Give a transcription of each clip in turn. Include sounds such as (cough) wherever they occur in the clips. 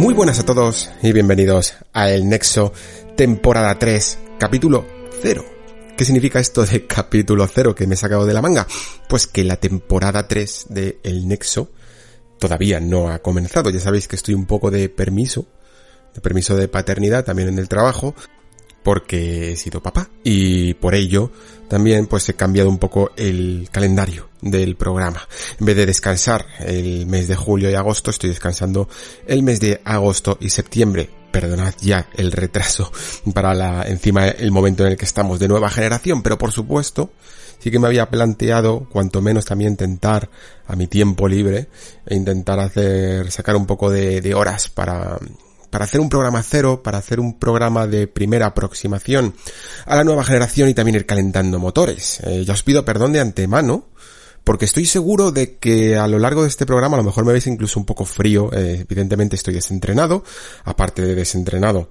Muy buenas a todos y bienvenidos a El Nexo, temporada 3, capítulo 0. ¿Qué significa esto de capítulo 0 que me he sacado de la manga? Pues que la temporada 3 de El Nexo todavía no ha comenzado. Ya sabéis que estoy un poco de permiso, de permiso de paternidad también en el trabajo, porque he sido papá y por ello también pues he cambiado un poco el calendario del programa. En vez de descansar el mes de julio y agosto, estoy descansando el mes de agosto y septiembre. Perdonad ya el retraso (laughs) para la, encima el momento en el que estamos de nueva generación, pero por supuesto, sí que me había planteado, cuanto menos también intentar a mi tiempo libre, e intentar hacer, sacar un poco de, de horas para, para hacer un programa cero, para hacer un programa de primera aproximación a la nueva generación y también ir calentando motores. Eh, ya os pido perdón de antemano, porque estoy seguro de que a lo largo de este programa a lo mejor me veis incluso un poco frío, eh, evidentemente estoy desentrenado, aparte de desentrenado,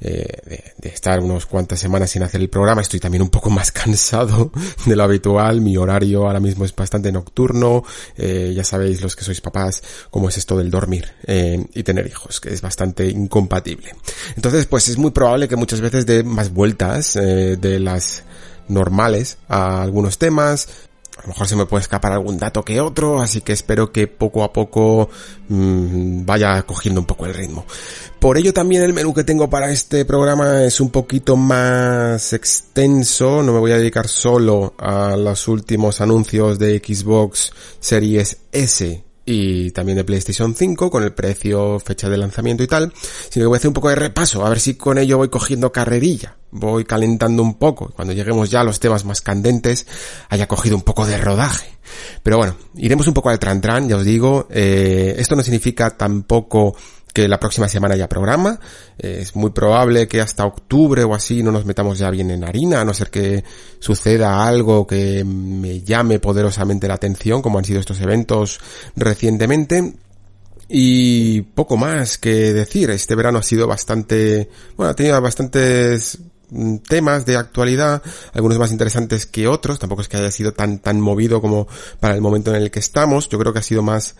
eh, de, de, estar unas cuantas semanas sin hacer el programa, estoy también un poco (laughs) más cansado de lo habitual, mi horario ahora mismo es bastante nocturno, eh, ya sabéis los que sois papás cómo es esto del dormir eh, y tener hijos, que es bastante incompatible. Entonces pues es muy probable que muchas veces dé más vueltas de las normales a algunos temas, a lo mejor se me puede escapar algún dato que otro, así que espero que poco a poco mmm, vaya cogiendo un poco el ritmo. Por ello también el menú que tengo para este programa es un poquito más extenso, no me voy a dedicar solo a los últimos anuncios de Xbox Series S y también de PlayStation 5 con el precio, fecha de lanzamiento y tal, sino que voy a hacer un poco de repaso, a ver si con ello voy cogiendo carrerilla, voy calentando un poco, cuando lleguemos ya a los temas más candentes haya cogido un poco de rodaje. Pero bueno, iremos un poco al tran tran, ya os digo, eh, esto no significa tampoco que la próxima semana haya programa. Es muy probable que hasta octubre o así no nos metamos ya bien en harina, a no ser que suceda algo que me llame poderosamente la atención, como han sido estos eventos recientemente. Y poco más que decir. Este verano ha sido bastante, bueno, ha tenido bastantes temas de actualidad, algunos más interesantes que otros, tampoco es que haya sido tan, tan movido como para el momento en el que estamos, yo creo que ha sido más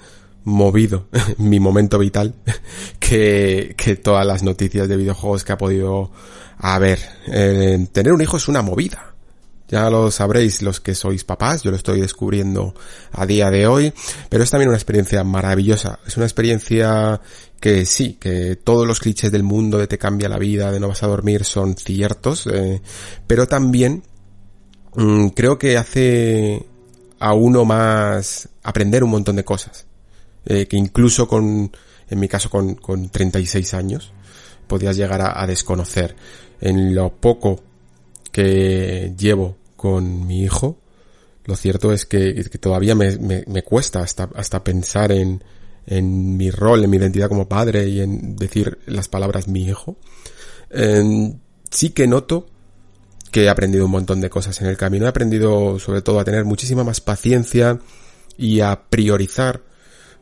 movido (laughs) mi momento vital (laughs) que, que todas las noticias de videojuegos que ha podido haber. Eh, tener un hijo es una movida. Ya lo sabréis los que sois papás, yo lo estoy descubriendo a día de hoy, pero es también una experiencia maravillosa. Es una experiencia que sí, que todos los clichés del mundo de te cambia la vida, de no vas a dormir son ciertos, eh, pero también mmm, creo que hace a uno más aprender un montón de cosas eh, que incluso con, en mi caso con, con 36 años, podías llegar a, desconocer. En lo poco que llevo con mi hijo, lo cierto es que, que todavía me, me, cuesta hasta, hasta pensar en, en mi rol, en mi identidad como padre y en decir las palabras mi hijo. Sí que noto que he aprendido un montón de cosas en el camino. He aprendido sobre todo a tener muchísima más paciencia y a priorizar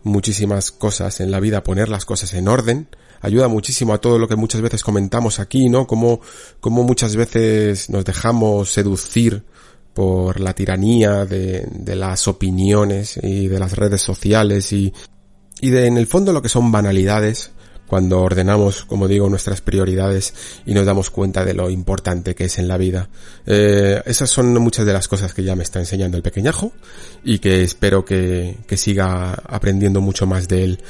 muchísimas cosas en la vida, poner las cosas en orden, ayuda muchísimo a todo lo que muchas veces comentamos aquí, ¿no? Como, como muchas veces nos dejamos seducir por la tiranía de, de las opiniones y de las redes sociales y, y de en el fondo lo que son banalidades cuando ordenamos, como digo, nuestras prioridades y nos damos cuenta de lo importante que es en la vida. Eh, esas son muchas de las cosas que ya me está enseñando el pequeñajo y que espero que, que siga aprendiendo mucho más de él.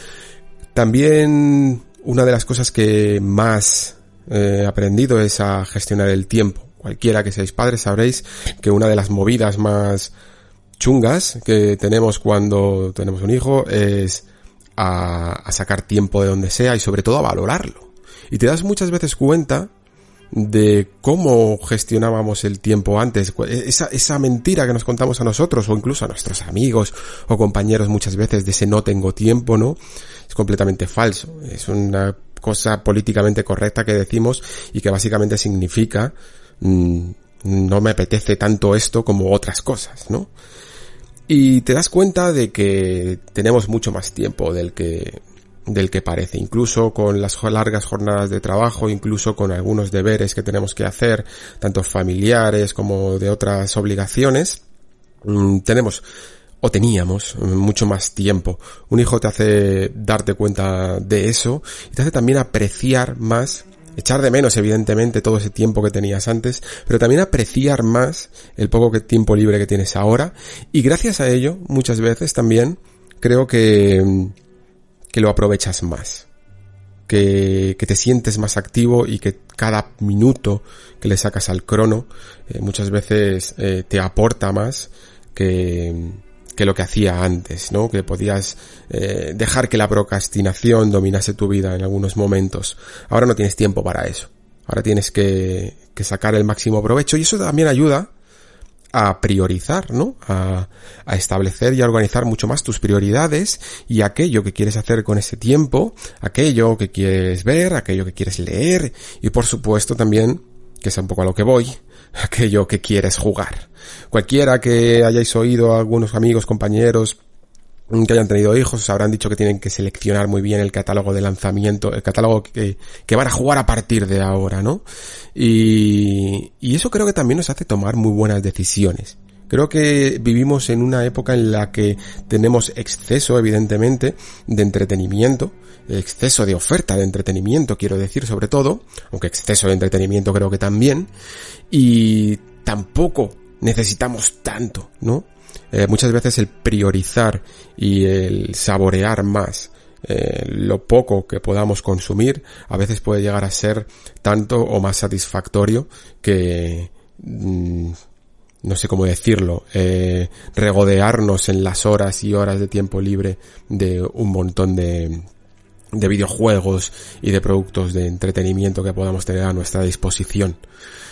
También una de las cosas que más eh, he aprendido es a gestionar el tiempo. Cualquiera que seáis padres sabréis que una de las movidas más chungas que tenemos cuando tenemos un hijo es a, sacar tiempo de donde sea y sobre todo a valorarlo. Y te das muchas veces cuenta de cómo gestionábamos el tiempo antes, esa, esa mentira que nos contamos a nosotros o incluso a nuestros amigos o compañeros muchas veces de ese no tengo tiempo, ¿no? Es completamente falso. Es una cosa políticamente correcta que decimos y que básicamente significa mm, no me apetece tanto esto como otras cosas, ¿no? Y te das cuenta de que tenemos mucho más tiempo del que del que parece, incluso con las largas jornadas de trabajo, incluso con algunos deberes que tenemos que hacer, tanto familiares como de otras obligaciones, mm, tenemos o teníamos mucho más tiempo. Un hijo te hace darte cuenta de eso y te hace también apreciar más echar de menos evidentemente todo ese tiempo que tenías antes, pero también apreciar más el poco tiempo libre que tienes ahora y gracias a ello muchas veces también creo que, que lo aprovechas más. Que, que, te sientes más activo y que cada minuto que le sacas al crono eh, muchas veces eh, te aporta más que, que lo que hacía antes, ¿no? Que podías eh, dejar que la procrastinación dominase tu vida en algunos momentos. Ahora no tienes tiempo para eso. Ahora tienes que, que sacar el máximo provecho y eso también ayuda a priorizar, ¿no? A, a, establecer y a organizar mucho más tus prioridades y aquello que quieres hacer con ese tiempo, aquello que quieres ver, aquello que quieres leer y por supuesto también, que es un poco a lo que voy, aquello que quieres jugar. Cualquiera que hayáis oído a algunos amigos, compañeros, que hayan tenido hijos, os habrán dicho que tienen que seleccionar muy bien el catálogo de lanzamiento, el catálogo que, que van a jugar a partir de ahora, ¿no? Y, y eso creo que también nos hace tomar muy buenas decisiones. Creo que vivimos en una época en la que tenemos exceso, evidentemente, de entretenimiento, exceso de oferta de entretenimiento, quiero decir, sobre todo, aunque exceso de entretenimiento creo que también, y tampoco necesitamos tanto, ¿no? Eh, muchas veces el priorizar y el saborear más eh, lo poco que podamos consumir a veces puede llegar a ser tanto o más satisfactorio que mm, no sé cómo decirlo, eh, regodearnos en las horas y horas de tiempo libre de un montón de, de videojuegos y de productos de entretenimiento que podamos tener a nuestra disposición.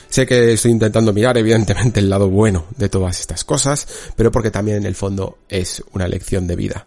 Sé que estoy intentando mirar evidentemente el lado bueno de todas estas cosas, pero porque también en el fondo es una lección de vida.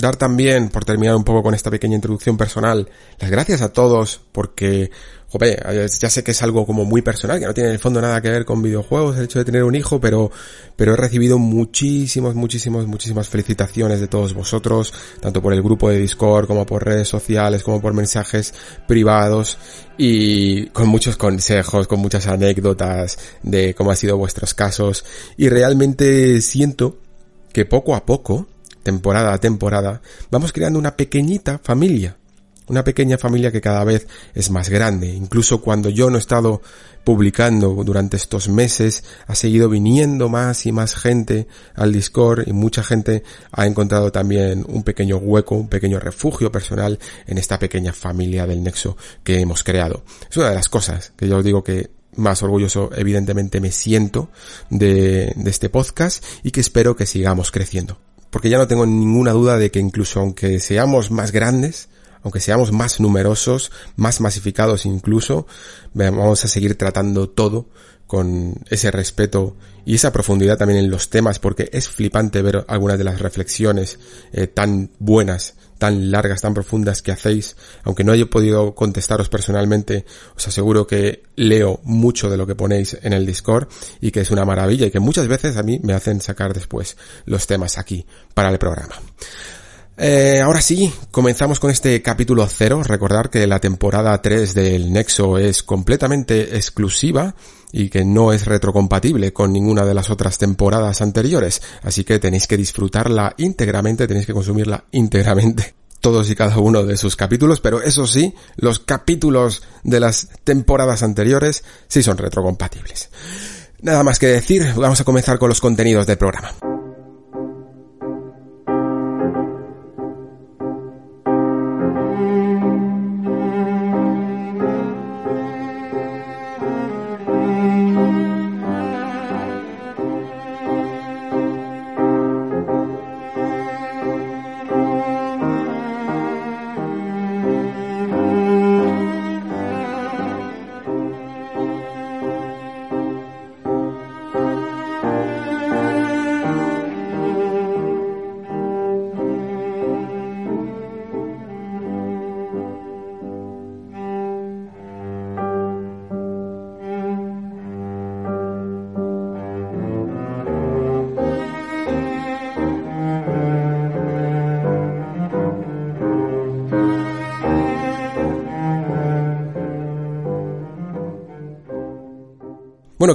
Dar también, por terminar un poco con esta pequeña introducción personal, las gracias a todos porque joder, ya sé que es algo como muy personal, que no tiene en el fondo nada que ver con videojuegos, el hecho de tener un hijo, pero, pero he recibido muchísimos, muchísimos, muchísimas felicitaciones de todos vosotros, tanto por el grupo de Discord, como por redes sociales, como por mensajes privados, y con muchos consejos, con muchas anécdotas de cómo han sido vuestros casos, y realmente siento que poco a poco, temporada a temporada, vamos creando una pequeñita familia una pequeña familia que cada vez es más grande. Incluso cuando yo no he estado publicando durante estos meses, ha seguido viniendo más y más gente al Discord y mucha gente ha encontrado también un pequeño hueco, un pequeño refugio personal en esta pequeña familia del Nexo que hemos creado. Es una de las cosas que yo os digo que más orgulloso evidentemente me siento de, de este podcast y que espero que sigamos creciendo. Porque ya no tengo ninguna duda de que incluso aunque seamos más grandes, aunque seamos más numerosos, más masificados incluso, vamos a seguir tratando todo con ese respeto y esa profundidad también en los temas, porque es flipante ver algunas de las reflexiones eh, tan buenas, tan largas, tan profundas que hacéis. Aunque no haya podido contestaros personalmente, os aseguro que leo mucho de lo que ponéis en el Discord y que es una maravilla y que muchas veces a mí me hacen sacar después los temas aquí para el programa. Eh, ahora sí, comenzamos con este capítulo cero. Recordar que la temporada 3 del Nexo es completamente exclusiva y que no es retrocompatible con ninguna de las otras temporadas anteriores. Así que tenéis que disfrutarla íntegramente, tenéis que consumirla íntegramente (laughs) todos y cada uno de sus capítulos, pero eso sí, los capítulos de las temporadas anteriores sí son retrocompatibles. Nada más que decir, vamos a comenzar con los contenidos del programa.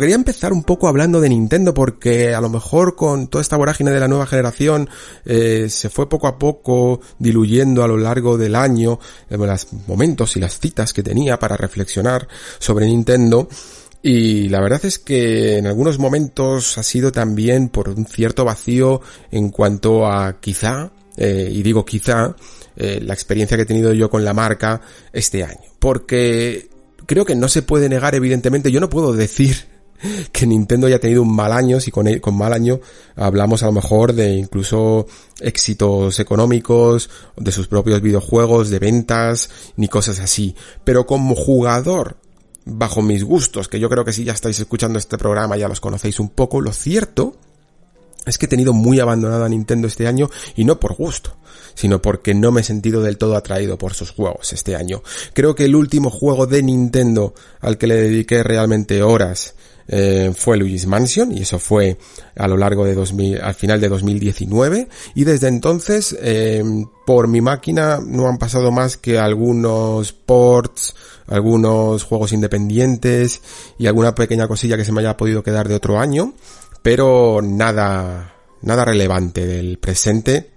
Quería empezar un poco hablando de Nintendo porque a lo mejor con toda esta vorágine de la nueva generación eh, se fue poco a poco diluyendo a lo largo del año eh, los momentos y las citas que tenía para reflexionar sobre Nintendo. Y la verdad es que en algunos momentos ha sido también por un cierto vacío en cuanto a quizá, eh, y digo quizá, la experiencia que he tenido yo con la marca este año. Porque creo que no se puede negar, evidentemente, yo no puedo decir que Nintendo haya tenido un mal año, si con, con mal año hablamos a lo mejor de incluso éxitos económicos, de sus propios videojuegos, de ventas, ni cosas así. Pero como jugador, bajo mis gustos, que yo creo que si ya estáis escuchando este programa ya los conocéis un poco, lo cierto es que he tenido muy abandonado a Nintendo este año y no por gusto, sino porque no me he sentido del todo atraído por sus juegos este año. Creo que el último juego de Nintendo al que le dediqué realmente horas eh, fue Luigi's Mansion y eso fue a lo largo de 2000, al final de 2019 y desde entonces eh, por mi máquina no han pasado más que algunos ports, algunos juegos independientes y alguna pequeña cosilla que se me haya podido quedar de otro año, pero nada, nada relevante del presente,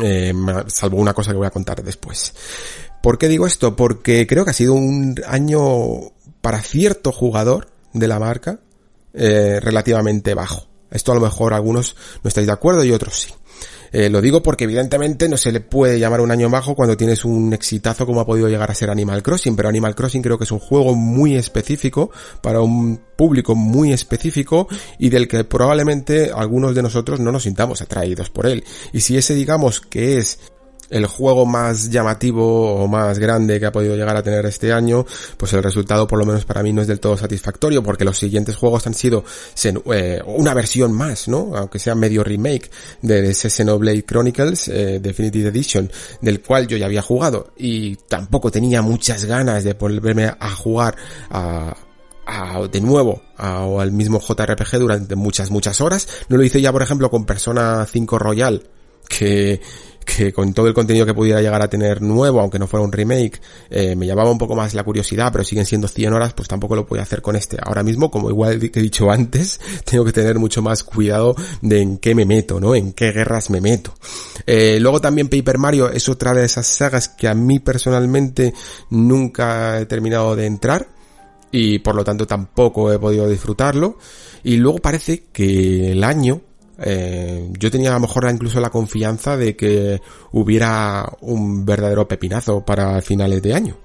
eh, salvo una cosa que voy a contar después. ¿Por qué digo esto? Porque creo que ha sido un año para cierto jugador de la marca eh, relativamente bajo. Esto a lo mejor algunos no estáis de acuerdo y otros sí. Eh, lo digo porque evidentemente no se le puede llamar un año bajo cuando tienes un exitazo como ha podido llegar a ser Animal Crossing, pero Animal Crossing creo que es un juego muy específico para un público muy específico y del que probablemente algunos de nosotros no nos sintamos atraídos por él. Y si ese digamos que es el juego más llamativo o más grande que ha podido llegar a tener este año, pues el resultado por lo menos para mí no es del todo satisfactorio porque los siguientes juegos han sido eh, una versión más, ¿no? Aunque sea medio remake de ese Xenoblade Chronicles eh, Definitive Edition, del cual yo ya había jugado y tampoco tenía muchas ganas de volverme a jugar a, de nuevo o al mismo JRPG durante muchas, muchas horas. No lo hice ya, por ejemplo, con Persona 5 Royal, que que con todo el contenido que pudiera llegar a tener nuevo, aunque no fuera un remake, eh, me llamaba un poco más la curiosidad, pero siguen siendo 100 horas, pues tampoco lo voy a hacer con este. Ahora mismo, como igual que he dicho antes, (laughs) tengo que tener mucho más cuidado de en qué me meto, ¿no? En qué guerras me meto. Eh, luego también Paper Mario es otra de esas sagas que a mí personalmente nunca he terminado de entrar y por lo tanto tampoco he podido disfrutarlo. Y luego parece que el año eh, yo tenía a lo mejor incluso la confianza de que hubiera un verdadero pepinazo para finales de año.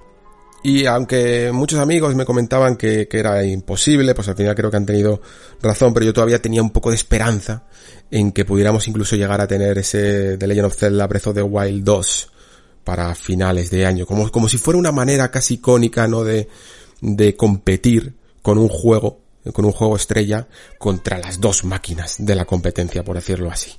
Y aunque muchos amigos me comentaban que, era imposible, pues al final creo que han tenido razón, pero yo todavía tenía un poco de esperanza en que pudiéramos incluso llegar a tener ese The Legend of Zelda Breath of the Wild 2 para finales de año, como, como si fuera una manera casi icónica, ¿no? De, de competir con un juego con un juego estrella contra las dos máquinas de la competencia, por decirlo así.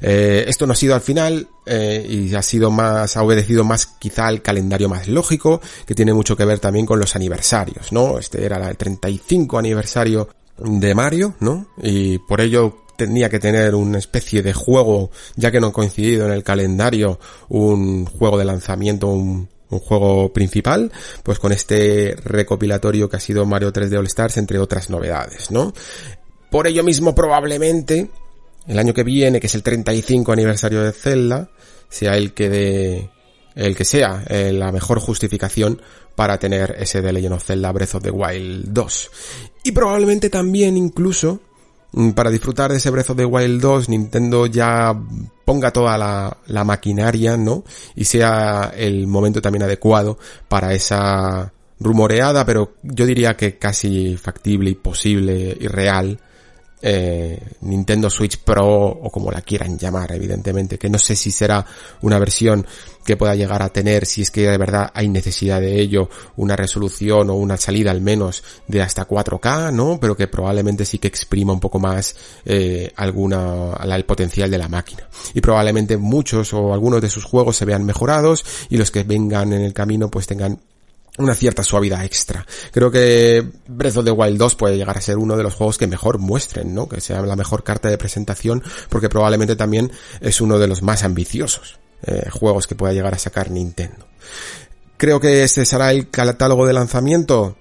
Eh, esto no ha sido al final eh, y ha sido más, ha obedecido más quizá al calendario más lógico, que tiene mucho que ver también con los aniversarios, ¿no? Este era el 35 aniversario de Mario, ¿no? Y por ello tenía que tener una especie de juego, ya que no ha coincidido en el calendario, un juego de lanzamiento, un un juego principal, pues con este recopilatorio que ha sido Mario 3D All Stars, entre otras novedades, ¿no? Por ello mismo, probablemente, el año que viene, que es el 35 aniversario de Zelda, sea el que de, el que sea eh, la mejor justificación para tener ese de Legend of Zelda Breath of the Wild 2. Y probablemente también incluso para disfrutar de ese Breath of the Wild 2, Nintendo ya ponga toda la, la, maquinaria, ¿no? Y sea el momento también adecuado para esa rumoreada, pero yo diría que casi factible y posible y real eh, Nintendo Switch Pro o como la quieran llamar, evidentemente, que no sé si será una versión que pueda llegar a tener, si es que de verdad hay necesidad de ello, una resolución o una salida al menos de hasta 4K, ¿no? Pero que probablemente sí que exprima un poco más eh, alguna, el potencial de la máquina. Y probablemente muchos o algunos de sus juegos se vean mejorados y los que vengan en el camino pues tengan una cierta suavidad extra. Creo que Breath of the Wild 2 puede llegar a ser uno de los juegos que mejor muestren, ¿no? Que sea la mejor carta de presentación, porque probablemente también es uno de los más ambiciosos eh, juegos que pueda llegar a sacar Nintendo. Creo que este será el catálogo de lanzamiento.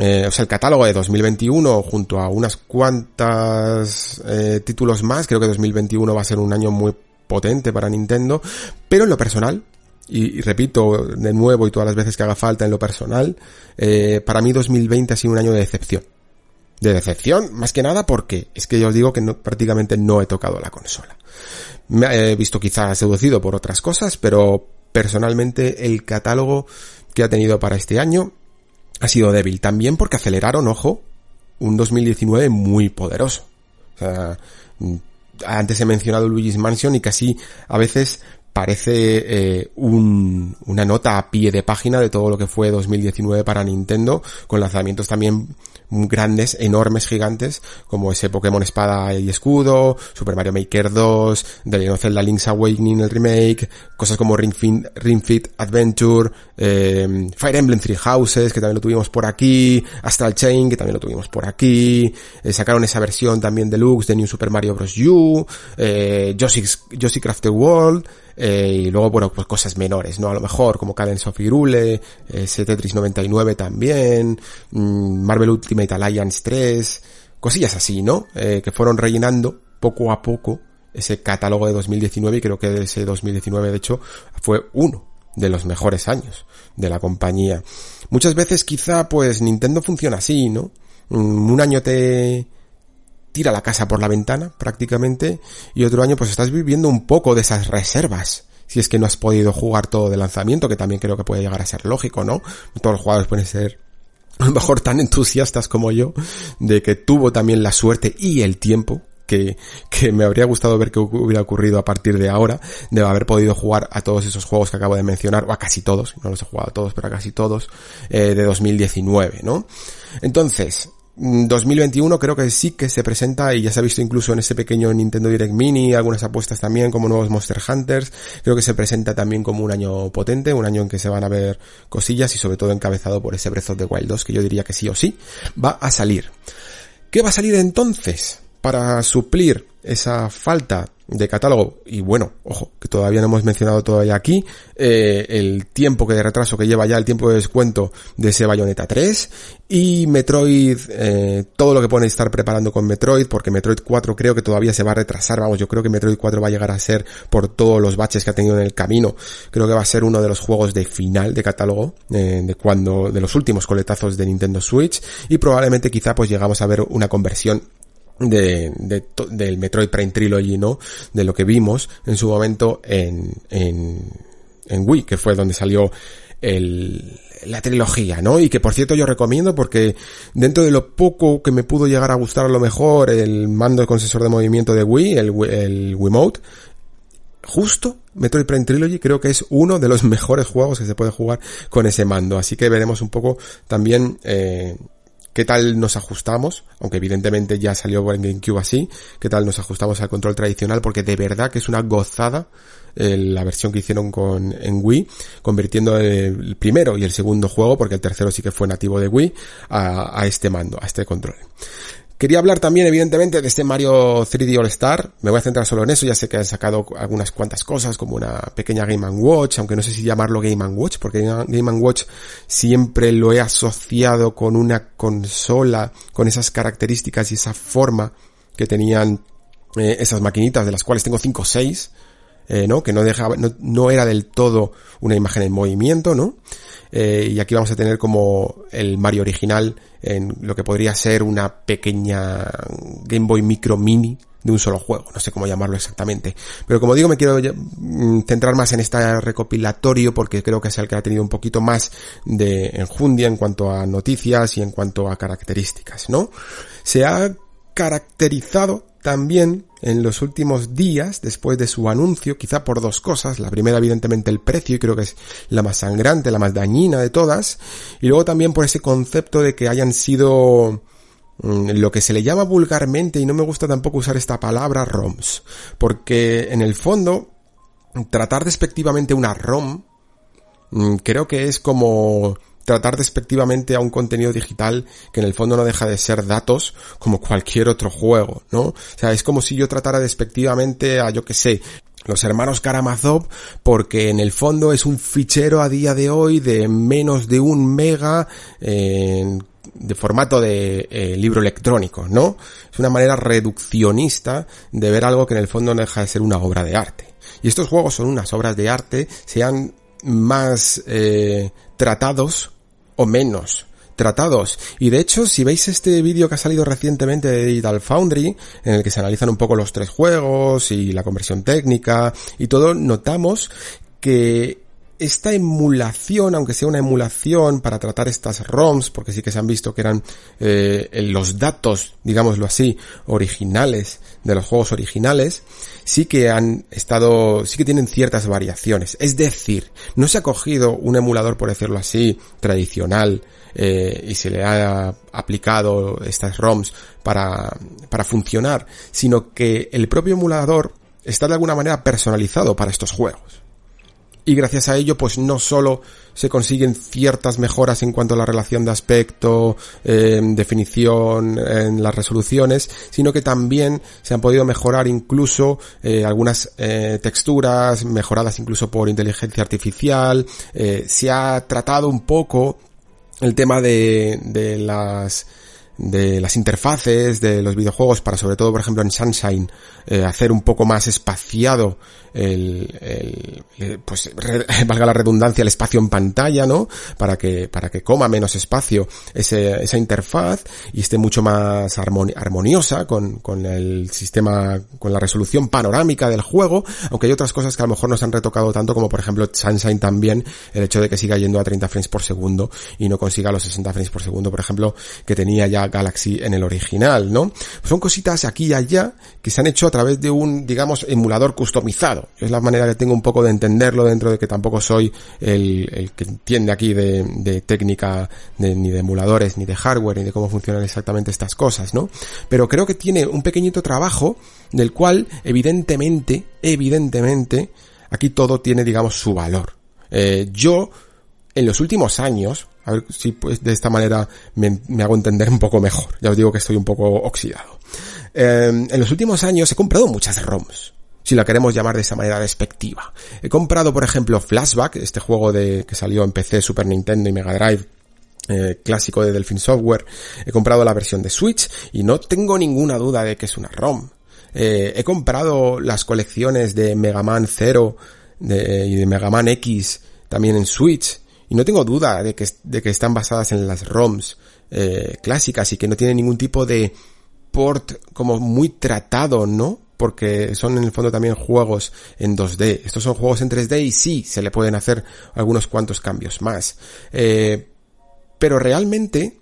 eh, o sea, el catálogo de 2021 junto a unas cuantas eh, títulos más, creo que 2021 va a ser un año muy potente para Nintendo, pero en lo personal, y, repito de nuevo y todas las veces que haga falta en lo personal, eh, para mí 2020 ha sido un año de decepción. De decepción, más que nada porque es que yo os digo que prácticamente no he tocado la consola. Me he visto quizás seducido por otras cosas, pero personalmente el catálogo que ha tenido para este año ha sido débil. También porque aceleraron, ojo, un 2019 muy poderoso. O sea, antes he mencionado Luigi's Mansion y casi a veces parece eh, un, una nota a pie de página de todo lo que fue 2019 para Nintendo, con lanzamientos también grandes, enormes, gigantes, como ese Pokémon Espada y Escudo, Super Mario Maker 2, The Legend of Zelda Link's Awakening, el remake, cosas como Ring Fit, Adventure, eh, Fire Emblem Three Houses, que también lo tuvimos por aquí, Astral Chain, que también lo tuvimos por aquí, eh, sacaron esa versión también deluxe de New Super Mario Bros. U, eh, Yoshi, Crafted World, eh, y luego, bueno, pues cosas menores, ¿no? A lo mejor, como Cadence of Hyrule, ese Tetris 99 también, mm, Marvel Ultimate Alliance 3, cosillas así, ¿no? Eh, que fueron rellenando poco a poco ese catálogo de 2019 y creo que ese 2019 de hecho fue uno de los mejores años de la compañía. Muchas veces quizá pues Nintendo funciona así, ¿no? Mm, un año te tira la casa por la ventana prácticamente y otro año pues estás viviendo un poco de esas reservas. Si es que no has podido jugar todo de lanzamiento, que también creo que puede llegar a ser lógico, ¿no? Todos los jugadores pueden ser a lo mejor tan entusiastas como yo, de que tuvo también la suerte y el tiempo que, que me habría gustado ver que hubiera ocurrido a partir de ahora, de haber podido jugar a todos esos juegos que acabo de mencionar, o a casi todos, no los he jugado a todos, pero a casi todos, eh, de 2019, ¿no? Entonces, 2021 mm, creo que sí que se presenta y ya se ha visto incluso en ese pequeño Nintendo Direct Mini, algunas apuestas también como nuevos Monster Hunters, creo que se presenta también como un año potente, un año en que se van a ver cosillas y sobre todo encabezado por ese Breath of the Wild 2 que yo diría que sí o sí va a salir. ¿Qué va a salir entonces para suplir esa falta de catálogo. Y bueno, ojo, que todavía no hemos mencionado todavía aquí, eh, el tiempo que de retraso que lleva ya el tiempo de descuento de ese Bayonetta 3 y Metroid, eh, todo lo que pueden estar preparando con Metroid, porque Metroid 4 creo que todavía se va a retrasar, vamos, yo creo que Metroid 4 va a llegar a ser por todos los baches que ha tenido en el camino, creo que va a ser uno de los juegos de final de catálogo, eh, de cuando, de los últimos coletazos de Nintendo Switch. Y probablemente quizá pues llegamos a ver una conversión de, de, del Metroid Prime Trilogy, ¿no? De lo que vimos en su momento en, en, en Wii, que fue donde salió el, la trilogía, ¿no? Y que por cierto yo recomiendo porque dentro de lo poco que me pudo llegar a gustar a lo mejor el mando con sensor de movimiento de Wii, el, el Wiimote, justo Metroid Prime Trilogy creo que es uno de los (laughs) mejores juegos que se puede jugar con ese mando. Así que veremos un poco también eh, qué tal nos ajustamos, aunque evidentemente ya salió en GameCube así, qué tal nos ajustamos al control tradicional, porque de verdad que es una gozada eh, la versión que hicieron con en Wii, convirtiendo el primero y el segundo juego, porque el tercero sí que fue nativo de Wii, a, a este mando, a este control. Quería hablar también, evidentemente, de este Mario 3D All Star. Me voy a centrar solo en eso. Ya sé que han sacado algunas cuantas cosas, como una pequeña Game Watch, aunque no sé si llamarlo Game Watch, porque Game Watch siempre lo he asociado con una consola, con esas características y esa forma que tenían eh, esas maquinitas, de las cuales tengo 5 o 6. Eh, ¿no? Que no dejaba, no, no, era del todo una imagen en movimiento, ¿no? Eh, y aquí vamos a tener como el Mario original en lo que podría ser una pequeña Game Boy Micro Mini de un solo juego, no sé cómo llamarlo exactamente. Pero como digo, me quiero mm, centrar más en este recopilatorio porque creo que es el que ha tenido un poquito más de enjundia en cuanto a noticias y en cuanto a características, ¿no? Se ha caracterizado también en los últimos días después de su anuncio, quizá por dos cosas. La primera, evidentemente, el precio, y creo que es la más sangrante, la más dañina de todas. Y luego también por ese concepto de que hayan sido mm, lo que se le llama vulgarmente, y no me gusta tampoco usar esta palabra, ROMs. Porque en el fondo, tratar despectivamente una ROM, mm, creo que es como tratar despectivamente a un contenido digital que en el fondo no deja de ser datos como cualquier otro juego, ¿no? O sea, es como si yo tratara despectivamente a, yo que sé, los hermanos Karamazov porque en el fondo es un fichero a día de hoy de menos de un mega en de formato de eh, libro electrónico, ¿no? Es una manera reduccionista de ver algo que en el fondo no deja de ser una obra de arte. Y estos juegos son unas obras de arte, sean más eh, tratados o menos tratados. Y de hecho, si veis este vídeo que ha salido recientemente de Digital Foundry, en el que se analizan un poco los tres juegos y la conversión técnica y todo, notamos que esta emulación, aunque sea una emulación para tratar estas ROMs, porque sí que se han visto que eran eh, los datos, digámoslo así, originales de los juegos originales, sí que han estado, sí que tienen ciertas variaciones. Es decir, no se ha cogido un emulador, por decirlo así, tradicional, eh, y se le ha aplicado estas ROMs para, para funcionar, sino que el propio emulador está de alguna manera personalizado para estos juegos y gracias a ello pues no solo se consiguen ciertas mejoras en cuanto a la relación de aspecto, eh, definición en las resoluciones, sino que también se han podido mejorar incluso eh, algunas eh, texturas, mejoradas incluso por inteligencia artificial, se ha tratado un poco el tema de, de las de las interfaces de los videojuegos para sobre todo por ejemplo en Sunshine hacer un poco más espaciado el, el pues (laughs) valga la redundancia el espacio en pantalla no para que para que coma menos espacio ese, esa interfaz y esté mucho más armoniosa con, con el sistema con la resolución panorámica del juego aunque hay otras cosas que a lo mejor no se han retocado tanto como por ejemplo Sunshine también el hecho de que siga yendo a 30 frames por segundo y no consiga los 60 frames por segundo por ejemplo que tenía ya Galaxy en el original no son cositas aquí y allá que se han hecho a través de un digamos emulador customizado es la manera que tengo un poco de entenderlo dentro de que tampoco soy el, que entiende aquí de, técnica ni de emuladores, ni de hardware, ni de cómo funcionan exactamente estas cosas, ¿no? Pero creo que tiene un pequeñito trabajo del cual, evidentemente, evidentemente, aquí todo tiene, digamos, su valor. Eh, yo, en los últimos años, a ver si pues de esta manera me, hago entender un poco mejor. Ya os digo que estoy un poco oxidado. Eh, en los últimos años he comprado muchas ROMs si la queremos llamar de esa manera despectiva. He comprado, por ejemplo, Flashback, este juego de, que salió en PC, Super Nintendo y Mega Drive, eh, clásico de Delphine Software. He comprado la versión de Switch y no tengo ninguna duda de que es una ROM. Eh, he comprado las colecciones de Mega Man 0 y de Mega Man X también en Switch y no tengo duda de que, de que están basadas en las ROMs eh, clásicas y que no tienen ningún tipo de port como muy tratado, ¿no? Porque son en el fondo también juegos en 2D. Estos son juegos en 3D y sí, se le pueden hacer algunos cuantos cambios más. Eh, pero realmente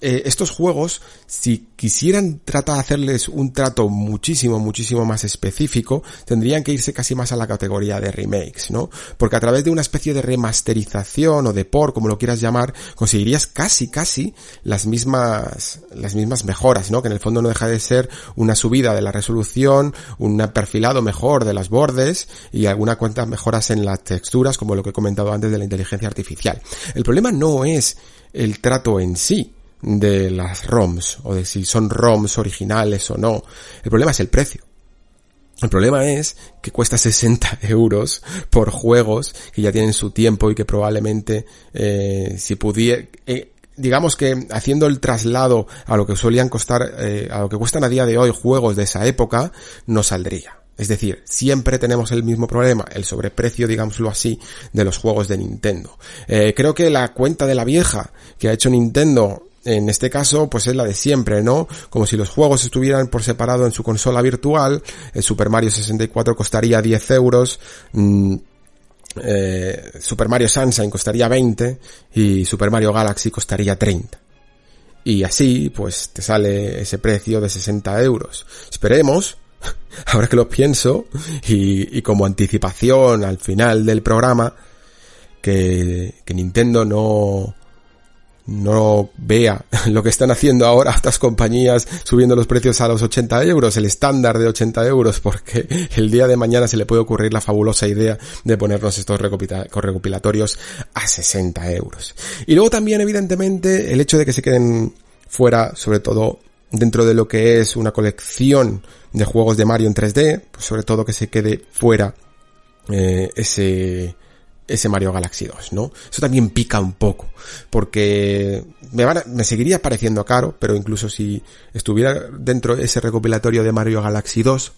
eh, estos juegos, si quisieran tratar de hacerles un trato muchísimo, muchísimo más específico, tendrían que irse casi más a la categoría de remakes, ¿no? Porque a través de una especie de remasterización o de por, como lo quieras llamar, conseguirías casi, casi las mismas, las mismas mejoras, ¿no? Que en el fondo no deja de ser una subida de la resolución, un perfilado mejor de las bordes y alguna cuanta mejoras en las texturas, como lo que he comentado antes de la inteligencia artificial. El problema no es el trato en sí, de las ROMs o de si son ROMs originales o no. El problema es el precio. El problema es que cuesta (laughs) 60 euros por juegos que ya tienen su tiempo y que probablemente eh, si pudiera... Eh, digamos que haciendo el traslado a lo que solían costar, eh, a lo que cuestan a día de hoy juegos de esa época, no saldría. Es decir, siempre tenemos el mismo problema, el sobreprecio, digámoslo así, de los juegos de Nintendo. creo que la cuenta de la vieja que ha hecho Nintendo en este caso, pues es la de siempre, ¿no? Como si los juegos estuvieran por separado en su consola virtual, el Super Mario 64 costaría 10 euros, mm, eh, Super Mario Sunshine costaría 20 y Super Mario Galaxy costaría 30. Y así, pues te sale ese precio de 60 euros. Esperemos, (laughs) ahora que lo pienso, y, y como anticipación al final del programa, que, que Nintendo no, no vea (laughs) lo que están haciendo ahora estas compañías subiendo los precios a los 80 euros, el estándar de 80 euros, porque (laughs) el día de mañana se le puede ocurrir la fabulosa idea de ponernos estos recopilatorios a 60 euros. Y luego también, evidentemente, el hecho de que se queden fuera, sobre todo dentro de lo que es una colección de juegos de Mario en 3D, pues sobre todo que se quede fuera eh, ese ese Mario Galaxy 2, ¿no? Eso también pica un poco, porque me, me seguiría pareciendo caro, pero incluso si estuviera dentro de ese recopilatorio de Mario Galaxy 2,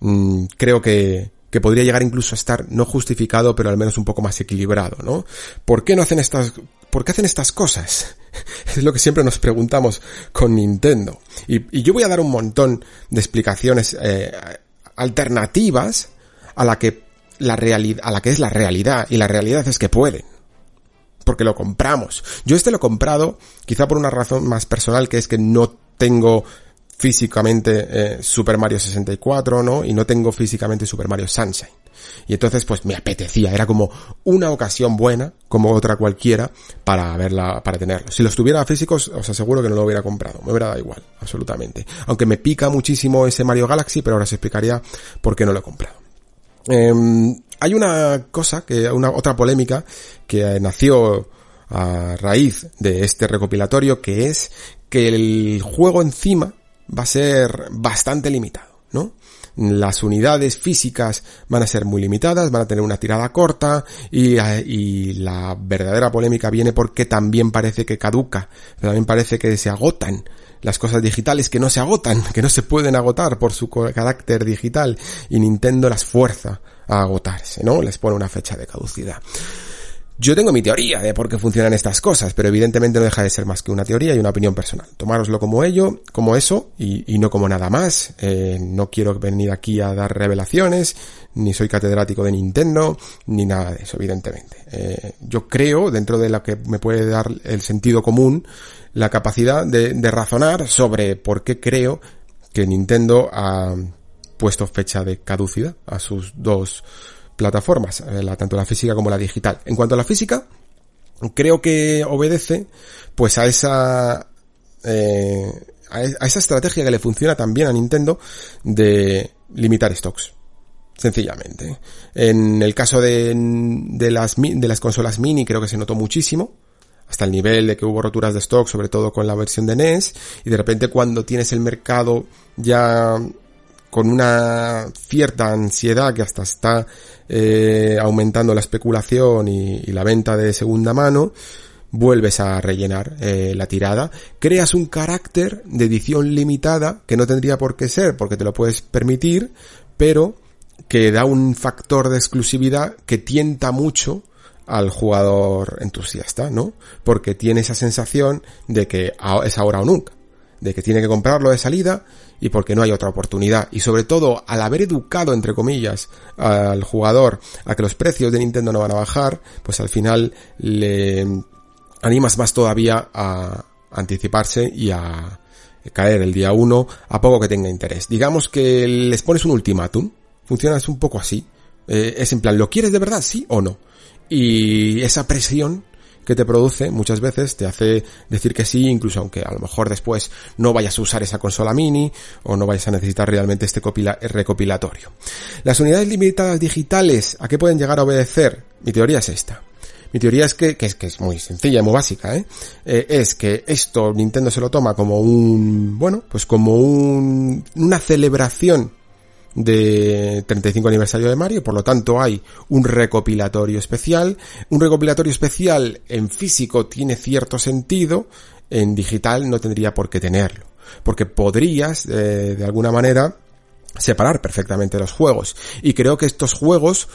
mmm, creo que, que podría llegar incluso a estar no justificado, pero al menos un poco más equilibrado, ¿no? ¿Por qué no hacen estas, por qué hacen estas cosas? (laughs) es lo que siempre nos preguntamos con Nintendo. Y, y yo voy a dar un montón de explicaciones eh, alternativas a la que la realidad, a la que es la realidad, y la realidad es que pueden. Porque lo compramos. Yo este lo he comprado, quizá por una razón más personal, que es que no tengo físicamente eh, Super Mario 64, ¿no? Y no tengo físicamente Super Mario Sunshine. Y entonces pues me apetecía, era como una ocasión buena, como otra cualquiera, para verla, para tenerlo. Si los tuviera físicos, os aseguro que no lo hubiera comprado, me hubiera dado igual, absolutamente. Aunque me pica muchísimo ese Mario Galaxy, pero ahora os explicaría por qué no lo he comprado. Eh, hay una cosa, que una otra polémica que nació a raíz de este recopilatorio, que es que el juego encima va a ser bastante limitado, ¿no? Las unidades físicas van a ser muy limitadas, van a tener una tirada corta y, y la verdadera polémica viene porque también parece que caduca, también parece que se agotan las cosas digitales que no se agotan, que no se pueden agotar por su carácter digital y Nintendo las fuerza a agotarse, ¿no? Les pone una fecha de caducidad. Yo tengo mi teoría de por qué funcionan estas cosas, pero evidentemente no deja de ser más que una teoría y una opinión personal. Tomároslo como ello, como eso, y, y no como nada más. Eh, no quiero venir aquí a dar revelaciones, ni soy catedrático de Nintendo, ni nada de eso, evidentemente. Eh, yo creo, dentro de lo que me puede dar el sentido común, la capacidad de, de razonar sobre por qué creo que Nintendo ha puesto fecha de caducidad a sus dos plataformas, eh, la, tanto la física como la digital. En cuanto a la física, creo que obedece pues a esa eh, a esa estrategia que le funciona también a Nintendo de limitar stocks sencillamente. En el caso de, de, las, de las consolas mini creo que se notó muchísimo, hasta el nivel de que hubo roturas de stock, sobre todo con la versión de NES, y de repente cuando tienes el mercado ya con una cierta ansiedad que hasta está eh, aumentando la especulación y, y, la venta de segunda mano, vuelves a rellenar eh, la tirada, creas un carácter de edición limitada que no tendría por qué ser porque te lo puedes permitir, pero que da un factor de exclusividad que tienta mucho al jugador entusiasta, ¿no? Porque tiene esa sensación de que es ahora o nunca, de que tiene que comprarlo de salida y porque no hay otra oportunidad. Y sobre todo, al haber educado, entre comillas, al jugador a que los precios de Nintendo no van a bajar, pues al final le animas más todavía a anticiparse y a caer el día uno a poco que tenga interés. Digamos que les pones un ultimátum, funciona un poco así. Eh, es en plan, ¿lo quieres de verdad? Sí o no. Y esa presión que te produce muchas veces te hace decir que sí, incluso aunque a lo mejor después no vayas a usar esa consola mini o no vayas a necesitar realmente este recopilatorio. Las unidades limitadas digitales, ¿a qué pueden llegar a obedecer? Mi teoría es esta. Mi teoría es que, que, es, que es muy sencilla muy básica, ¿eh? ¿eh? Es que esto Nintendo se lo toma como un, bueno, pues como un, una celebración de 35 aniversario de Mario, por lo tanto hay un recopilatorio especial. Un recopilatorio especial en físico tiene cierto sentido, en digital no tendría por qué tenerlo, porque podrías, eh, de alguna manera, separar perfectamente los juegos. Y creo que estos juegos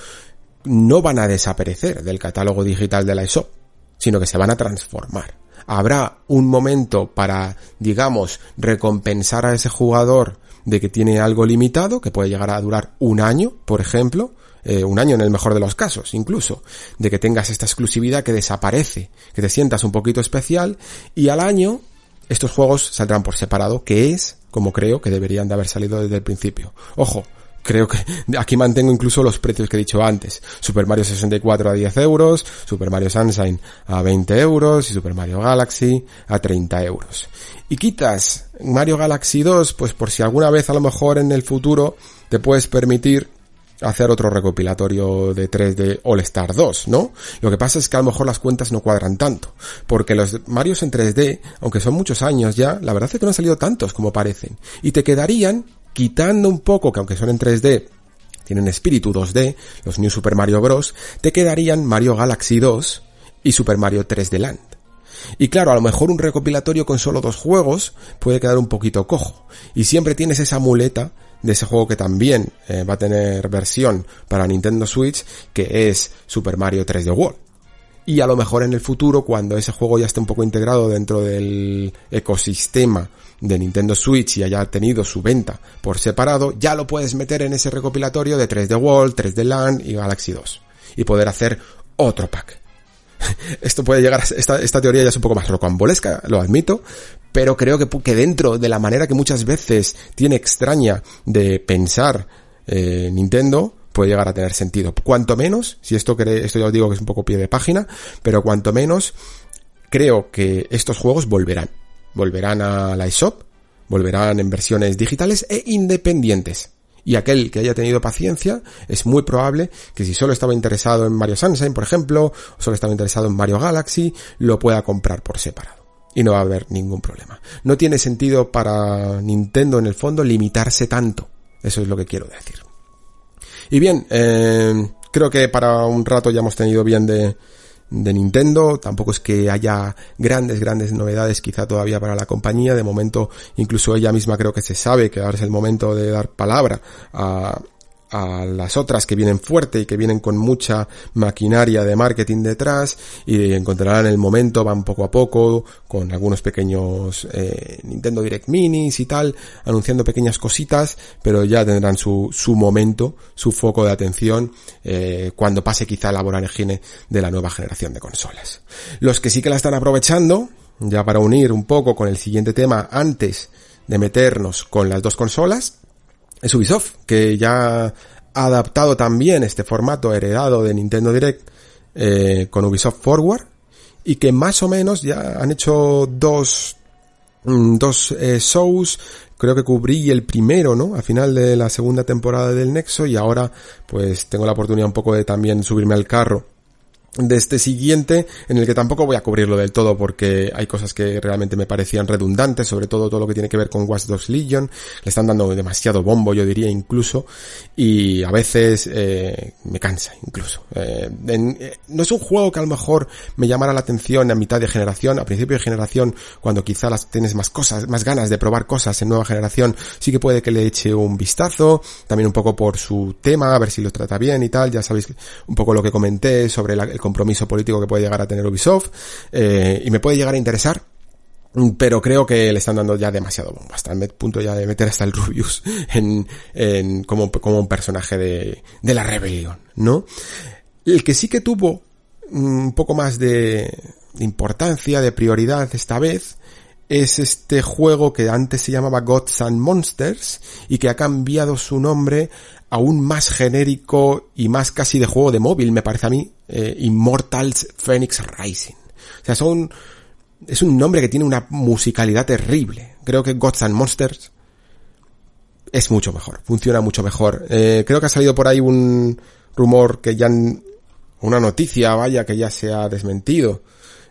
no van a desaparecer del catálogo digital de la ESO, sino que se van a transformar. Habrá un momento para, digamos, recompensar a ese jugador de que tiene algo limitado, que puede llegar a durar un año, por ejemplo, eh, un año en el mejor de los casos, incluso, de que tengas esta exclusividad que desaparece, que te sientas un poquito especial, y al año estos juegos saldrán por separado, que es como creo que deberían de haber salido desde el principio. Ojo, creo que (laughs) aquí mantengo incluso los precios que he dicho antes. Super Mario 64 a 10 euros, Super Mario Sunshine a 20 euros y Super Mario Galaxy a 30 euros. Y quitas Mario Galaxy 2, pues por si alguna vez a lo mejor en el futuro te puedes permitir hacer otro recopilatorio de 3D All Star 2, ¿no? Lo que pasa es que a lo mejor las cuentas no cuadran tanto, porque los Marios en 3D, aunque son muchos años ya, la verdad es que no han salido tantos como parecen, y te quedarían quitando un poco, que aunque son en 3D, tienen espíritu 2D, los New Super Mario Bros., te quedarían Mario Galaxy 2 y Super Mario 3D Land. Y claro, a lo mejor un recopilatorio con solo dos juegos puede quedar un poquito cojo. Y siempre tienes esa muleta de ese juego que también eh, va a tener versión para Nintendo Switch, que es Super Mario 3D World. Y a lo mejor en el futuro, cuando ese juego ya esté un poco integrado dentro del ecosistema de Nintendo Switch y haya tenido su venta por separado, ya lo puedes meter en ese recopilatorio de 3D World, 3D Land y Galaxy 2. Y poder hacer otro pack. (laughs) Esto puede llegar a, esta, esta teoría ya es un poco más rocambolesca, lo admito, pero creo que, que dentro de la manera que muchas veces tiene extraña de pensar eh, Nintendo, puede llegar a tener sentido. Cuanto menos, si esto cree, esto ya os digo que es un poco pie de página, pero cuanto menos, creo que estos juegos volverán. Volverán a la eShop, volverán en versiones digitales e independientes. Y aquel que haya tenido paciencia, es muy probable que si solo estaba interesado en Mario Sunshine, por ejemplo, o solo estaba interesado en Mario Galaxy, lo pueda comprar por separado. Y no va a haber ningún problema. No tiene sentido para Nintendo en el fondo limitarse tanto. Eso es lo que quiero decir. Y bien, eh, creo que para un rato ya hemos tenido bien de, de Nintendo. Tampoco es que haya grandes, grandes novedades quizá todavía para la compañía. De momento, incluso ella misma creo que se sabe que ahora es el momento de dar palabra a, a las otras que vienen fuerte y que vienen con mucha maquinaria de marketing detrás y encontrarán el momento, van poco a poco con algunos pequeños eh, Nintendo Direct Minis y tal, anunciando pequeñas cositas, pero ya tendrán su, su momento, su foco de atención eh, cuando pase quizá la vorágine de la nueva generación de consolas. Los que sí que la están aprovechando, ya para unir un poco con el siguiente tema antes de meternos con las dos consolas, es Ubisoft, que ya ha adaptado también este formato heredado de Nintendo Direct eh, con Ubisoft Forward y que más o menos ya han hecho dos mm, dos eh, shows creo que cubrí el primero, ¿no? A final de la segunda temporada del Nexo y ahora pues tengo la oportunidad un poco de también subirme al carro de este siguiente, en el que tampoco voy a cubrirlo del todo porque hay cosas que realmente me parecían redundantes, sobre todo todo lo que tiene que ver con Watch Dogs Legion, le están dando demasiado bombo, yo diría incluso, y a veces eh, me cansa incluso. Eh, eh, no es un juego que a lo mejor me llamara la atención a mitad de generación, a principio de generación, cuando quizá las tienes más cosas, más ganas de probar cosas en nueva generación, sí que puede que le eche un vistazo, también un poco por su tema, a ver si lo trata bien y tal, ya sabéis un poco lo que comenté sobre la, el compromiso político que puede llegar a tener Ubisoft eh, y me puede llegar a interesar pero creo que le están dando ya demasiado bombo, hasta el punto ya de meter hasta el (laughs) Rubius en, en como, como un personaje de, de la rebelión, ¿no? El que sí que tuvo un poco más de importancia, de prioridad esta vez, es este juego que antes se llamaba Gods and Monsters y que ha cambiado su nombre aún más genérico y más casi de juego de móvil, me parece a mí, eh, Immortals Phoenix Rising. O sea, son, es un nombre que tiene una musicalidad terrible. Creo que Gods and Monsters es mucho mejor, funciona mucho mejor. Eh, creo que ha salido por ahí un rumor que ya, una noticia, vaya, que ya se ha desmentido,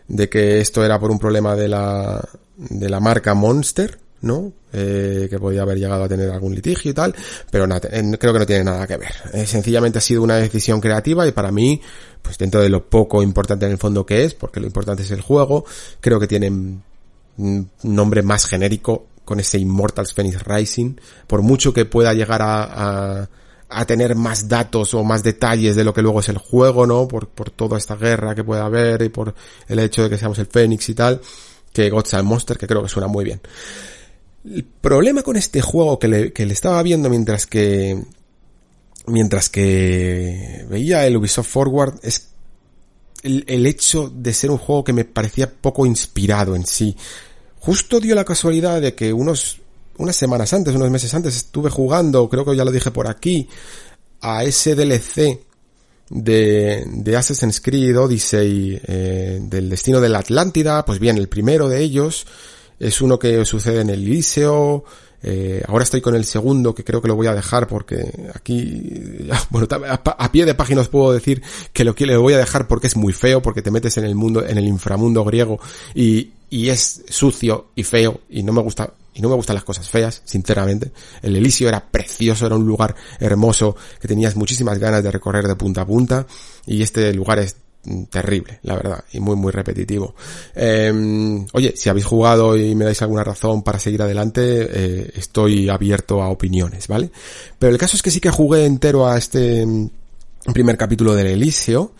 de que esto era por un problema de la, de la marca Monster, ¿no? Eh, que podía haber llegado a tener algún litigio y tal, pero nada, creo que no tiene nada que ver. Eh, sencillamente ha sido una decisión creativa y para mí, pues dentro de lo poco importante en el fondo que es, porque lo importante es el juego, creo que tiene un nombre más genérico con ese Immortals Phoenix Rising, por mucho que pueda llegar a, a, a, tener más datos o más detalles de lo que luego es el juego, ¿no? Por, por toda esta guerra que puede haber y por el hecho de que seamos el Phoenix y tal, que Godzilla Monster, que creo que suena muy bien. El problema con este juego que le, que le estaba viendo mientras que mientras que veía el Ubisoft Forward es el, el, hecho de ser un juego que me parecía poco inspirado en sí. Justo dio la casualidad de que unos unas semanas antes, unos meses antes estuve jugando, creo que ya lo dije por aquí, a ese DLC de, de Assassin's Creed Odyssey eh, del destino de la Atlántida, pues bien, el primero de ellos es uno que sucede en el Liceo, eh, ahora estoy con el segundo que creo que lo voy a dejar porque aquí, (laughs) bueno, a, pie de página os puedo decir que lo que le voy a dejar porque es muy feo, porque te metes en el mundo, en el inframundo griego y y es sucio y feo y no me gusta y no me gustan las cosas feas, sinceramente. El Elisio era precioso, era un lugar hermoso que tenías muchísimas ganas de recorrer de punta a punta y este lugar es terrible, la verdad, y muy, muy repetitivo. Eh, oye, si habéis jugado y me dais alguna razón para seguir adelante, eh, estoy abierto a opiniones, ¿vale? Pero el caso es que sí que jugué entero a este mm, primer capítulo del Elisio,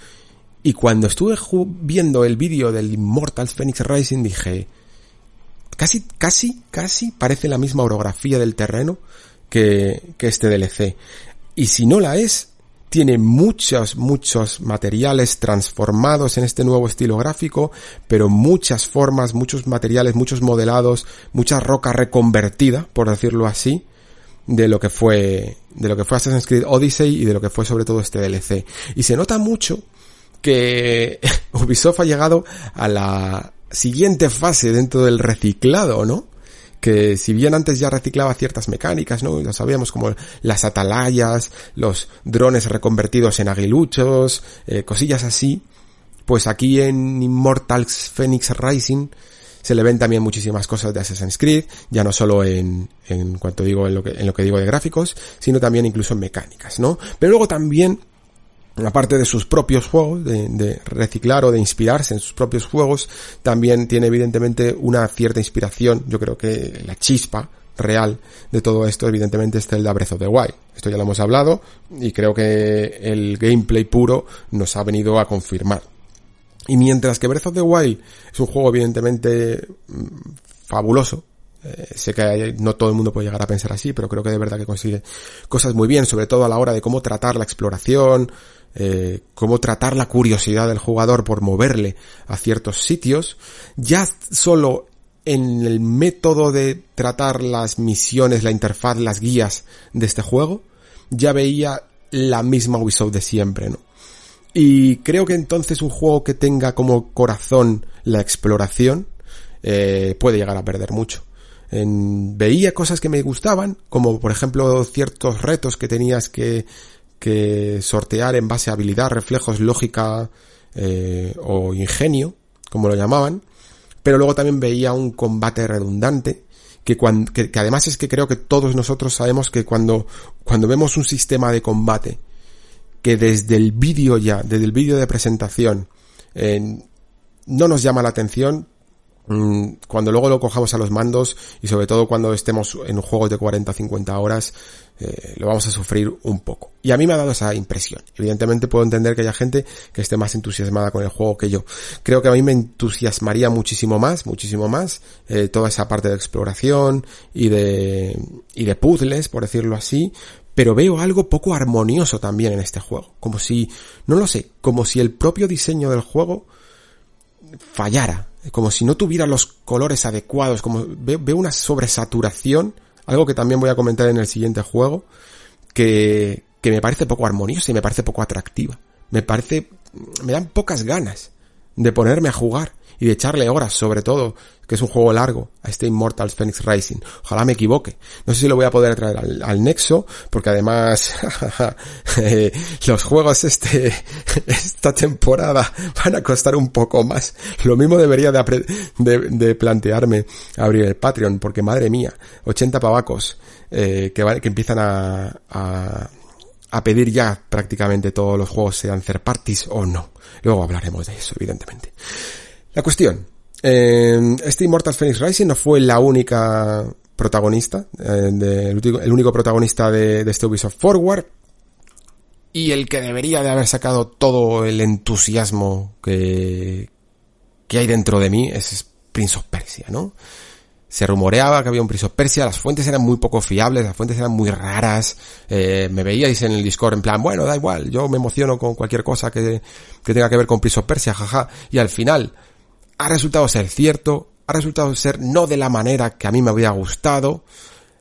y cuando estuve viendo el vídeo del Immortals Phoenix Rising dije, casi, casi, casi parece la misma orografía del terreno que, que este DLC. Y si no la es, tiene muchos, muchos materiales transformados en este nuevo estilo gráfico, pero muchas formas, muchos materiales, muchos modelados, mucha roca reconvertida, por decirlo así, de lo que fue, de lo que fue Assassin's Creed Odyssey y de lo que fue sobre todo este DLC. Y se nota mucho que (laughs) Ubisoft ha llegado a la siguiente fase dentro del reciclado, ¿no? Que si bien antes ya reciclaba ciertas mecánicas, ¿no? Ya sabíamos como las atalayas, los drones reconvertidos en aguiluchos, eh, cosillas así, pues aquí en Immortals Phoenix Rising se le ven también muchísimas cosas de Assassin's Creed, ya no solo en, en cuanto digo, en lo que, en lo que digo de gráficos, sino también incluso en mecánicas, ¿no? Pero luego también aparte de sus propios juegos, de, reciclar o de inspirarse en sus propios juegos, también tiene evidentemente una cierta inspiración, yo creo que la chispa real de todo esto evidentemente es Zelda Breath of the Wild. Esto ya lo hemos hablado y creo que el gameplay puro nos ha venido a confirmar. Y mientras que Breath of the Wild es un juego evidentemente mm, fabuloso, eh, sé que no todo el mundo puede llegar a pensar así, pero creo que de verdad que consigue cosas muy bien, sobre todo a la hora de cómo tratar la exploración, eh, cómo tratar la curiosidad del jugador por moverle a ciertos sitios, ya solo en el método de tratar las misiones, la interfaz, las guías de este juego, ya veía la misma Ubisoft de siempre, ¿no? Y creo que entonces un juego que tenga como corazón la exploración eh, puede llegar a perder mucho. veía cosas que me gustaban, como por ejemplo ciertos retos que tenías que que sortear en base a habilidad, reflejos, lógica eh, o ingenio, como lo llamaban, pero luego también veía un combate redundante, que, cuando, que, además es que creo que todos nosotros sabemos que cuando, cuando vemos un sistema de combate, que desde el vídeo ya, desde el vídeo de presentación, eh, no nos llama la atención, mm, cuando luego lo cojamos a los mandos y sobre todo cuando estemos en juegos de 40 50 horas eh, lo vamos a sufrir un poco. Y a mí me ha dado esa impresión. Evidentemente puedo entender que haya gente que esté más entusiasmada con el juego que yo. Creo que a mí me entusiasmaría muchísimo más, muchísimo más, eh, toda esa parte de exploración y de, y de puzzles, por decirlo así, pero veo algo poco armonioso también en este juego. Como si, no lo sé, como si el propio diseño del juego fallara, como si no tuviera los colores adecuados, como veo, veo una sobresaturación algo que también voy a comentar en el siguiente juego, que, que me parece poco armoniosa y me parece poco atractiva. Me parece, me dan pocas ganas de ponerme a jugar y de echarle horas, sobre todo, que es un juego largo, a este Immortals Phoenix Rising. Ojalá me equivoque. No sé si lo voy a poder traer al, Nexo, porque además (laughs) eh, los juegos este (laughs) esta temporada van a costar un poco más. Lo mismo debería de, de, plantearme abrir el Patreon, porque madre mía, 80 pavacos eh, que, que empiezan a, a, a pedir ya prácticamente todos los juegos, sean third parties o no. Luego hablaremos de eso, evidentemente. La cuestión, eh, este Immortal Phoenix Rising no fue la única protagonista, eh, el, único protagonista de, este Ubisoft Forward, y el que debería de haber sacado todo el entusiasmo que, que hay dentro de mí es Prince of Persia, ¿no? Se rumoreaba que había un Prince of Persia, las fuentes eran muy poco fiables, las fuentes eran muy raras, eh, me veíais en el Discord en plan, bueno, da igual, yo me emociono con cualquier cosa que, que tenga que ver con Prince of Persia, jaja, y al final, ha resultado ser cierto, ha resultado ser no de la manera que a mí me había gustado,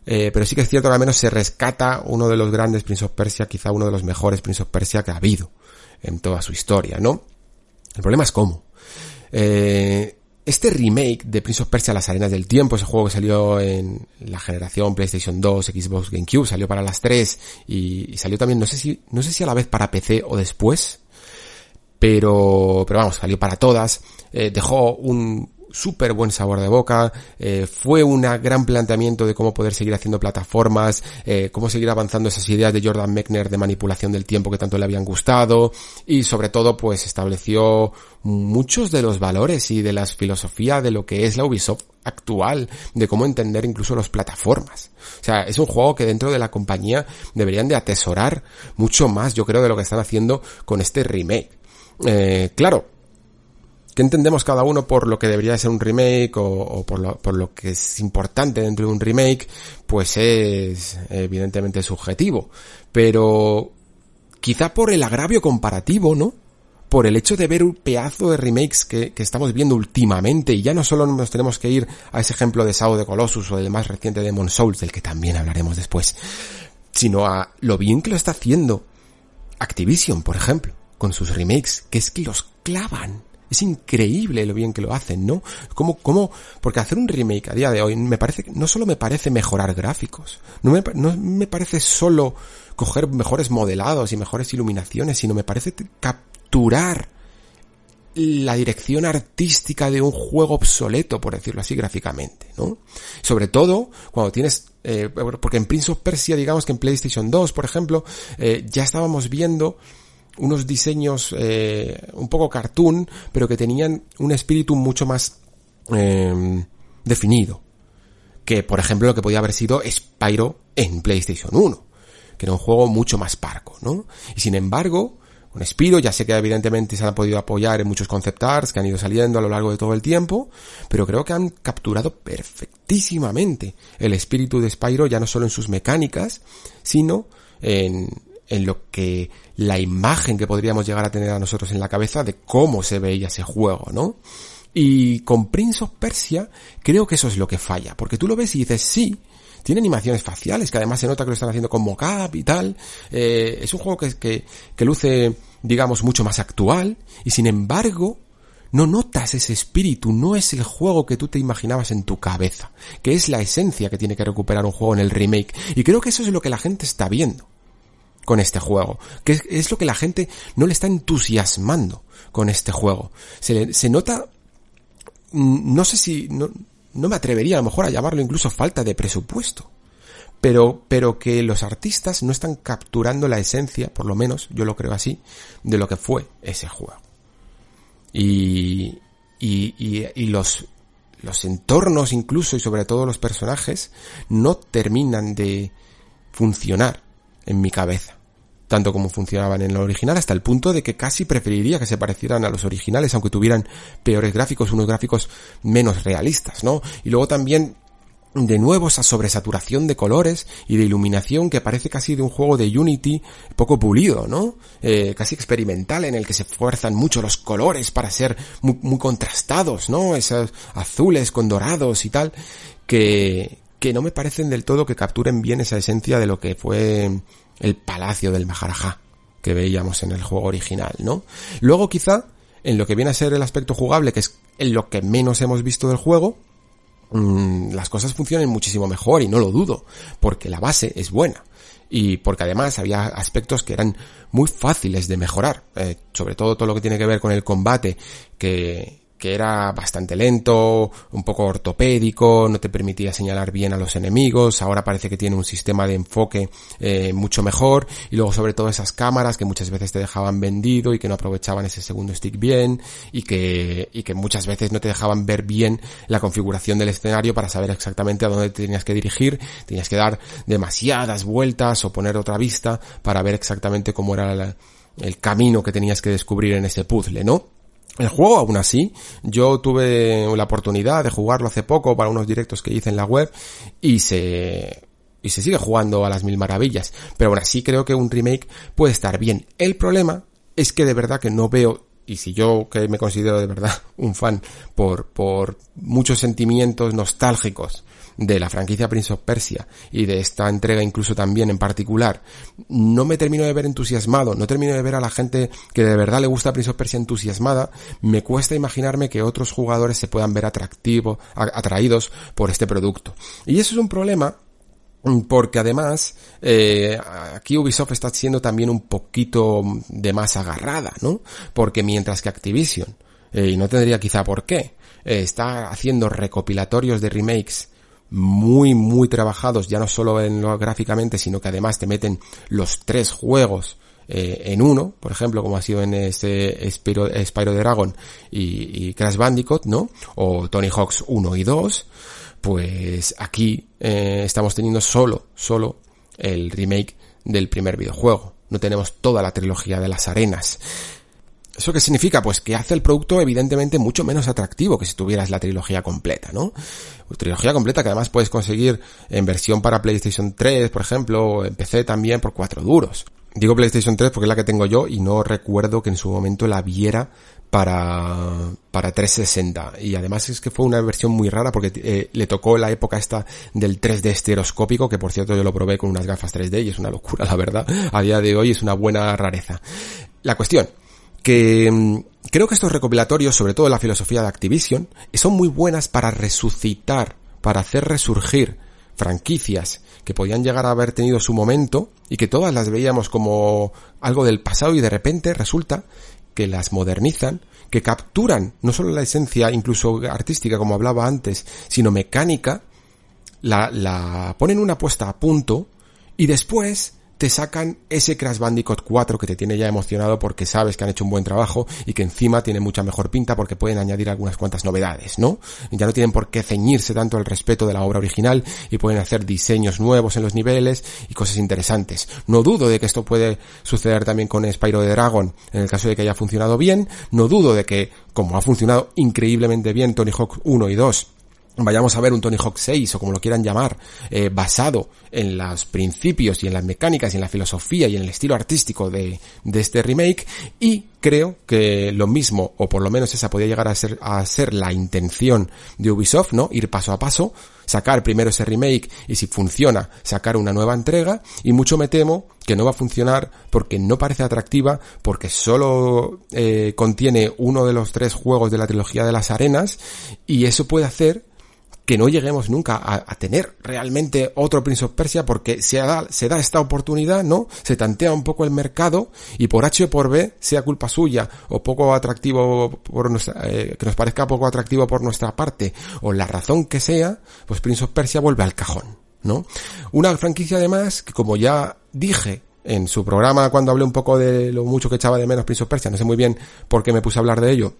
eh, pero sí que es cierto que al menos se rescata uno de los grandes Prince of Persia, quizá uno de los mejores Prince of Persia que ha habido en toda su historia, ¿no? El problema es cómo. Eh, este remake de Prince of Persia Las Arenas del Tiempo, ese juego que salió en la generación PlayStation 2, Xbox, GameCube, salió para las tres y, y, salió también, no sé si, no sé si a la vez para PC o después, pero, pero vamos, salió para todas, eh, dejó un súper buen sabor de boca, eh, fue un gran planteamiento de cómo poder seguir haciendo plataformas, eh, cómo seguir avanzando esas ideas de Jordan Mechner de manipulación del tiempo que tanto le habían gustado y sobre todo pues estableció muchos de los valores y de las filosofías de lo que es la Ubisoft actual, de cómo entender incluso las plataformas. O sea, es un juego que dentro de la compañía deberían de atesorar mucho más, yo creo, de lo que están haciendo con este remake. Eh, claro, ¿Qué entendemos cada uno por lo que debería ser un remake o, por, lo, por, lo, que es importante dentro de un remake? Pues es evidentemente subjetivo. Pero quizá por el agravio comparativo, ¿no? Por el hecho de ver un pedazo de remakes que, que, estamos viendo últimamente y ya no solo nos tenemos que ir a ese ejemplo de Sao de Colossus o del más reciente Demon Souls, del que también hablaremos después, sino a lo bien que lo está haciendo Activision, por ejemplo, con sus remakes, que es que los clavan es increíble lo bien que lo hacen, ¿no? Como, como, porque hacer un remake a día de hoy me parece, no solo me parece mejorar gráficos, no me, parece solo coger mejores modelados y mejores iluminaciones, sino me parece capturar la dirección artística de un juego obsoleto, por decirlo así, gráficamente, ¿no? Sobre todo cuando tienes, eh, porque en Prince of Persia, digamos que en PlayStation 2, por ejemplo, eh, ya estábamos viendo unos diseños eh, un poco cartoon, pero que tenían un espíritu mucho más eh, definido. Que, por ejemplo, lo que podía haber sido Spyro en PlayStation 1, que era un juego mucho más parco, ¿no? Y sin embargo, con Spyro ya sé que evidentemente se han podido apoyar en muchos concept arts que han ido saliendo a lo largo de todo el tiempo, pero creo que han capturado perfectísimamente el espíritu de Spyro ya no solo en sus mecánicas, sino en, en lo que la imagen que podríamos llegar a tener a nosotros en la cabeza de cómo se veía ese juego, ¿no? Y con Prince of Persia creo que eso es lo que falla, porque tú lo ves y dices, sí, tiene animaciones faciales, que además se nota que lo están haciendo con mocap y tal, eh, es un juego que, que, que luce, digamos, mucho más actual, y sin embargo, no notas ese espíritu, no es el juego que tú te imaginabas en tu cabeza, que es la esencia que tiene que recuperar un juego en el remake. Y creo que eso es lo que la gente está viendo con este juego, que es, lo que la gente no le está entusiasmando con este juego. Se, se nota, mm, no sé si, no, no me atrevería a lo mejor a llamarlo incluso falta de presupuesto. Pero, pero que los artistas no están capturando la esencia, por lo menos, yo lo creo así, de lo que fue ese juego. Y, y, y, y los, los entornos incluso y sobre todo los personajes no terminan de funcionar en mi cabeza tanto como funcionaban en el original, hasta el punto de que casi preferiría que se parecieran a los originales, aunque tuvieran peores gráficos, unos gráficos menos realistas, ¿no? Y luego también de nuevo esa sobresaturación de colores y de iluminación que parece casi de un juego de Unity poco pulido, ¿no? Eh, casi experimental en el que se fuerzan mucho los colores para ser muy, muy contrastados, ¿no? Esos azules con dorados y tal, que, que no me parecen del todo que capturen bien esa esencia de lo que fue el palacio del Maharaja que veíamos en el juego original, ¿no? Luego quizá, en lo que viene a ser el aspecto jugable, que es en lo que menos hemos visto del juego, mmm, las cosas funcionan muchísimo mejor y no lo dudo, porque la base es buena y porque además había aspectos que eran muy fáciles de mejorar, eh, sobre todo todo lo que tiene que ver con el combate, que, que era bastante lento, un poco ortopédico, no te permitía señalar bien a los enemigos, ahora parece que tiene un sistema de enfoque eh, mucho mejor, y luego sobre todo esas cámaras que muchas veces te dejaban vendido y que no aprovechaban ese segundo stick bien, y que, y que muchas veces no te dejaban ver bien la configuración del escenario para saber exactamente a dónde te tenías que dirigir, tenías que dar demasiadas vueltas o poner otra vista para ver exactamente cómo era el camino que tenías que descubrir en ese puzzle, ¿no? El juego, aún así, yo tuve la oportunidad de jugarlo hace poco para unos directos que hice en la web y se, y se sigue jugando a las mil maravillas. Pero aún así creo que un remake puede estar bien. El problema es que de verdad que no veo, y si yo que me considero de verdad (laughs) un fan por, por muchos sentimientos nostálgicos de la franquicia Prince of Persia y de esta entrega incluso también en particular, no me termino de ver entusiasmado, no termino de ver a la gente que de verdad le gusta Prince of Persia entusiasmada, me cuesta imaginarme que otros jugadores se puedan ver atractivos, atraídos por este producto. Y eso es un problema porque además eh, aquí Ubisoft está siendo también un poquito de más agarrada, ¿no? Porque mientras que Activision eh, y no tendría quizá por qué. Eh, está haciendo recopilatorios de remakes muy, muy trabajados, ya no solo en lo gráficamente, sino que además te meten los tres juegos eh, en uno, por ejemplo, como ha sido en este Spyro, Spyro Dragon y, y, Crash Bandicoot, ¿no? O Tony Hawk's 1 y 2, pues aquí eh, estamos teniendo solo, solo el remake del primer videojuego. No tenemos toda la trilogía de las arenas. ¿Eso qué significa? Pues que hace el producto evidentemente mucho menos atractivo que si tuvieras la trilogía completa, ¿no? Trilogía completa que además puedes conseguir en versión para PlayStation 3, por ejemplo, o en PC también por 4 duros. Digo PlayStation 3 porque es la que tengo yo y no recuerdo que en su momento la viera para, para 360. Y además es que fue una versión muy rara porque eh, le tocó la época esta del 3D estereoscópico, que por cierto yo lo probé con unas gafas 3D y es una locura, la verdad. A día de hoy es una buena rareza. La cuestión, que mm, creo que estos recopilatorios, sobre todo la filosofía de Activision, son muy buenas para resucitar, para hacer resurgir franquicias que podían llegar a haber tenido su momento y que todas las veíamos como algo del pasado y de repente resulta que las modernizan, que capturan no solo la esencia incluso artística como hablaba antes, sino mecánica, la, la ponen una puesta a punto y después te sacan ese Crash Bandicoot 4 que te tiene ya emocionado porque sabes que han hecho un buen trabajo y que encima tiene mucha mejor pinta porque pueden añadir algunas cuantas novedades, ¿no? Ya no tienen por qué ceñirse tanto al respeto de la obra original y pueden hacer diseños nuevos en los niveles y cosas interesantes. No dudo de que esto puede suceder también con Spyro de Dragon en el caso de que haya funcionado bien, no dudo de que como ha funcionado increíblemente bien Tony Hawk 1 y 2 vayamos a ver un Tony Hawk 6 o como lo quieran llamar, eh, basado en los principios y en las mecánicas y en la filosofía y en el estilo artístico de, de este remake y creo que lo mismo o por lo menos esa podría llegar a ser, a ser la intención de Ubisoft, ¿no? Ir paso a paso, sacar primero ese remake y si funciona sacar una nueva entrega y mucho me temo que no va a funcionar porque no parece atractiva, porque solo eh, contiene uno de los tres juegos de la trilogía de las arenas y eso puede hacer que no lleguemos nunca a, tener realmente otro Prince of Persia porque se da, se da esta oportunidad, ¿no? Se tantea un poco el mercado y por H o por B, sea culpa suya o poco atractivo por nuestra, eh, que nos parezca poco atractivo por nuestra parte o la razón que sea, pues Prince of Persia vuelve al cajón, ¿no? Una franquicia además que como ya dije en su programa cuando hablé un poco de lo mucho que echaba de menos Prince of Persia, no sé muy bien por qué me puse a hablar de ello,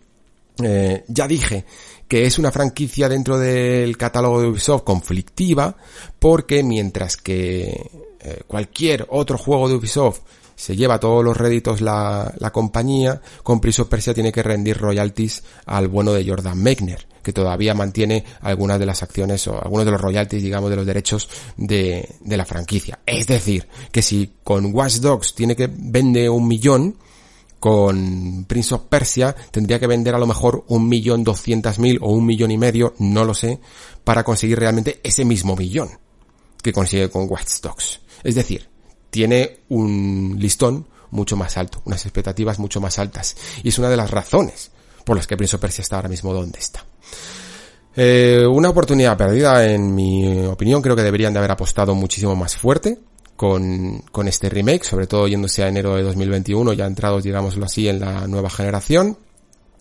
eh, ya dije que es una franquicia dentro del catálogo de Ubisoft conflictiva, porque mientras que eh, cualquier otro juego de Ubisoft se lleva todos los réditos la, la compañía, con Prince of Persia tiene que rendir royalties al bueno de Jordan Mechner, que todavía mantiene algunas de las acciones o algunos de los royalties, digamos, de los derechos de, de la franquicia. Es decir, que si con Watch Dogs tiene que vende un millón, con Prince of Persia tendría que vender a lo mejor un millón doscientas mil o un millón y medio, no lo sé, para conseguir realmente ese mismo millón que consigue con Watch Dogs. Es decir, tiene un listón mucho más alto, unas expectativas mucho más altas. Y es una de las razones por las que Prince of Persia está ahora mismo donde está. Eh, una oportunidad perdida, en mi opinión, creo que deberían de haber apostado muchísimo más fuerte con, con este remake, sobre todo yéndose a enero de 2021, ya entrados, digámoslo así, en la nueva generación,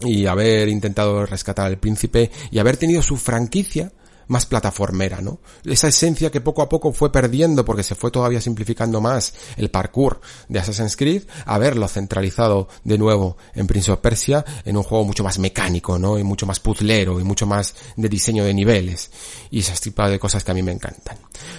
y haber intentado rescatar al príncipe y haber tenido su franquicia más plataformera, ¿no? Esa esencia que poco a poco fue perdiendo porque se fue todavía simplificando más el parkour de Assassin's Creed, haberlo centralizado de nuevo en Prince of Persia en un juego mucho más mecánico, ¿no? Y mucho más puzzlero y mucho más de diseño de niveles y esas tipo de cosas que a mí me encantan.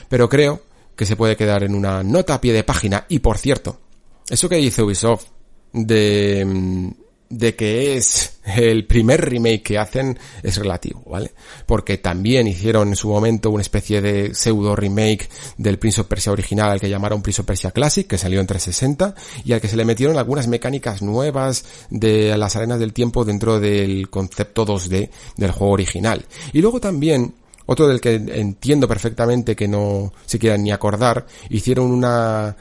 Pero creo que se puede quedar en una nota a pie de página. Y por cierto, eso que dice Ubisoft de, mm, de que es el primer remake que hacen es relativo, ¿vale? Porque también hicieron en su momento una especie de pseudo remake del Prince of Persia original al que llamaron Prince of Persia Classic, que salió en 360, y al que se le metieron algunas mecánicas nuevas de las arenas del tiempo dentro del concepto 2D del juego original. Y luego también otro del que entiendo perfectamente que no se quieran ni acordar, hicieron una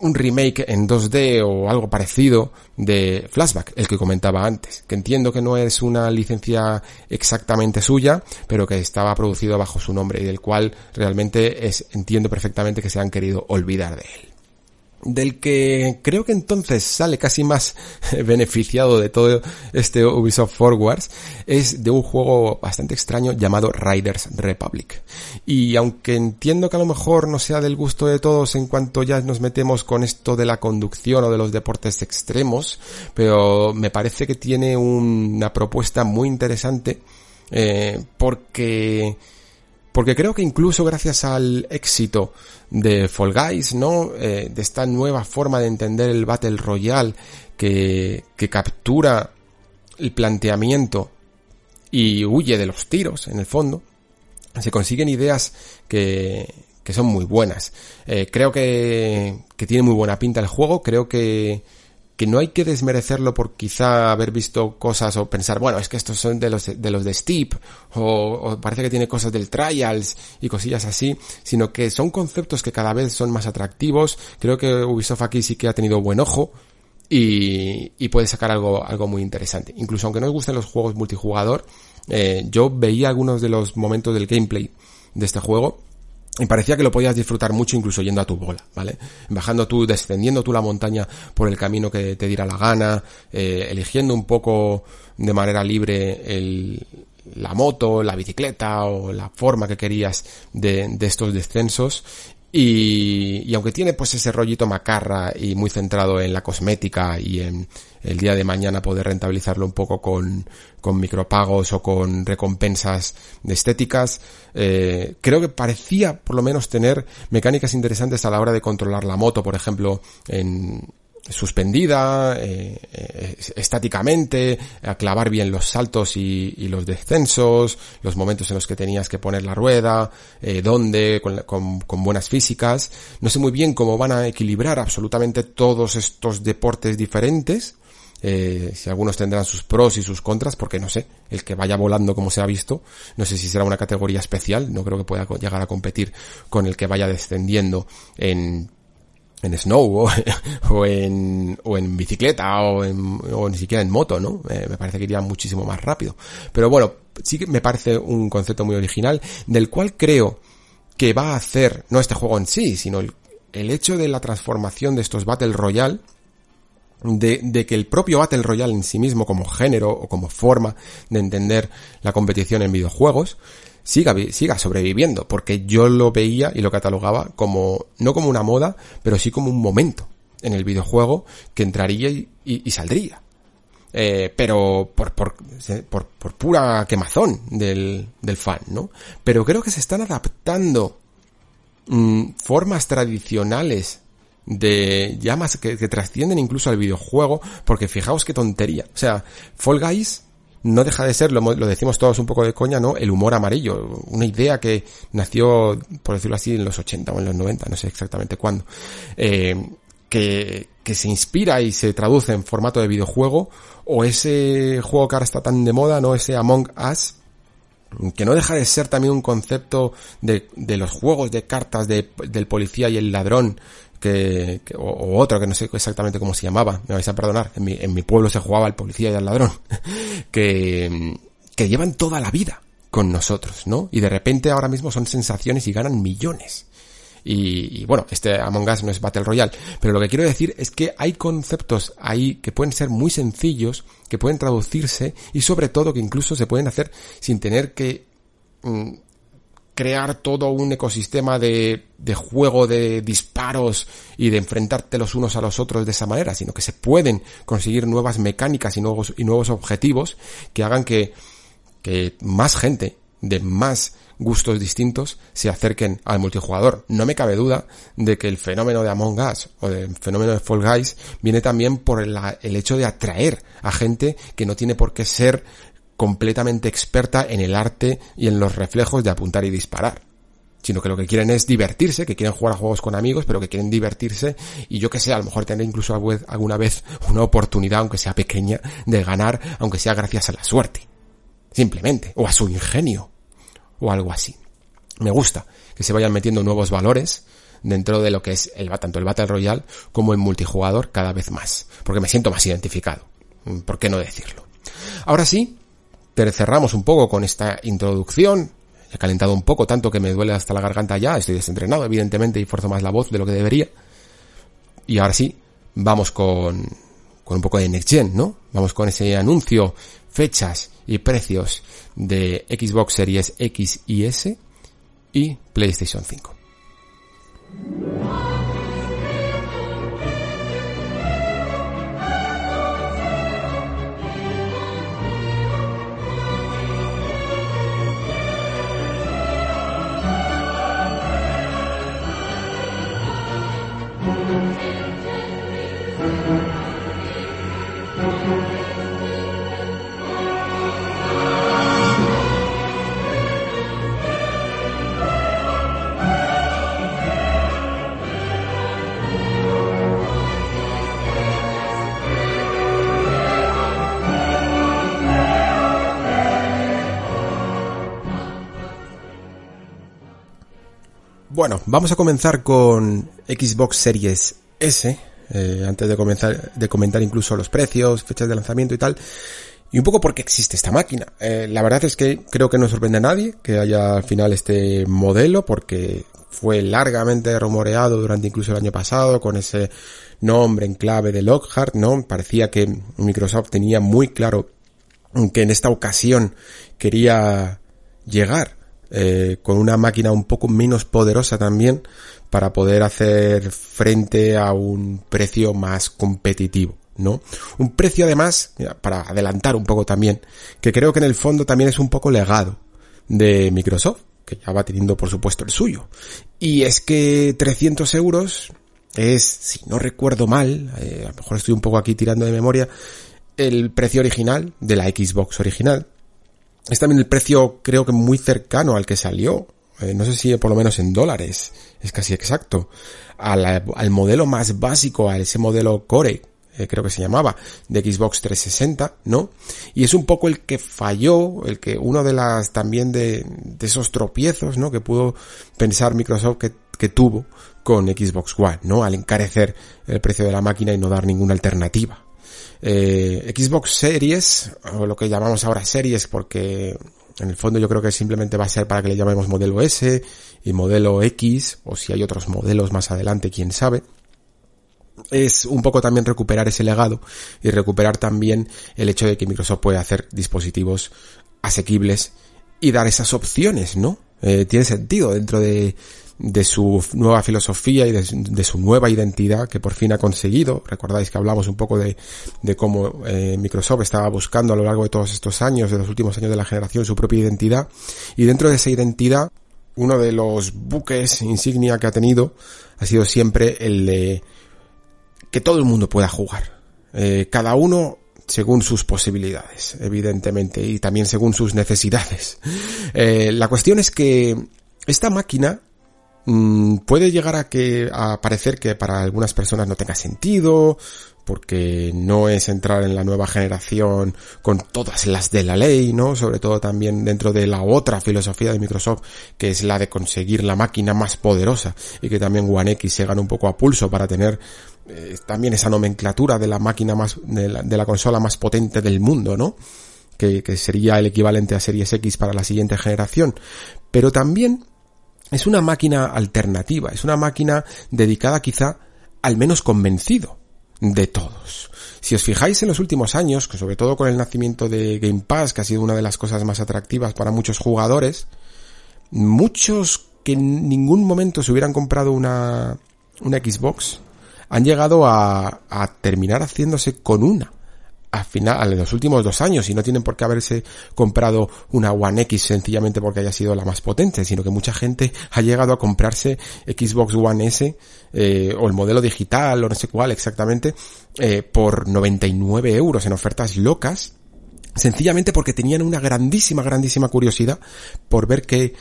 un remake en 2D o algo parecido de Flashback, el que comentaba antes, que entiendo que no es una licencia exactamente suya, pero que estaba producido bajo su nombre y del cual realmente es, entiendo perfectamente que se han querido olvidar de él. Del que creo que entonces sale casi más (laughs) beneficiado de todo este Ubisoft Forwards es de un juego bastante extraño llamado Riders Republic. Y aunque entiendo que a lo mejor no sea del gusto de todos en cuanto ya nos metemos con esto de la conducción o de los deportes extremos, pero me parece que tiene una propuesta muy interesante eh, porque porque creo que incluso gracias al éxito de Fall Guys, ¿no? Eh, de esta nueva forma de entender el Battle Royale que, que captura el planteamiento y huye de los tiros, en el fondo, se consiguen ideas que, que son muy buenas. Eh, creo que, que tiene muy buena pinta el juego, creo que, que no hay que desmerecerlo por quizá haber visto cosas o pensar, bueno, es que estos son de los de, los de Steep, o, parece que tiene cosas del Trials y cosillas así, sino que son conceptos que cada vez son más atractivos. Creo que Ubisoft aquí sí que ha tenido buen ojo y, y puede sacar algo, algo muy interesante. Incluso aunque no os gusten los juegos multijugador, eh, yo veía algunos de los momentos del gameplay de este juego y parecía que lo podías disfrutar mucho incluso yendo a tu bola, ¿vale? Bajando tú, descendiendo tú la montaña por el camino que te diera la gana, eh, eligiendo un poco de manera libre el, la moto, la bicicleta o la forma que querías de, de estos descensos y, y, aunque tiene pues ese rollito macarra y muy centrado en la cosmética y en el día de mañana poder rentabilizarlo un poco con, con micropagos o con recompensas estéticas, eh, creo que parecía por lo menos tener mecánicas interesantes a la hora de controlar la moto, por ejemplo, en, suspendida, eh, estáticamente, a clavar bien los saltos y, y, los descensos, los momentos en los que tenías que poner la rueda, eh, dónde, con, con, con, buenas físicas. No sé muy bien cómo van a equilibrar absolutamente todos estos deportes diferentes. Eh, si algunos tendrán sus pros y sus contras, porque no sé, el que vaya volando como se ha visto, no sé si será una categoría especial, no creo que pueda llegar a competir con el que vaya descendiendo en en snow (laughs) o, en, o en bicicleta o, en, o ni siquiera en moto, ¿no? Eh, me parece que iría muchísimo más rápido. Pero bueno, sí que me parece un concepto muy original del cual creo que va a hacer, no este juego en sí, sino el, el hecho de la transformación de estos Battle Royale, de, de, que el propio Battle Royale en sí mismo como género o como forma de entender la competición en videojuegos, siga, siga sobreviviendo, porque yo lo veía y lo catalogaba como, no como una moda, pero sí como un momento en el videojuego que entraría y, saldría. Eh, pero por, por, por, por, pura quemazón del, del fan, ¿no? Pero creo que se están adaptando mmm, formas tradicionales de llamas que, que trascienden incluso al videojuego, porque fijaos qué tontería. O sea, Fall Guys no deja de ser, lo, decimos todos un poco de coña, ¿no? El humor amarillo. Una idea que nació, por decirlo así, en los 80 o en los 90, no sé exactamente cuándo. Eh, que, que se inspira y se traduce en formato de videojuego. O ese juego que ahora está tan de moda, ¿no? Ese Among Us. Que no deja de ser también un concepto de, de los juegos de cartas de, del policía y el ladrón que, que o, o, otro que no sé exactamente cómo se llamaba, me vais a perdonar, en mi, en mi pueblo se jugaba el policía y el ladrón, (laughs) que, que llevan toda la vida con nosotros, ¿no? Y de repente ahora mismo son sensaciones y ganan millones. Y, y, bueno, este Among Us no es Battle Royale, pero lo que quiero decir es que hay conceptos ahí que pueden ser muy sencillos, que pueden traducirse y sobre todo que incluso se pueden hacer sin tener que mmm, crear todo un ecosistema de, de, juego de disparos y de enfrentarte los unos a los otros de esa manera, sino que se pueden conseguir nuevas mecánicas y nuevos, y nuevos objetivos que hagan que, que más gente de más gustos distintos se acerquen al multijugador. No me cabe duda de que el fenómeno de Among Us o el fenómeno de Fall Guys viene también por el, el hecho de atraer a gente que no tiene por qué ser completamente experta en el arte y en los reflejos de apuntar y disparar sino que lo que quieren es divertirse, que quieren jugar a juegos con amigos, pero que quieren divertirse y yo que sé, a lo mejor tener incluso alguna vez una oportunidad, aunque sea pequeña, de ganar, aunque sea gracias a la suerte. Simplemente. O a su ingenio. O algo así. Me gusta que se vayan metiendo nuevos valores dentro de lo que es el, tanto el Battle Royale como el multijugador cada vez más. Porque me siento más identificado. ¿Por qué no decirlo? Ahora sí, cerramos un poco con esta introducción. He calentado un poco, tanto que me duele hasta la garganta ya. Estoy desentrenado, evidentemente, y forzo más la voz de lo que debería. Y ahora sí, vamos con, con un poco de Next Gen, ¿no? Vamos con ese anuncio, fechas y precios de Xbox Series X y S y PlayStation 5. Bueno, vamos a comenzar con Xbox Series S, eh, antes de comenzar, de comentar incluso los precios, fechas de lanzamiento y tal, y un poco por qué existe esta máquina. Eh, la verdad es que creo que no sorprende a nadie que haya al final este modelo, porque fue largamente rumoreado durante incluso el año pasado con ese nombre en clave de Lockhart, ¿no? Parecía que Microsoft tenía muy claro que en esta ocasión quería llegar eh, con una máquina un poco menos poderosa también para poder hacer frente a un precio más competitivo. ¿no? Un precio además, para adelantar un poco también, que creo que en el fondo también es un poco legado de Microsoft, que ya va teniendo por supuesto el suyo. Y es que 300 euros es, si no recuerdo mal, eh, a lo mejor estoy un poco aquí tirando de memoria, el precio original de la Xbox original, es también el precio creo que muy cercano al que salió. Eh, no sé si por lo menos en dólares, es casi exacto. Al, modelo más básico, a ese modelo Core, eh, creo que se llamaba, de Xbox 360, ¿no? Y es un poco el que falló, el que uno de las también de, esos tropiezos, ¿no? Que pudo pensar Microsoft que tuvo con Xbox One, ¿no? Al encarecer el precio de la máquina y no dar ninguna alternativa eh, Xbox Series, o lo que llamamos ahora Series, porque en el fondo yo creo que simplemente va a ser para que le llamemos modelo S y modelo X, o si hay otros modelos más adelante, quién sabe. Es un poco también recuperar ese legado y recuperar también el hecho de que Microsoft puede hacer dispositivos asequibles y dar esas opciones, ¿no? Eh, tiene sentido dentro de, de su nueva filosofía y de, su nueva identidad que por fin ha conseguido. Recordáis que hablamos un poco de, de cómo eh, Microsoft estaba buscando a lo largo de todos estos años, de los últimos años de la generación, su propia identidad. Y dentro de esa identidad, uno de los buques insignia que ha tenido ha sido siempre el de que todo el mundo pueda jugar. Eh, cada uno según sus posibilidades, evidentemente, y también según sus necesidades. (laughs) Eh, la cuestión es que esta máquina Mm, puede llegar a que a parecer que para algunas personas no tenga sentido porque no es entrar en la nueva generación con todas las de la ley, ¿no? Sobre todo también dentro de la otra filosofía de Microsoft, que es la de conseguir la máquina más poderosa y que también One X se gana un poco a pulso para tener eh, también esa nomenclatura de la máquina más, de la, de la consola más potente del mundo, ¿no? Que, que sería el equivalente a Series X para la siguiente generación. Pero también es una máquina alternativa, es una máquina dedicada quizá al menos convencido de todos. Si os fijáis en los últimos años, sobre todo con el nacimiento de Game Pass, que ha sido una de las cosas más atractivas para muchos jugadores, muchos que en ningún momento se hubieran comprado una, Xbox han llegado a, a terminar haciéndose con una al final, en los últimos dos años, y no tienen por qué haberse comprado una One X sencillamente porque haya sido la más potente, sino que mucha gente ha llegado a comprarse Xbox One S, eh, o el modelo digital, o no sé cuál exactamente, eh, por 99 euros en ofertas locas, sencillamente porque tenían una grandísima, grandísima curiosidad por ver qué,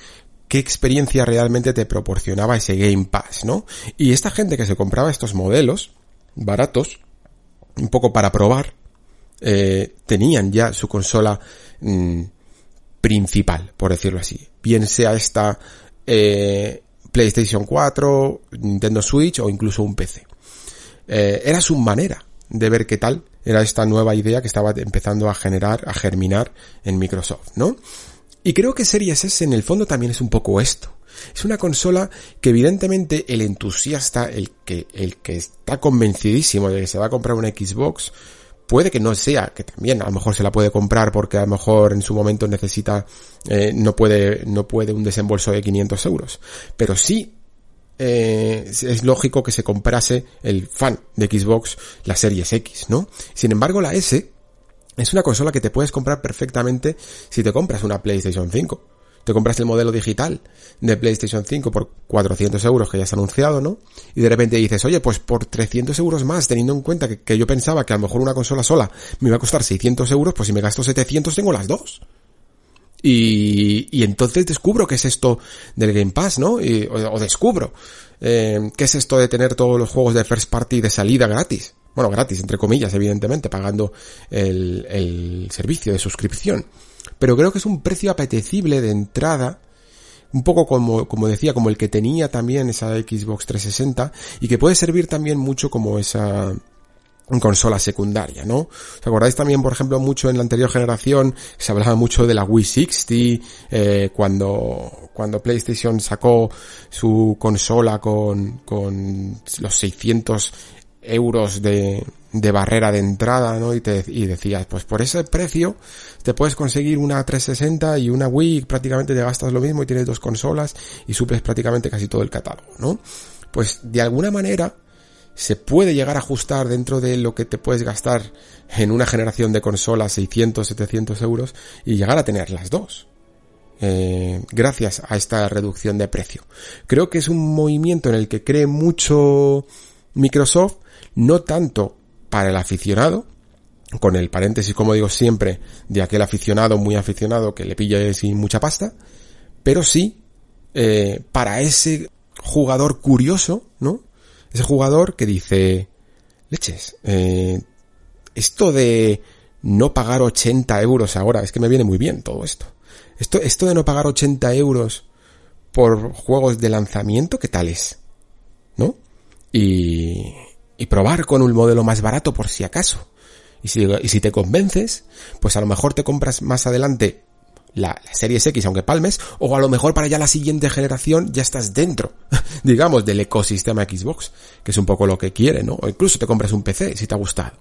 qué experiencia realmente te proporcionaba ese Game Pass, ¿no? Y esta gente que se compraba estos modelos baratos, un poco para probar, eh, tenían ya su consola mm, principal, por decirlo así. Bien sea esta eh, PlayStation 4, Nintendo Switch o incluso un PC. Eh, era su manera de ver qué tal era esta nueva idea que estaba empezando a generar, a germinar en Microsoft, ¿no? Y creo que Series S en el fondo también es un poco esto. Es una consola que evidentemente el entusiasta, el que, el que está convencidísimo de que se va a comprar una Xbox, puede que no sea, que también a lo mejor se la puede comprar porque a lo mejor en su momento necesita, eh, no puede, no puede un desembolso de 500 euros. Pero sí, eh, es lógico que se comprase el fan de Xbox la Series X, ¿no? Sin embargo, la S es una consola que te puedes comprar perfectamente si te compras una PlayStation 5 te compras el modelo digital de PlayStation 5 por 400 euros que ya has anunciado, ¿no? Y de repente dices, oye, pues por 300 euros más, teniendo en cuenta que, yo pensaba que a lo mejor una consola sola me iba a costar 600 euros, pues si me gasto 700 tengo las dos. Y, y entonces descubro qué es esto del Game Pass, ¿no? Y, o, descubro eh, qué es esto de tener todos los juegos de first party de salida gratis. Bueno, gratis, entre comillas, evidentemente, pagando el, el servicio de suscripción pero creo que es un precio apetecible de entrada, un poco como, como decía, como el que tenía también esa Xbox 360 y que puede servir también mucho como esa consola secundaria, ¿no? ¿Os acordáis también, por ejemplo, mucho en la anterior generación se hablaba mucho de la Wii 60 eh, cuando cuando PlayStation sacó su consola con con los 600 euros de, de barrera de entrada, ¿no? Y, te, y decías, pues por ese precio te puedes conseguir una 360 y una Wii, prácticamente te gastas lo mismo y tienes dos consolas y suples prácticamente casi todo el catálogo, ¿no? Pues de alguna manera se puede llegar a ajustar dentro de lo que te puedes gastar en una generación de consolas 600, 700 euros y llegar a tener las dos. Eh, gracias a esta reducción de precio. Creo que es un movimiento en el que cree mucho Microsoft no tanto para el aficionado, con el paréntesis, como digo siempre, de aquel aficionado muy aficionado que le pilla sin mucha pasta, pero sí eh, para ese jugador curioso, ¿no? Ese jugador que dice, leches, eh, esto de no pagar 80 euros ahora, es que me viene muy bien todo esto. Esto, esto de no pagar 80 euros por juegos de lanzamiento, ¿qué tal es? ¿No? Y, y probar con un modelo más barato por si acaso. Y si, y si te convences, pues a lo mejor te compras más adelante la, la Series X, aunque palmes, o a lo mejor para ya la siguiente generación ya estás dentro, (laughs) digamos, del ecosistema Xbox, que es un poco lo que quiere, ¿no? O incluso te compras un PC si te ha gustado.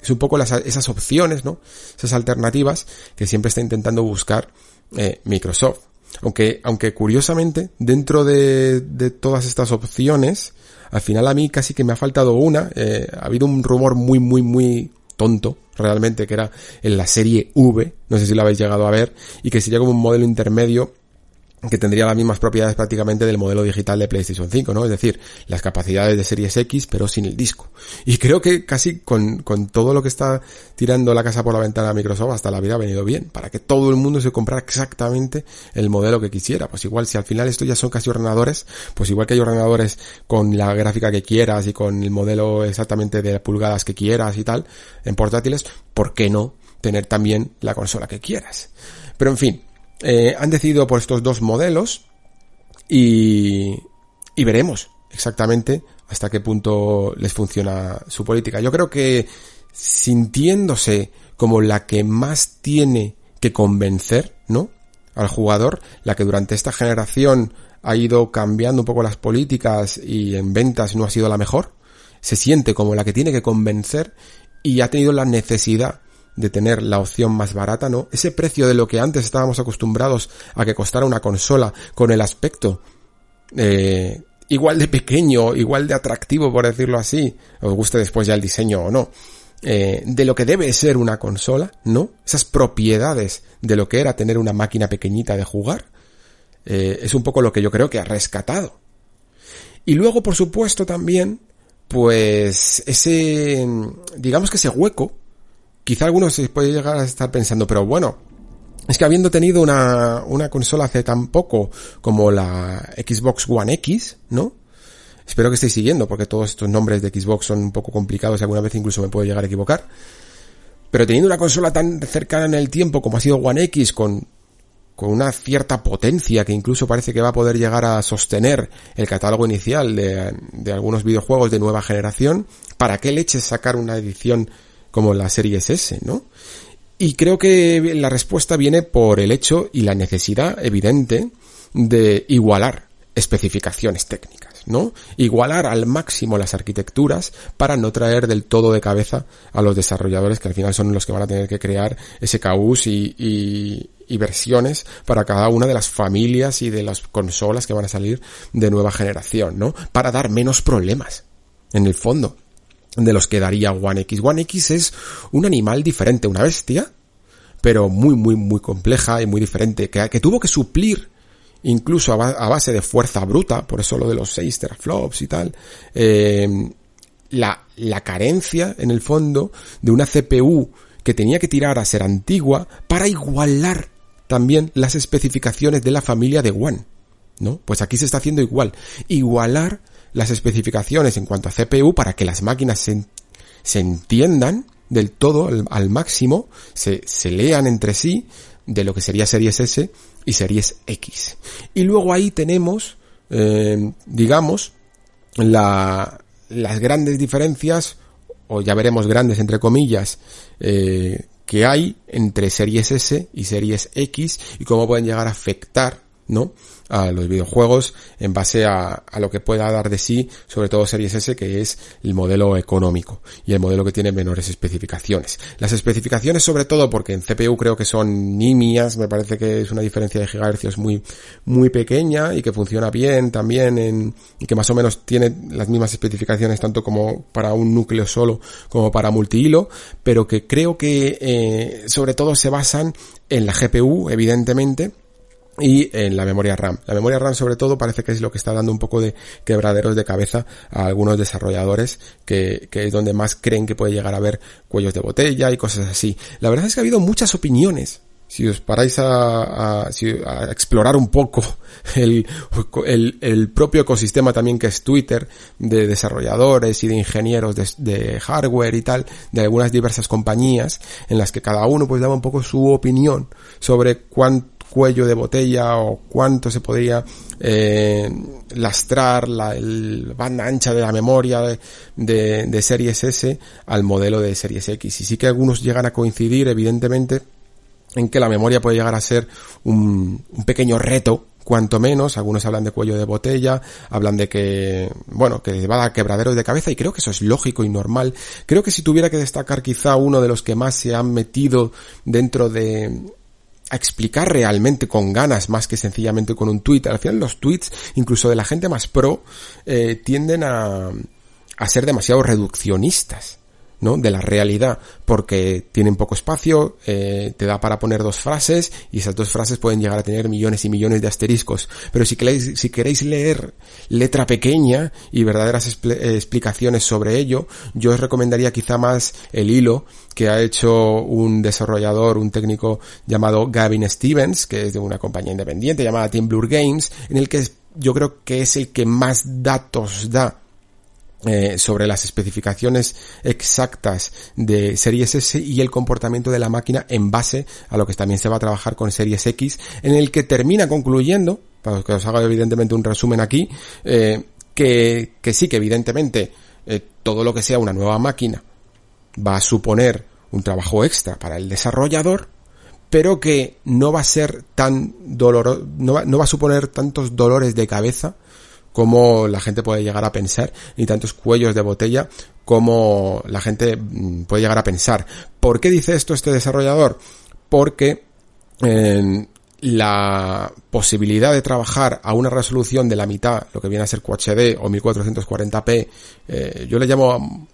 Es un poco las, esas opciones, ¿no? Esas alternativas que siempre está intentando buscar eh, Microsoft. Aunque, aunque curiosamente, dentro de, de todas estas opciones, al final a mí casi que me ha faltado una. Eh, ha habido un rumor muy, muy, muy tonto, realmente, que era en la serie V, no sé si lo habéis llegado a ver, y que sería como un modelo intermedio que tendría las mismas propiedades prácticamente del modelo digital de PlayStation 5, ¿no? Es decir, las capacidades de Series X, pero sin el disco. Y creo que casi con, con todo lo que está tirando la casa por la ventana Microsoft, hasta la vida ha venido bien, para que todo el mundo se comprara exactamente el modelo que quisiera. Pues igual, si al final esto ya son casi ordenadores, pues igual que hay ordenadores con la gráfica que quieras y con el modelo exactamente de pulgadas que quieras y tal, en portátiles, ¿por qué no tener también la consola que quieras? Pero en fin, eh, han decidido por estos dos modelos y, y veremos exactamente hasta qué punto les funciona su política. Yo creo que sintiéndose como la que más tiene que convencer, ¿no? Al jugador, la que durante esta generación ha ido cambiando un poco las políticas y en ventas no ha sido la mejor, se siente como la que tiene que convencer y ha tenido la necesidad de tener la opción más barata, ¿no? Ese precio de lo que antes estábamos acostumbrados a que costara una consola con el aspecto eh, igual de pequeño, igual de atractivo, por decirlo así, os guste después ya el diseño o no, eh, de lo que debe ser una consola, ¿no? Esas propiedades de lo que era tener una máquina pequeñita de jugar, eh, es un poco lo que yo creo que ha rescatado. Y luego, por supuesto, también, pues ese, digamos que ese hueco quizá algunos se puede llegar a estar pensando, pero bueno, es que habiendo tenido una, una consola hace tan poco como la Xbox One X, ¿no? Espero que estéis siguiendo, porque todos estos nombres de Xbox son un poco complicados y alguna vez incluso me puedo llegar a equivocar. Pero teniendo una consola tan cercana en el tiempo como ha sido One X, con, con una cierta potencia que incluso parece que va a poder llegar a sostener el catálogo inicial de, de algunos videojuegos de nueva generación, ¿para qué leches sacar una edición como la serie S, ¿no? Y creo que la respuesta viene por el hecho y la necesidad evidente de igualar especificaciones técnicas, ¿no? Igualar al máximo las arquitecturas para no traer del todo de cabeza a los desarrolladores que al final son los que van a tener que crear SKUs y, y, y versiones para cada una de las familias y de las consolas que van a salir de nueva generación, ¿no? Para dar menos problemas, en el fondo, de los que daría One X. One X es un animal diferente, una bestia, pero muy, muy, muy compleja y muy diferente, que, que tuvo que suplir incluso a, base de fuerza bruta, por eso lo de los 6 teraflops y tal, eh, la, la carencia, en el fondo, de una CPU que tenía que tirar a ser antigua para igualar también las especificaciones de la familia de One. ¿No? Pues aquí se está haciendo igual. Igualar las especificaciones en cuanto a CPU para que las máquinas se, entiendan del todo al, al máximo, se, se, lean entre sí de lo que sería Series S y Series X. Y luego ahí tenemos, eh, digamos, la, las grandes diferencias, o ya veremos grandes entre comillas, eh, que hay entre Series S y Series X y cómo pueden llegar a afectar, ¿no? a los videojuegos en base a, a, lo que pueda dar de sí, sobre todo Series S, que es el modelo económico y el modelo que tiene menores especificaciones. Las especificaciones sobre todo porque en CPU creo que son nimias, me parece que es una diferencia de gigahercios muy, muy pequeña y que funciona bien también en, y que más o menos tiene las mismas especificaciones tanto como para un núcleo solo como para multihilo, pero que creo que eh, sobre todo se basan en la GPU, evidentemente, y en la memoria RAM. La memoria RAM sobre todo parece que es lo que está dando un poco de quebraderos de cabeza a algunos desarrolladores que, es donde más creen que puede llegar a haber cuellos de botella y cosas así. La verdad es que ha habido muchas opiniones si os paráis a, explorar un poco (laughs) el, el, el, propio ecosistema también que es Twitter, de desarrolladores y de ingenieros de, de, hardware y tal, de algunas diversas compañías, en las que cada uno pues daba un poco su opinión sobre cuánto cuello de botella o cuánto se podría eh, lastrar la el banda ancha de la memoria de, de, Series S al modelo de Series X. Y sí que algunos llegan a coincidir, evidentemente, en que la memoria puede llegar a ser un, un pequeño reto cuanto menos, algunos hablan de cuello de botella, hablan de que, bueno, que va a quebraderos de cabeza y creo que eso es lógico y normal. Creo que si tuviera que destacar quizá uno de los que más se han metido dentro de, a explicar realmente con ganas más que sencillamente con un tweet. Al final los tweets, incluso de la gente más pro, eh, tienden a, a ser demasiado reduccionistas. ¿No? de la realidad porque tienen poco espacio, eh, te da para poner dos frases y esas dos frases pueden llegar a tener millones y millones de asteriscos. Pero si queréis, si queréis leer letra pequeña y verdaderas expl explicaciones sobre ello, yo os recomendaría quizá más el hilo que ha hecho un desarrollador, un técnico llamado Gavin Stevens, que es de una compañía independiente llamada Team Blur Games, en el que yo creo que es el que más datos da eh, sobre las especificaciones exactas de Series S y el comportamiento de la máquina en base a lo que también se va a trabajar con Series X, en el que termina concluyendo, para que os haga evidentemente un resumen aquí, eh, que, que, sí que evidentemente eh, todo lo que sea una nueva máquina va a suponer un trabajo extra para el desarrollador, pero que no va a ser tan doloroso, no no va a suponer tantos dolores de cabeza como la gente puede llegar a pensar, ni tantos cuellos de botella como la gente puede llegar a pensar. ¿Por qué dice esto este desarrollador? Porque eh, la posibilidad de trabajar a una resolución de la mitad, lo que viene a ser QHD o 1440p, eh, yo le llamo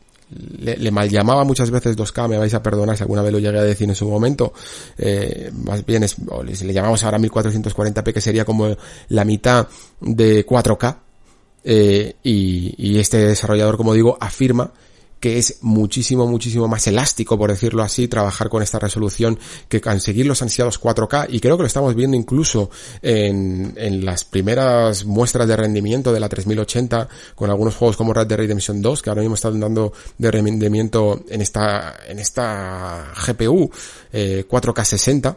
le, le, mal llamaba muchas veces 2K, me vais a perdonar si alguna vez lo llegué a decir en su momento, eh, más bien es, le llamamos ahora 1440p que sería como la mitad de 4K, eh, y, este desarrollador, como digo, afirma que es muchísimo, muchísimo más elástico, por decirlo así, trabajar con esta resolución que conseguir los ansiados 4K y creo que lo estamos viendo incluso en, en las primeras muestras de rendimiento de la 3080 con algunos juegos como Red Dead Redemption 2 que ahora mismo están dando de rendimiento en esta, en esta GPU eh, 4K 60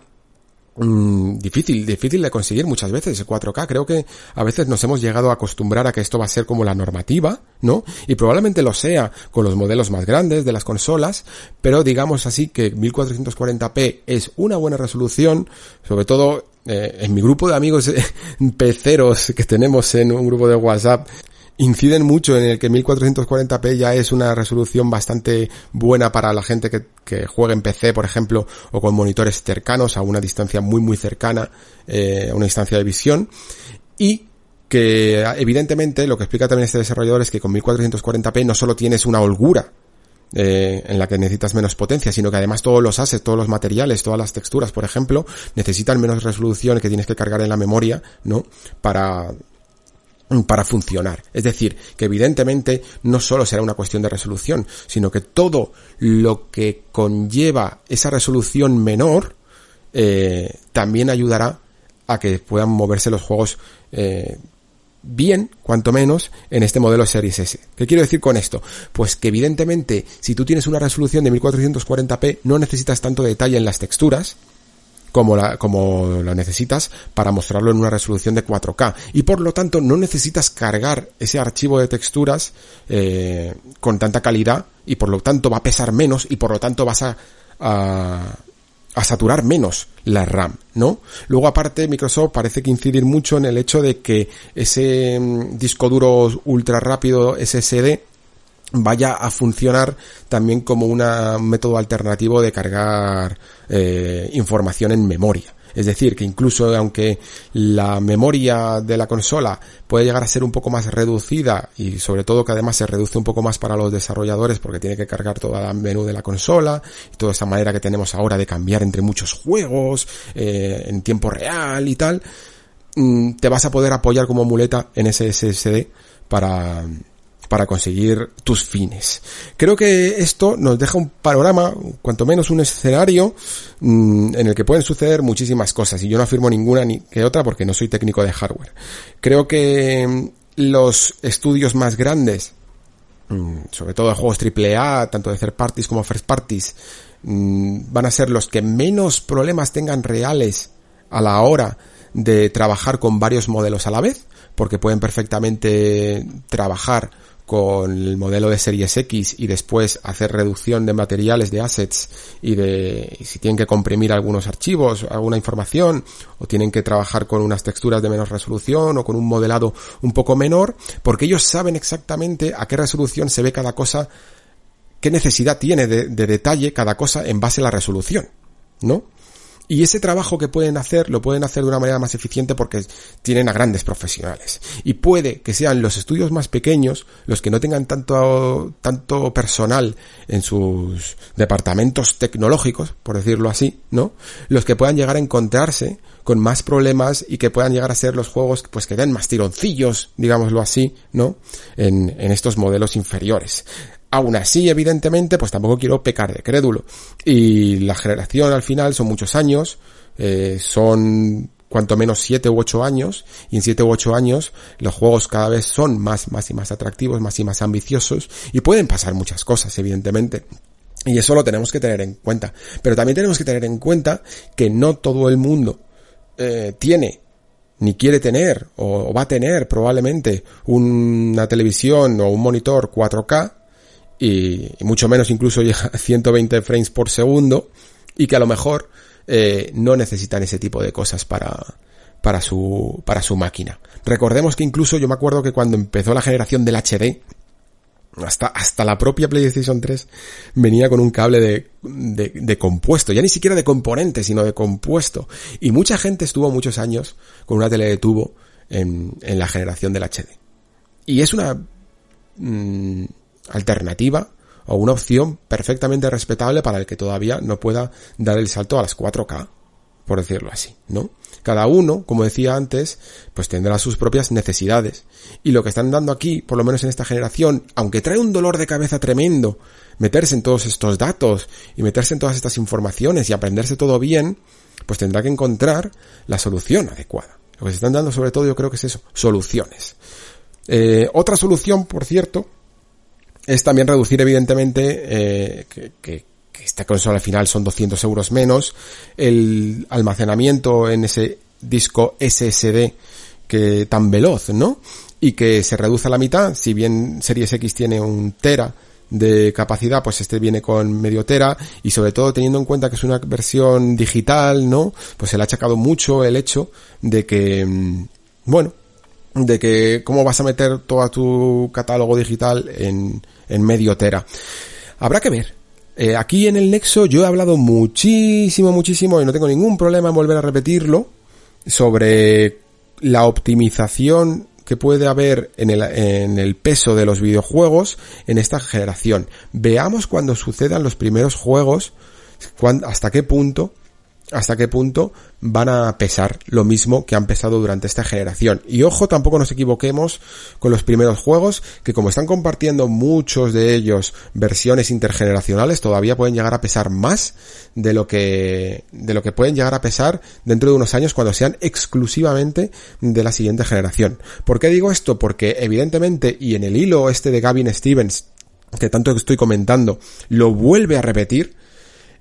Mm, difícil, difícil de conseguir muchas veces el 4K. Creo que a veces nos hemos llegado a acostumbrar a que esto va a ser como la normativa, ¿no? Y probablemente lo sea con los modelos más grandes de las consolas, pero digamos así que 1440p es una buena resolución, sobre todo eh, en mi grupo de amigos (laughs) peceros que tenemos en un grupo de WhatsApp, inciden mucho en el que 1440p ya es una resolución bastante buena para la gente que, que juega en PC, por ejemplo, o con monitores cercanos a una distancia muy muy cercana, eh, a una distancia de visión. Y que evidentemente lo que explica también este desarrollador es que con 1440p no solo tienes una holgura eh, en la que necesitas menos potencia, sino que además todos los assets, todos los materiales, todas las texturas, por ejemplo, necesitan menos resolución que tienes que cargar en la memoria, ¿no? Para para funcionar. Es decir, que evidentemente no solo será una cuestión de resolución, sino que todo lo que conlleva esa resolución menor eh, también ayudará a que puedan moverse los juegos eh, bien, cuanto menos, en este modelo Series S. ¿Qué quiero decir con esto? Pues que evidentemente, si tú tienes una resolución de 1440p, no necesitas tanto detalle en las texturas, como la, como la necesitas para mostrarlo en una resolución de 4K. Y por lo tanto no necesitas cargar ese archivo de texturas eh, con tanta calidad y por lo tanto va a pesar menos y por lo tanto vas a, a, a saturar menos la RAM, ¿no? Luego aparte Microsoft parece que incidir mucho en el hecho de que ese mm, disco duro ultra rápido SSD vaya a funcionar también como un método alternativo de cargar eh, información en memoria. Es decir, que incluso aunque la memoria de la consola puede llegar a ser un poco más reducida y sobre todo que además se reduce un poco más para los desarrolladores porque tiene que cargar toda la menú de la consola y toda esa manera que tenemos ahora de cambiar entre muchos juegos eh, en tiempo real y tal, mm, te vas a poder apoyar como muleta en ese SSD para para conseguir tus fines. Creo que esto nos deja un panorama, cuanto menos un escenario, mm, en el que pueden suceder muchísimas cosas, y yo no afirmo ninguna ni que otra porque no soy técnico de hardware. Creo que mm, los estudios más grandes, mm, sobre todo de juegos AAA, tanto de third parties como first parties, van a ser los que menos problemas tengan reales a la hora de trabajar con varios modelos a la vez, porque pueden perfectamente trabajar con el modelo de series X y después hacer reducción de materiales, de assets y de si tienen que comprimir algunos archivos, alguna información o tienen que trabajar con unas texturas de menos resolución o con un modelado un poco menor, porque ellos saben exactamente a qué resolución se ve cada cosa, qué necesidad tiene de, de detalle cada cosa en base a la resolución, ¿no? Y ese trabajo que pueden hacer, lo pueden hacer de una manera más eficiente porque tienen a grandes profesionales. Y puede que sean los estudios más pequeños, los que no tengan tanto, tanto personal en sus departamentos tecnológicos, por decirlo así, ¿no? Los que puedan llegar a encontrarse con más problemas y que puedan llegar a ser los juegos pues que den más tironcillos, digámoslo así, ¿no? En, en estos modelos inferiores. Aún así, evidentemente, pues tampoco quiero pecar de crédulo. Y la generación al final son muchos años, eh, son cuanto menos 7 u 8 años, y en 7 u 8 años los juegos cada vez son más, más y más atractivos, más y más ambiciosos, y pueden pasar muchas cosas, evidentemente. Y eso lo tenemos que tener en cuenta. Pero también tenemos que tener en cuenta que no todo el mundo eh, tiene ni quiere tener o va a tener probablemente una televisión o un monitor 4K y, mucho menos incluso llega a 120 frames por segundo y que a lo mejor eh, no necesitan ese tipo de cosas para, para su, para su máquina. Recordemos que incluso yo me acuerdo que cuando empezó la generación del HD, hasta, hasta la propia PlayStation 3 venía con un cable de, de, de, compuesto, ya ni siquiera de componente, sino de compuesto. Y mucha gente estuvo muchos años con una tele de tubo en, en la generación del HD. Y es una, mm, alternativa o una opción perfectamente respetable para el que todavía no pueda dar el salto a las 4K, por decirlo así, ¿no? Cada uno, como decía antes, pues tendrá sus propias necesidades. Y lo que están dando aquí, por lo menos en esta generación, aunque trae un dolor de cabeza tremendo, meterse en todos estos datos y meterse en todas estas informaciones y aprenderse todo bien, pues tendrá que encontrar la solución adecuada. Lo que se están dando sobre todo yo creo que es eso, soluciones. Eh, otra solución, por cierto, es también reducir evidentemente eh, que, que, esta consola al final son 200 euros menos, el almacenamiento en ese disco SSD que tan veloz, ¿no? Y que se reduce a la mitad, si bien Series X tiene un tera de capacidad, pues este viene con medio tera y sobre todo teniendo en cuenta que es una versión digital, ¿no? Pues se le ha achacado mucho el hecho de que, mm, bueno, de que cómo vas a meter todo tu catálogo digital en, en medio tera. Habrá que ver. Eh, aquí en el Nexo yo he hablado muchísimo, muchísimo y no tengo ningún problema en volver a repetirlo sobre la optimización que puede haber en el, en el peso de los videojuegos en esta generación. Veamos cuando sucedan los primeros juegos, hasta qué punto hasta qué punto van a pesar lo mismo que han pesado durante esta generación. Y ojo, tampoco nos equivoquemos con los primeros juegos, que como están compartiendo muchos de ellos versiones intergeneracionales, todavía pueden llegar a pesar más de lo que, de lo que pueden llegar a pesar dentro de unos años cuando sean exclusivamente de la siguiente generación. ¿Por qué digo esto? Porque evidentemente, y en el hilo este de Gavin Stevens, que tanto estoy comentando, lo vuelve a repetir,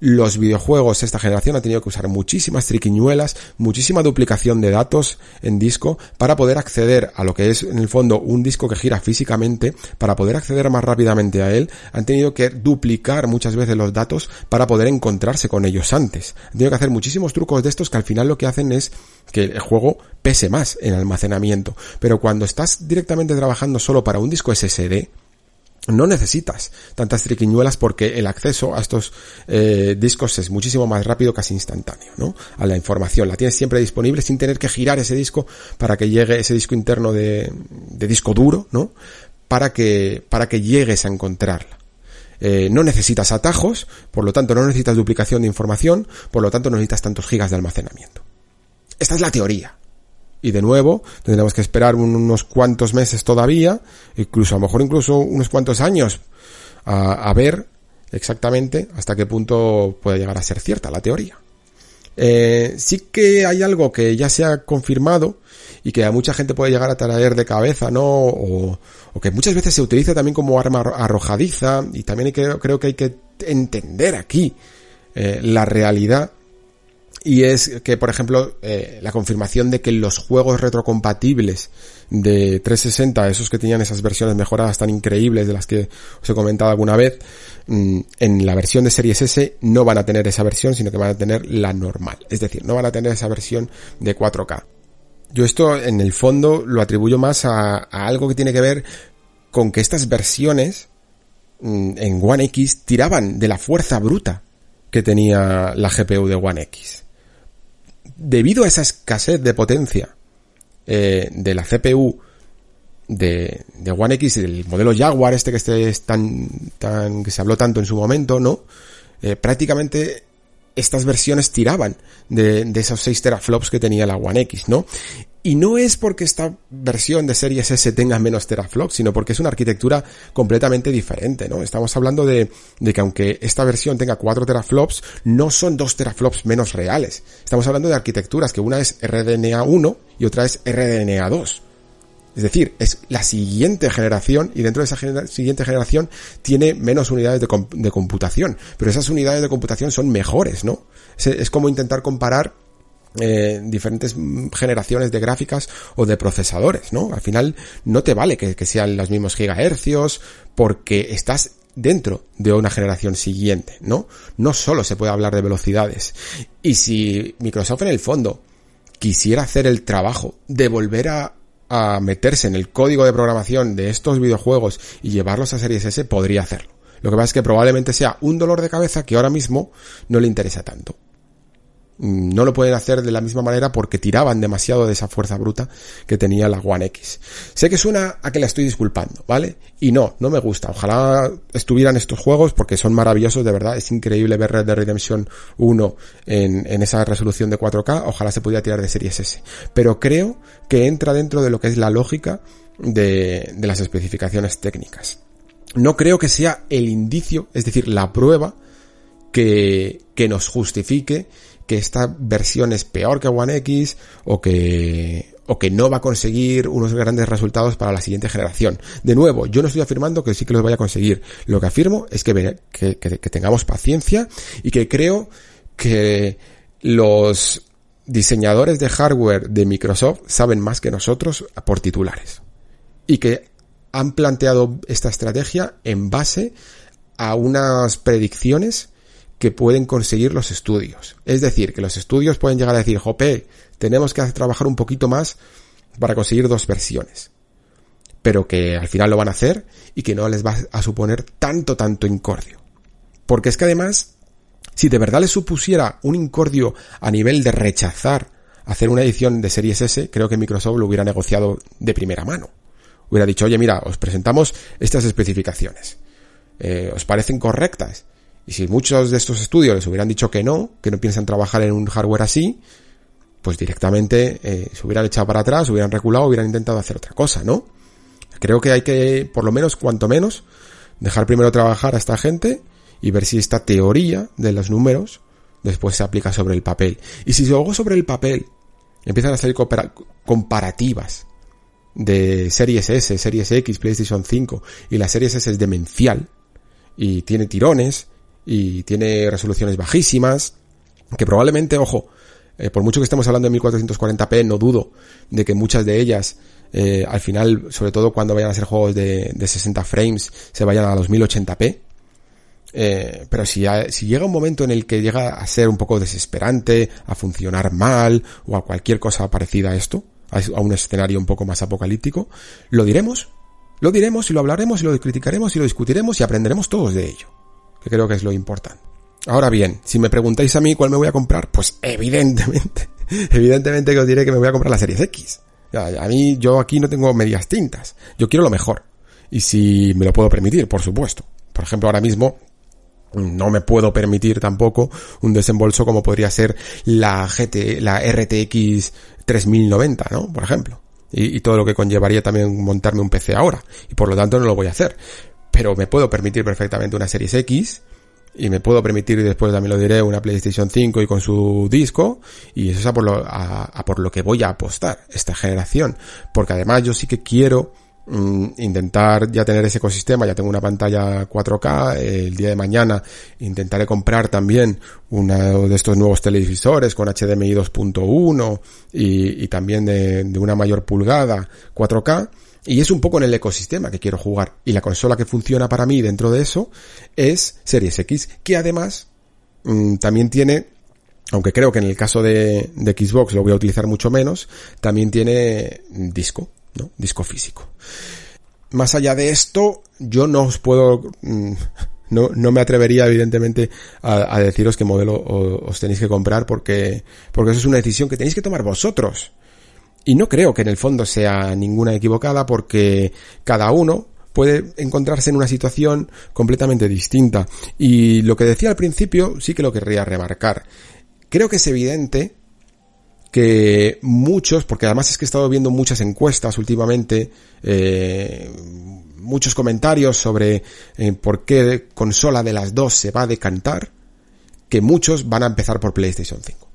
los videojuegos esta generación han tenido que usar muchísimas triquiñuelas, muchísima duplicación de datos en disco para poder acceder a lo que es en el fondo un disco que gira físicamente, para poder acceder más rápidamente a él, han tenido que duplicar muchas veces los datos para poder encontrarse con ellos antes. Han tenido que hacer muchísimos trucos de estos que al final lo que hacen es que el juego pese más en almacenamiento. Pero cuando estás directamente trabajando solo para un disco SSD, no necesitas tantas triquiñuelas porque el acceso a estos eh, discos es muchísimo más rápido, casi instantáneo, ¿no? A la información. La tienes siempre disponible sin tener que girar ese disco para que llegue ese disco interno de, disco duro, ¿no? Para que, para que llegues a encontrarla. Eh, no necesitas atajos, por lo tanto no necesitas duplicación de información, por lo tanto no necesitas tantos gigas de almacenamiento. Esta es la teoría. Y de nuevo, tendremos que esperar unos cuantos meses todavía, incluso a lo mejor incluso unos cuantos años, a, ver exactamente hasta qué punto puede llegar a ser cierta la teoría. Eh, sí que hay algo que ya se ha confirmado y que a mucha gente puede llegar a traer de cabeza, ¿no? O, que muchas veces se utiliza también como arma arrojadiza y también creo, que hay que entender aquí eh, la realidad y es que, por ejemplo, eh, la confirmación de que los juegos retrocompatibles de 360, esos que tenían esas versiones mejoradas tan increíbles de las que os he comentado alguna vez, mm, en la versión de Series S no van a tener esa versión, sino que van a tener la normal. Es decir, no van a tener esa versión de 4K. Yo esto, en el fondo, lo atribuyo más a, algo que tiene que ver con que estas versiones mm, en One X tiraban de la fuerza bruta que tenía la GPU de One X debido a esa escasez de potencia eh, de la CPU de, de One X, el modelo Jaguar este que este es tan, que se habló tanto en su momento, ¿no? Eh, prácticamente estas versiones tiraban de, de esos 6 teraflops que tenía la One X, ¿no? Y no es porque esta versión de Series S tenga menos teraflops, sino porque es una arquitectura completamente diferente, ¿no? Estamos hablando de, que aunque esta versión tenga 4 teraflops, no son 2 teraflops menos reales. Estamos hablando de arquitecturas que una es RDNA 1 y otra es RDNA 2. Es decir, es la siguiente generación y dentro de esa siguiente generación tiene menos unidades de, de, computación. Pero esas unidades de computación son mejores, ¿no? es como intentar comparar eh, diferentes generaciones de gráficas o de procesadores, ¿no? Al final no te vale que, sean los mismos gigahercios porque estás dentro de una generación siguiente, ¿no? No solo se puede hablar de velocidades. Y si Microsoft en el fondo quisiera hacer el trabajo de volver a meterse en el código de programación de estos videojuegos y llevarlos a Series S, podría hacerlo. Lo que pasa es que probablemente sea un dolor de cabeza que ahora mismo no le interesa tanto. No lo pueden hacer de la misma manera porque tiraban demasiado de esa fuerza bruta que tenía la One X. Sé que suena a que la estoy disculpando, ¿vale? Y no, no me gusta. Ojalá estuvieran estos juegos porque son maravillosos, de verdad. Es increíble ver Red Dead Redemption 1 en, en esa resolución de 4K. Ojalá se pudiera tirar de Series S. Pero creo que entra dentro de lo que es la lógica de, de las especificaciones técnicas. No creo que sea el indicio, es decir, la prueba que, que nos justifique que esta versión es peor que One X o que, o que no va a conseguir unos grandes resultados para la siguiente generación. De nuevo, yo no estoy afirmando que sí que los vaya a conseguir. Lo que afirmo es que, que, que tengamos paciencia y que creo que los diseñadores de hardware de Microsoft saben más que nosotros por titulares. Y que han planteado esta estrategia en base a unas predicciones que pueden conseguir los estudios. Es decir, que los estudios pueden llegar a decir, jope, tenemos que trabajar un poquito más para conseguir dos versiones. Pero que al final lo van a hacer y que no les va a suponer tanto, tanto incordio. Porque es que además, si de verdad les supusiera un incordio a nivel de rechazar hacer una edición de Series S, creo que Microsoft lo hubiera negociado de primera mano. Hubiera dicho, oye, mira, os presentamos estas especificaciones. Eh, ¿Os parecen correctas? Y si muchos de estos estudios les hubieran dicho que no, que no piensan trabajar en un hardware así, pues directamente eh, se hubieran echado para atrás, hubieran reculado, hubieran intentado hacer otra cosa, ¿no? Creo que hay que, por lo menos, cuanto menos, dejar primero trabajar a esta gente y ver si esta teoría de los números después se aplica sobre el papel. Y si luego sobre el papel empiezan a salir comparativas de Series S, Series X, PlayStation 5 y la Series S es demencial y tiene tirones y tiene resoluciones bajísimas, que probablemente, ojo, eh, por mucho que estemos hablando de 1440p, no dudo de que muchas de ellas, eh, al final, sobre todo cuando vayan a ser juegos de, de 60 frames, se vayan a los 1080p. Eh, pero si, si llega un momento en el que llega a ser un poco desesperante, a funcionar mal, o a cualquier cosa parecida a esto, a un escenario un poco más apocalíptico, lo diremos, lo diremos y lo hablaremos y lo criticaremos y lo discutiremos y aprenderemos todos de ello que creo que es lo importante. Ahora bien, si me preguntáis a mí cuál me voy a comprar, pues evidentemente, (laughs) evidentemente que os diré que me voy a comprar la Series X. A mí, yo aquí no tengo medias tintas. Yo quiero lo mejor. Y si me lo puedo permitir, por supuesto. Por ejemplo, ahora mismo no me puedo permitir tampoco un desembolso como podría ser la GT, la RTX 3090, ¿no? Por ejemplo. Y, y, todo lo que conllevaría también montarme un PC ahora. Y por lo tanto no lo voy a hacer pero me puedo permitir perfectamente una Series X y me puedo permitir, y después también lo diré, una PlayStation 5 y con su disco, y eso es a por lo, a, por lo que voy a apostar esta generación, porque además yo sí que quiero mm, intentar ya tener ese ecosistema, ya tengo una pantalla 4K, el día de mañana intentaré comprar también uno de estos nuevos televisores con HDMI 2.1 y, y también de, de una mayor pulgada 4K, y es un poco en el ecosistema que quiero jugar. Y la consola que funciona para mí dentro de eso es Series X, que además mm, también tiene, aunque creo que en el caso de, de, Xbox lo voy a utilizar mucho menos, también tiene disco, ¿no? Disco físico. Más allá de esto, yo no os puedo, mm, (laughs) no, no me atrevería evidentemente a, deciros qué modelo os tenéis que comprar porque, porque eso es una decisión que tenéis que tomar vosotros. Y no creo que en el fondo sea ninguna equivocada porque cada uno puede encontrarse en una situación completamente distinta. Y lo que decía al principio sí que lo querría remarcar. Creo que es evidente que muchos, porque además es que he estado viendo muchas encuestas últimamente, eh, muchos comentarios sobre eh, por qué consola de las dos se va a decantar, que muchos van a empezar por PlayStation 5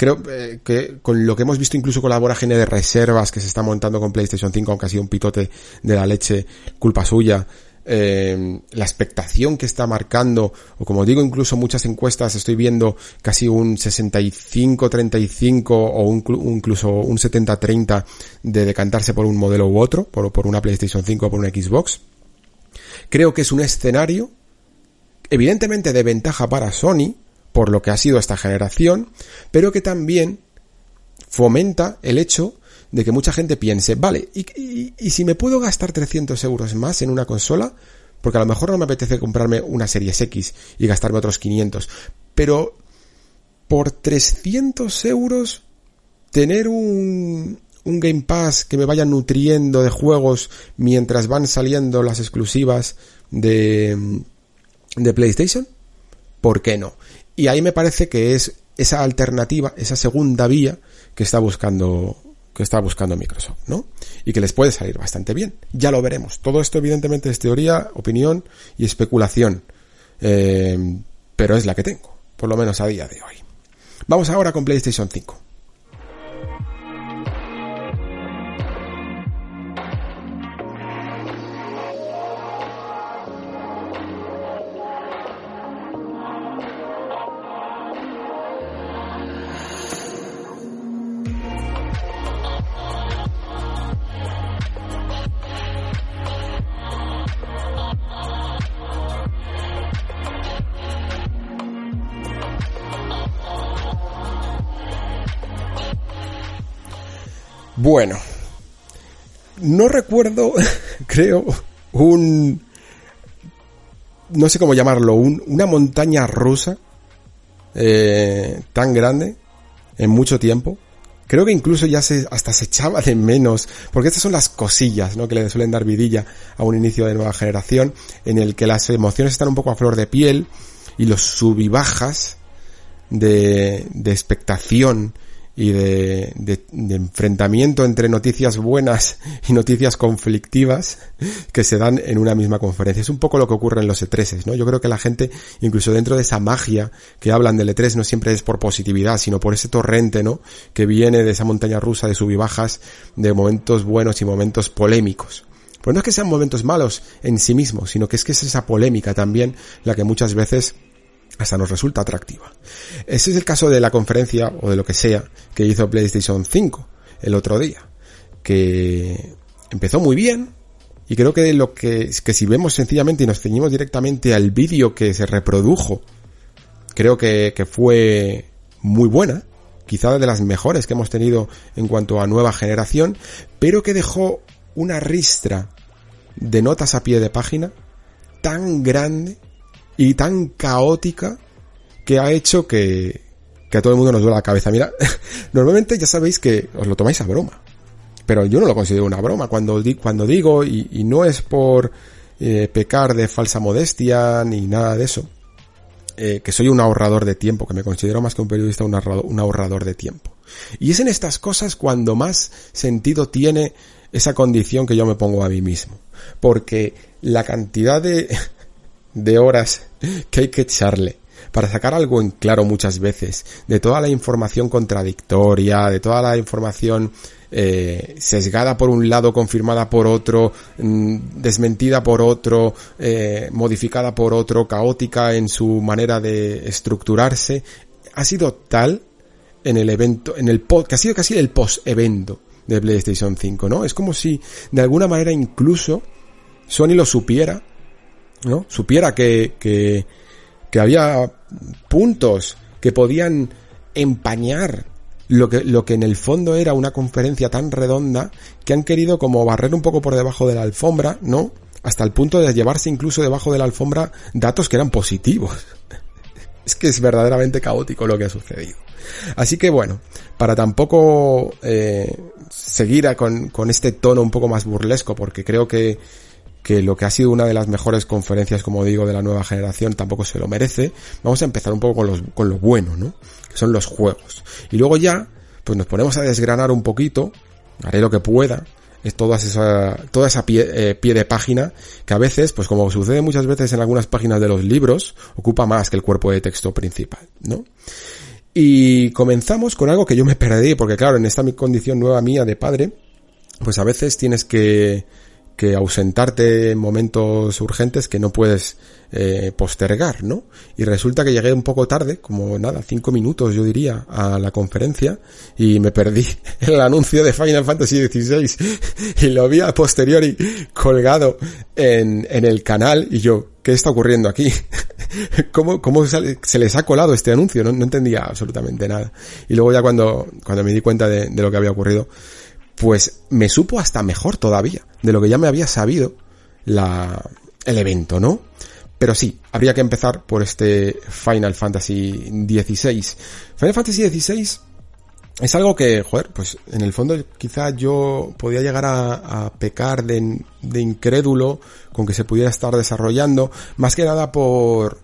creo eh, que con lo que hemos visto incluso con la vorágine de reservas que se está montando con PlayStation 5, aunque ha sido un pitote de la leche, culpa suya, eh, la expectación que está marcando, o como digo, incluso muchas encuestas estoy viendo casi un 65-35 o incluso un 70-30 de decantarse por un modelo u otro, por, por una PlayStation 5 o por una Xbox. Creo que es un escenario evidentemente de ventaja para Sony, por lo que ha sido esta generación, pero que también fomenta el hecho de que mucha gente piense, vale, ¿y, si me puedo gastar 300 euros más en una consola? Porque a lo mejor no me apetece comprarme una Series X y gastarme otros 500, pero por 300 euros tener un, un Game Pass que me vaya nutriendo de juegos mientras van saliendo las exclusivas de, de PlayStation? ¿Por qué no? Y ahí me parece que es esa alternativa, esa segunda vía que está buscando que está buscando Microsoft, ¿no? Y que les puede salir bastante bien. Ya lo veremos. Todo esto evidentemente es teoría, opinión y especulación. Eh, pero es la que tengo, por lo menos a día de hoy. Vamos ahora con PlayStation 5. Recuerdo, (laughs) creo, un... No sé cómo llamarlo, un, una montaña rusa eh, tan grande en mucho tiempo. Creo que incluso ya se, hasta se echaba de menos, porque estas son las cosillas, ¿no? Que le suelen dar vidilla a un inicio de nueva generación, en el que las emociones están un poco a flor de piel, y los sub y bajas de, de expectación y de, de, enfrentamiento entre noticias buenas (laughs) y noticias conflictivas que se dan en una misma conferencia. Es un poco lo que ocurre en los E3, ¿no? Yo creo que la gente, incluso dentro de esa magia que hablan del E3, no siempre es por positividad, sino por ese torrente, ¿no? Que viene de esa montaña rusa de sub y bajas, de momentos buenos y momentos polémicos. Pues no es que sean momentos malos en sí mismos, sino que es que es esa polémica también la que muchas veces hasta nos resulta atractiva. Ese es el caso de la conferencia o de lo que sea que hizo PlayStation 5 el otro día, que empezó muy bien y creo que lo que, que si vemos sencillamente y nos ceñimos directamente al vídeo que se reprodujo, creo que, que fue muy buena, quizá de las mejores que hemos tenido en cuanto a nueva generación, pero que dejó una ristra de notas a pie de página tan grande y tan caótica que ha hecho que, que a todo el mundo nos duele la cabeza. Mira, (laughs) normalmente ya sabéis que os lo tomáis a broma, pero yo no lo considero una broma cuando, cuando digo, y, y, no es por eh, pecar de falsa modestia ni nada de eso, eh, que soy un ahorrador de tiempo, que me considero más que un periodista un ahorrador, un ahorrador de tiempo. Y es en estas cosas cuando más sentido tiene esa condición que yo me pongo a mí mismo. Porque la cantidad de, (laughs) de horas que hay que echarle para sacar algo en claro muchas veces, de toda la información contradictoria, de toda la información eh, sesgada por un lado, confirmada por otro, mmm, desmentida por otro, eh, modificada por otro, caótica en su manera de estructurarse, ha sido tal en el evento, en el pod, que ha sido casi el post-evento de PlayStation 5, ¿no? Es como si de alguna manera incluso Sony lo supiera ¿no? Supiera que, que, que había puntos que podían empañar lo que, lo que en el fondo era una conferencia tan redonda que han querido como barrer un poco por debajo de la alfombra, ¿no? Hasta el punto de llevarse incluso debajo de la alfombra datos que eran positivos. (laughs) es que es verdaderamente caótico lo que ha sucedido. Así que bueno, para tampoco eh, seguir con, con este tono un poco más burlesco, porque creo que que lo que ha sido una de las mejores conferencias, como digo, de la nueva generación tampoco se lo merece. Vamos a empezar un poco con, los, con lo bueno, ¿no? Que son los juegos. Y luego ya, pues nos ponemos a desgranar un poquito, haré lo que pueda, es toda esa, toda esa pie, eh, pie de página que a veces, pues como sucede muchas veces en algunas páginas de los libros, ocupa más que el cuerpo de texto principal, ¿no? Y comenzamos con algo que yo me perdí, porque claro, en esta condición nueva mía de padre, pues a veces tienes que, que ausentarte en momentos urgentes que no puedes eh, postergar, ¿no? Y resulta que llegué un poco tarde, como nada, cinco minutos yo diría, a la conferencia y me perdí (laughs) el anuncio de Final Fantasy XVI y lo vi a posteriori colgado en, en el canal y yo, ¿qué está ocurriendo aquí? (laughs) ¿Cómo, cómo se les ha colado este anuncio? No, no entendía absolutamente nada. Y luego ya cuando, cuando me di cuenta de, de lo que había ocurrido, pues me supo hasta mejor todavía de lo que ya me había sabido la, el evento, ¿no? Pero sí, habría que empezar por este Final Fantasy XVI. Final Fantasy XVI es algo que, joder, pues en el fondo quizá yo podía llegar a, a pecar de, de, incrédulo con que se pudiera estar desarrollando, más que nada por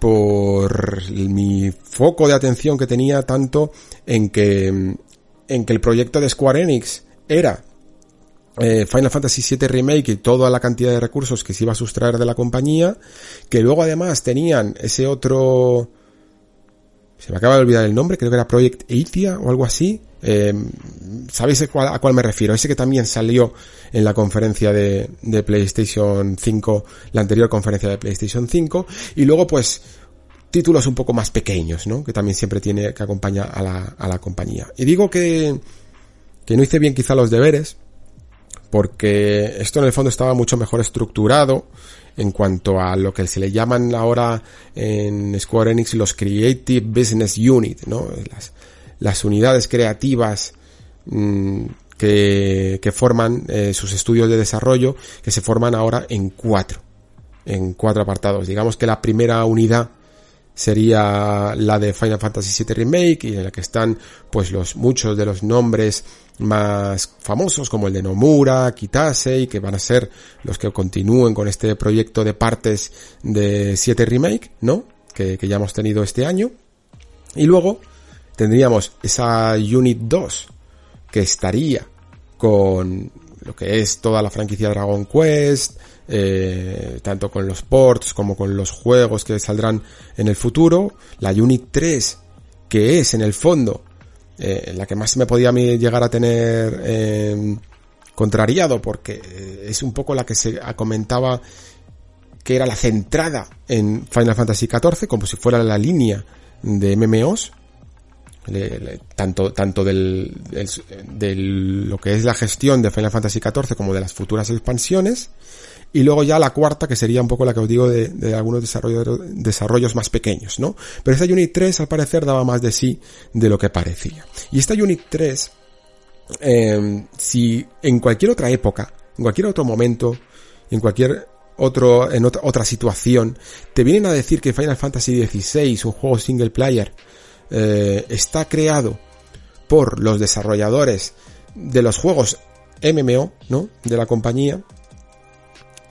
por mi foco de atención que tenía tanto en que en que el proyecto de Square Enix era eh, Final Fantasy VII Remake y toda la cantidad de recursos que se iba a sustraer de la compañía, que luego además tenían ese otro... Se me acaba de olvidar el nombre, creo que era Project Athia o algo así. Eh, ¿Sabéis a cuál, a cuál, me refiero? Ese que también salió en la conferencia de, de PlayStation 5, la anterior conferencia de PlayStation 5. Y luego pues títulos un poco más pequeños, ¿no? Que también siempre tiene que acompañar a la, a la compañía. Y digo que, que no hice bien quizá los deberes, porque esto en el fondo estaba mucho mejor estructurado en cuanto a lo que se le llaman ahora en Square Enix los Creative Business Unit, ¿no? Las, las unidades creativas mmm, que, que forman eh, sus estudios de desarrollo, que se forman ahora en cuatro, en cuatro apartados. Digamos que la primera unidad sería la de Final Fantasy VII Remake y en la que están pues los muchos de los nombres más famosos como el de Nomura, Kitase que van a ser los que continúen con este proyecto de partes de 7 Remake, ¿no? Que, que ya hemos tenido este año. Y luego tendríamos esa Unit 2 que estaría con lo que es toda la franquicia Dragon Quest, eh, tanto con los ports como con los juegos que saldrán en el futuro. La Unit 3, que es en el fondo eh, la que más me podía llegar a tener eh, contrariado, porque es un poco la que se comentaba que era la centrada en Final Fantasy XIV, como si fuera la línea de MMOs, tanto, tanto del, del, lo que es la gestión de Final Fantasy XIV como de las futuras expansiones. Y luego ya la cuarta, que sería un poco la que os digo de, algunos desarrollos, desarrollos más pequeños, ¿no? Pero esta Unit 3 al parecer daba más de sí de lo que parecía. Y esta Unit 3, eh, si en cualquier otra época, en cualquier otro momento, en cualquier otro, en otra, otra situación, te vienen a decir que Final Fantasy XVI, un juego single player, eh, está creado por los desarrolladores de los juegos MMO, ¿no? De la compañía,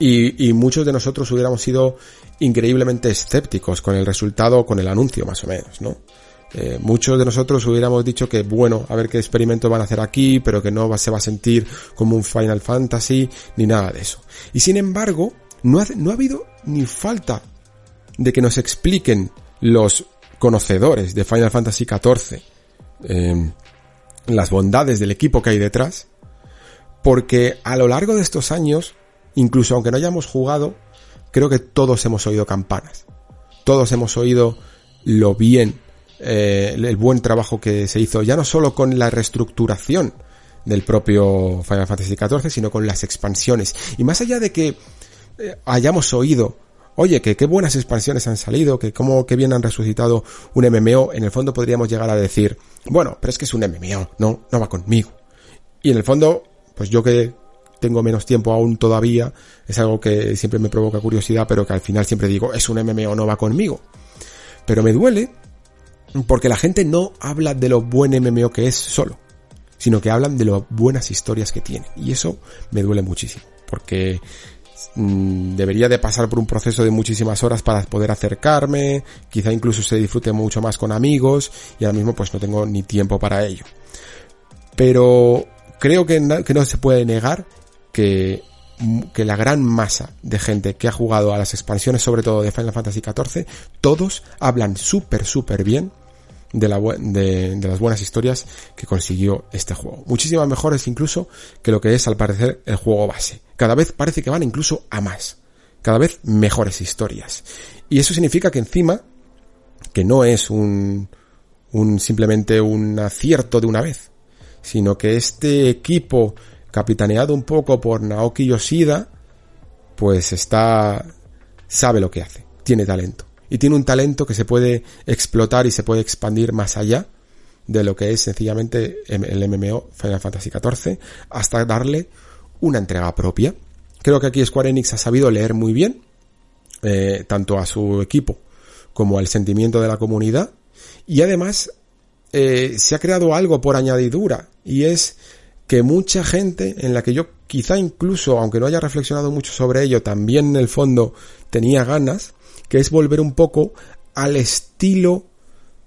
y, muchos de nosotros hubiéramos sido increíblemente escépticos con el resultado, con el anuncio más o menos, ¿no? Eh, muchos de nosotros hubiéramos dicho que bueno, a ver qué experimento van a hacer aquí, pero que no se va a sentir como un Final Fantasy, ni nada de eso. Y sin embargo, no ha, no ha habido ni falta de que nos expliquen los conocedores de Final Fantasy XIV eh, las bondades del equipo que hay detrás, porque a lo largo de estos años incluso aunque no hayamos jugado, creo que todos hemos oído campanas. Todos hemos oído lo bien, eh, el buen trabajo que se hizo, ya no solo con la reestructuración del propio Final Fantasy XIV, sino con las expansiones. Y más allá de que eh, hayamos oído, oye, que qué buenas expansiones han salido, que cómo, que bien han resucitado un MMO, en el fondo podríamos llegar a decir, bueno, pero es que es un MMO, no, no va conmigo. Y en el fondo, pues yo que tengo menos tiempo aún todavía, es algo que siempre me provoca curiosidad, pero que al final siempre digo, es un MMO, no va conmigo. Pero me duele porque la gente no habla de lo buen MMO que es solo, sino que hablan de las buenas historias que tiene. Y eso me duele muchísimo, porque mm, debería de pasar por un proceso de muchísimas horas para poder acercarme, quizá incluso se disfrute mucho más con amigos, y ahora mismo pues no tengo ni tiempo para ello. Pero creo que, que no se puede negar que, que la gran masa de gente que ha jugado a las expansiones, sobre todo de Final Fantasy XIV, todos hablan súper, súper bien de, la, de, las buenas historias que consiguió este juego. Muchísimas mejores incluso que lo que es al parecer el juego base. Cada vez parece que van incluso a más. Cada vez mejores historias. Y eso significa que encima, que no es un, un simplemente un acierto de una vez, sino que este equipo capitaneado un poco por Naoki Yoshida, pues está, sabe lo que hace, tiene talento. Y tiene un talento que se puede explotar y se puede expandir más allá de lo que es sencillamente el MMO Final Fantasy XIV, hasta darle una entrega propia. Creo que aquí Square Enix ha sabido leer muy bien, eh, tanto a su equipo como al sentimiento de la comunidad, y además eh, se ha creado algo por añadidura, y es que mucha gente en la que yo quizá incluso, aunque no haya reflexionado mucho sobre ello, también en el fondo tenía ganas, que es volver un poco al estilo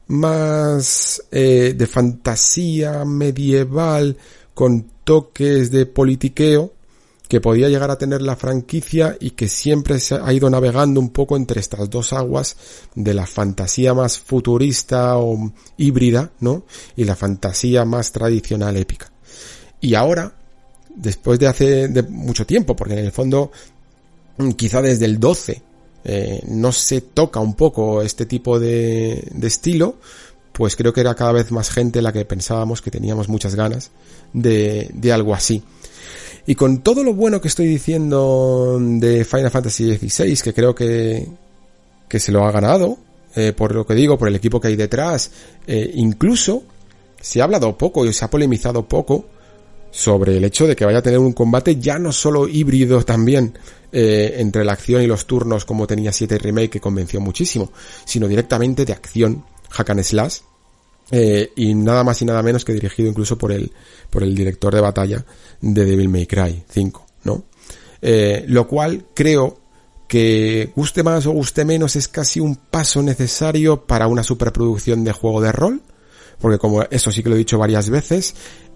más eh, de fantasía medieval con toques de politiqueo que podía llegar a tener la franquicia y que siempre se ha ido navegando un poco entre estas dos aguas de la fantasía más futurista o híbrida, ¿no? Y la fantasía más tradicional épica. Y ahora, después de hace de mucho tiempo, porque en el fondo, mm, quizá desde el 12, eh, no se toca un poco este tipo de, de estilo, pues creo que era cada vez más gente la que pensábamos que teníamos muchas ganas de, de algo así. Y con todo lo bueno que estoy diciendo de Final Fantasy XVI, que creo que, que se lo ha ganado, eh, por lo que digo, por el equipo que hay detrás, eh, incluso se ha hablado poco y se ha polemizado poco sobre el hecho de que vaya a tener un combate ya no solo híbrido también eh, entre la acción y los turnos como tenía 7 Remake que convenció muchísimo, sino directamente de acción, hack and slash, eh, y nada más y nada menos que dirigido incluso por el, por el director de batalla de Devil May Cry 5, ¿no? Eh, lo cual creo que guste más o guste menos es casi un paso necesario para una superproducción de juego de rol, porque como eso sí que lo he dicho varias veces,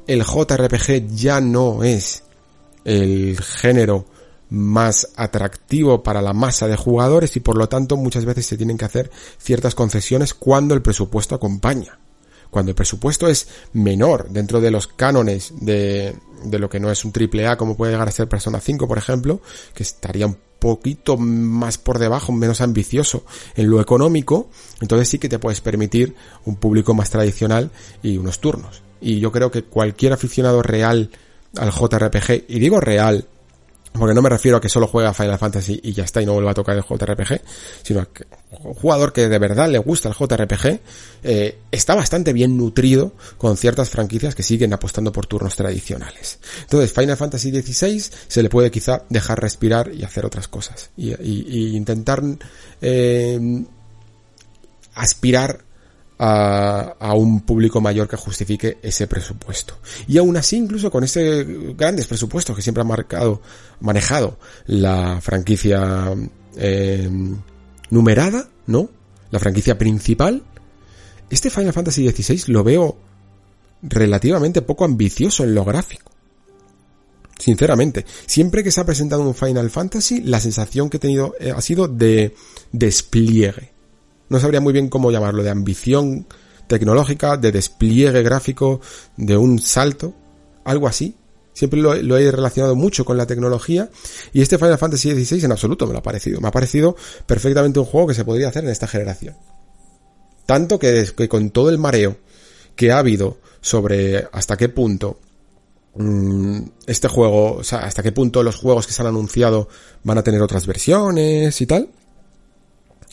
el JRPG ya no es el género más atractivo para la masa de jugadores y por lo tanto muchas veces se tienen que hacer ciertas concesiones cuando el presupuesto acompaña. Cuando el presupuesto es menor dentro de los cánones de, de lo que no es un triple A como puede llegar a ser Persona 5 por ejemplo, que estaría un poquito más por debajo, menos ambicioso en lo económico, entonces sí que te puedes permitir un público más tradicional y unos turnos. Y yo creo que cualquier aficionado real al JRPG, y digo real porque no me refiero a que solo juega Final Fantasy y ya está y no vuelva a tocar el JRPG, sino a que un jugador que de verdad le gusta el JRPG eh, está bastante bien nutrido con ciertas franquicias que siguen apostando por turnos tradicionales. Entonces Final Fantasy XVI se le puede quizá dejar respirar y hacer otras cosas y, intentar eh, aspirar a, un público mayor que justifique ese presupuesto. Y aún así, incluso con ese grandes presupuestos que siempre ha marcado, manejado la franquicia eh, numerada, ¿no? La franquicia principal. Este Final Fantasy XVI lo veo relativamente poco ambicioso en lo gráfico. Sinceramente, siempre que se ha presentado un Final Fantasy, la sensación que he tenido eh, ha sido de despliegue no sabría muy bien cómo llamarlo, de ambición tecnológica, de despliegue gráfico, de un salto, algo así. Siempre lo, he relacionado mucho con la tecnología y este Final Fantasy XVI en absoluto me lo ha parecido. Me ha parecido perfectamente un juego que se podría hacer en esta generación. Tanto que, con todo el mareo que ha habido sobre hasta qué punto mm, este juego, o sea, hasta qué punto los juegos que se han anunciado van a tener otras versiones y tal,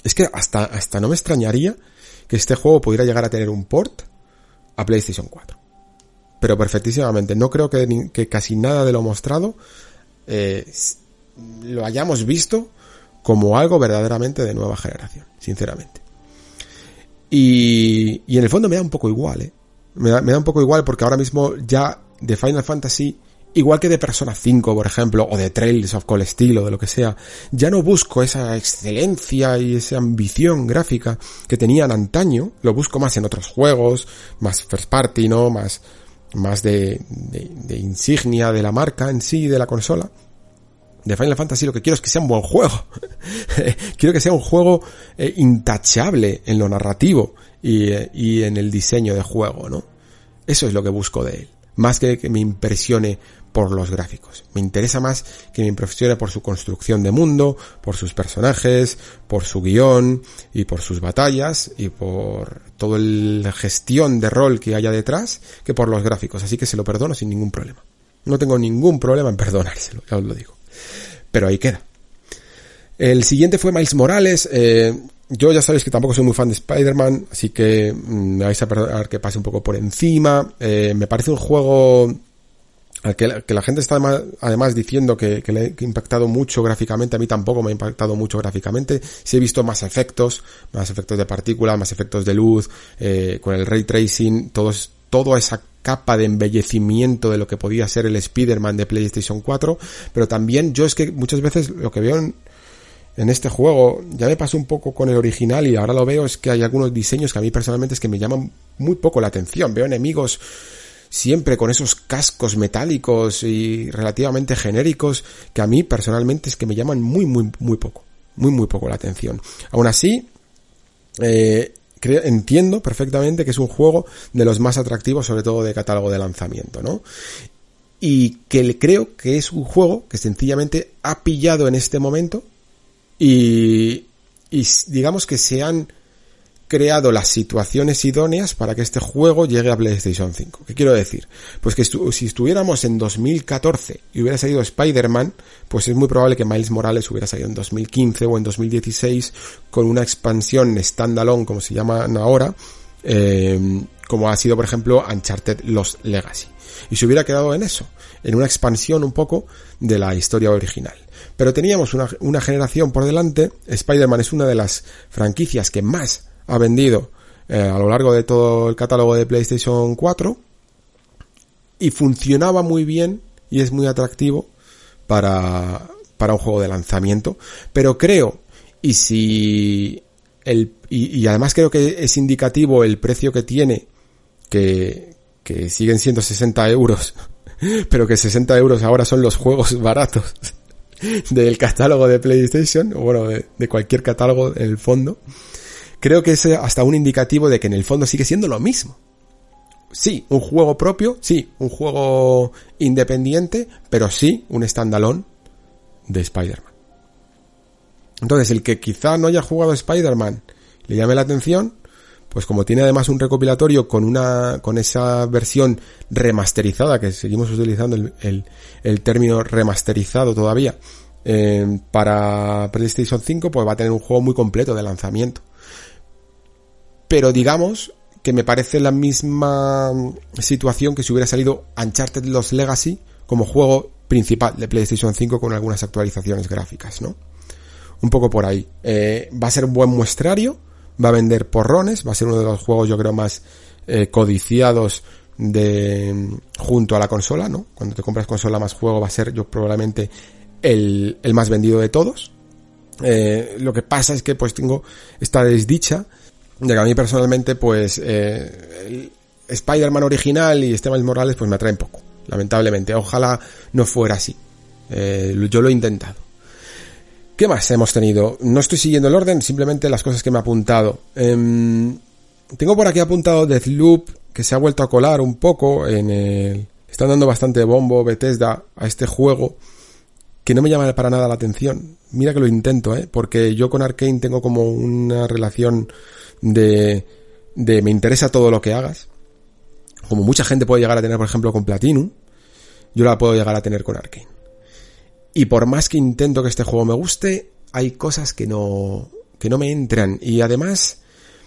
es que hasta, hasta no me extrañaría que este juego pudiera llegar a tener un port a PlayStation 4. Pero perfectísimamente. No creo que, casi nada de lo mostrado eh, lo hayamos visto como algo verdaderamente de nueva generación, sinceramente. Y, y en el fondo me da un poco igual, ¿eh? Me da, me da un poco igual porque ahora mismo ya de Final Fantasy igual que de Persona 5, por ejemplo, o de Trails of Cold Steel o de lo que sea, ya no busco esa excelencia y esa ambición gráfica que tenían antaño, lo busco más en otros juegos, más first party, ¿no? Más, más de, de, insignia de la marca en sí, de la consola. De Final Fantasy lo que quiero es que sea un buen juego. (laughs) quiero que sea un juego eh, intachable en lo narrativo y, eh, y en el diseño de juego, ¿no? Eso es lo que busco de él más que que me impresione por los gráficos. Me interesa más que me impresione por su construcción de mundo, por sus personajes, por su guion y por sus batallas y por toda la gestión de rol que haya detrás que por los gráficos. Así que se lo perdono sin ningún problema. No tengo ningún problema en perdonárselo, ya os lo digo. Pero ahí queda. El siguiente fue Miles Morales. Eh, yo ya sabéis que tampoco soy muy fan de Spider-Man, así que mm, me vais a perdonar que pase un poco por encima. Eh, me parece un juego que la, que la gente está además, diciendo que, le ha impactado mucho gráficamente, a mí tampoco me ha impactado mucho gráficamente. Sí he visto más efectos, más efectos de partículas, más efectos de luz, eh, con el ray tracing, todos, toda esa capa de embellecimiento de lo que podía ser el Spider-Man de PlayStation 4, pero también yo es que muchas veces lo que veo en, en este juego, ya me pasó un poco con el original y ahora lo veo, es que hay algunos diseños que a mí personalmente es que me llaman muy poco la atención. Veo enemigos siempre con esos cascos metálicos y relativamente genéricos que a mí personalmente es que me llaman muy, muy, muy poco. Muy, muy poco la atención. Aún así, eh, entiendo perfectamente que es un juego de los más atractivos, sobre todo de catálogo de lanzamiento, ¿no? Y que creo que es un juego que sencillamente ha pillado en este momento y, y digamos que se han creado las situaciones idóneas para que este juego llegue a PlayStation 5. ¿Qué quiero decir? Pues que si estuviéramos en 2014 y hubiera salido Spider-Man, pues es muy probable que Miles Morales hubiera salido en 2015 o en 2016 con una expansión standalone, como se llaman ahora, eh, como ha sido por ejemplo Uncharted Los Legacy. Y se hubiera quedado en eso, en una expansión un poco de la historia original. Pero teníamos una, una generación por delante, Spider-Man es una de las franquicias que más ha vendido eh, a lo largo de todo el catálogo de PlayStation 4 y funcionaba muy bien y es muy atractivo para, para un juego de lanzamiento. Pero creo, y si el, y, además creo que es indicativo el precio que tiene, que, que siguen siendo 60 euros, (laughs) pero que 60 euros ahora son los juegos (laughs) baratos del catálogo de PlayStation, bueno, de, cualquier catálogo en el fondo, creo que es hasta un indicativo de que en el fondo sigue siendo lo mismo. Sí, un juego propio, sí, un juego independiente, pero sí un standalone de Spider-Man. Entonces, el que quizá no haya jugado Spider-Man le llame la atención, pues como tiene además un recopilatorio con una, con esa versión remasterizada, que seguimos utilizando el, el, el término remasterizado todavía, eh, para PlayStation 5, pues va a tener un juego muy completo de lanzamiento. Pero digamos que me parece la misma situación que si hubiera salido Uncharted Los Legacy como juego principal de PlayStation 5 con algunas actualizaciones gráficas, ¿no? Un poco por ahí. Eh, va a ser un buen muestrario, va a vender porrones, va a ser uno de los juegos yo creo más eh, codiciados de junto a la consola, ¿no? Cuando te compras consola más juego va a ser yo probablemente el, el más vendido de todos. Eh, lo que pasa es que pues tengo esta desdicha de que a mí personalmente pues eh, Spider-Man original y este Miles Morales pues me atraen poco, lamentablemente. Ojalá no fuera así. Eh, yo lo he intentado. ¿Qué más hemos tenido? No estoy siguiendo el orden, simplemente las cosas que me ha apuntado. Eh, tengo por aquí apuntado Deathloop, que se ha vuelto a colar un poco en el... Están dando bastante bombo Bethesda a este juego que no me llama para nada la atención. Mira que lo intento, ¿eh? Porque yo con Arkane tengo como una relación de, de me interesa todo lo que hagas. Como mucha gente puede llegar a tener, por ejemplo, con Platinum, yo la puedo llegar a tener con Arkane. Y por más que intento que este juego me guste, hay cosas que no, que no me entran. Y además,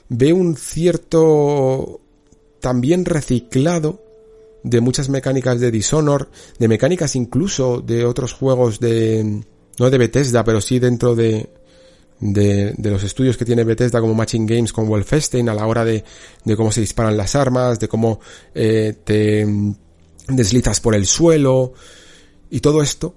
veo un cierto también reciclado de muchas mecánicas de Dishonor, de mecánicas incluso de otros juegos de, no de Bethesda, pero sí dentro de, de, de, los estudios que tiene Bethesda como Matching Games con Wolfenstein a la hora de, de cómo se disparan las armas, de cómo eh, te deslizas por el suelo y todo esto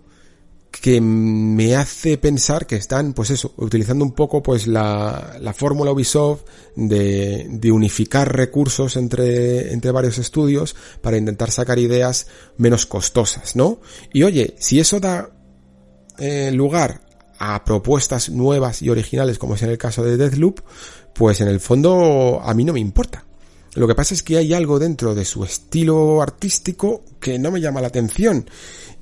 que me hace pensar que están, pues eso, utilizando un poco pues la, la fórmula Ubisoft de, de unificar recursos entre, entre varios estudios para intentar sacar ideas menos costosas, ¿no? Y oye, si eso da eh, lugar a propuestas nuevas y originales, como es en el caso de Deathloop, pues en el fondo a mí no me importa. Lo que pasa es que hay algo dentro de su estilo artístico que no me llama la atención.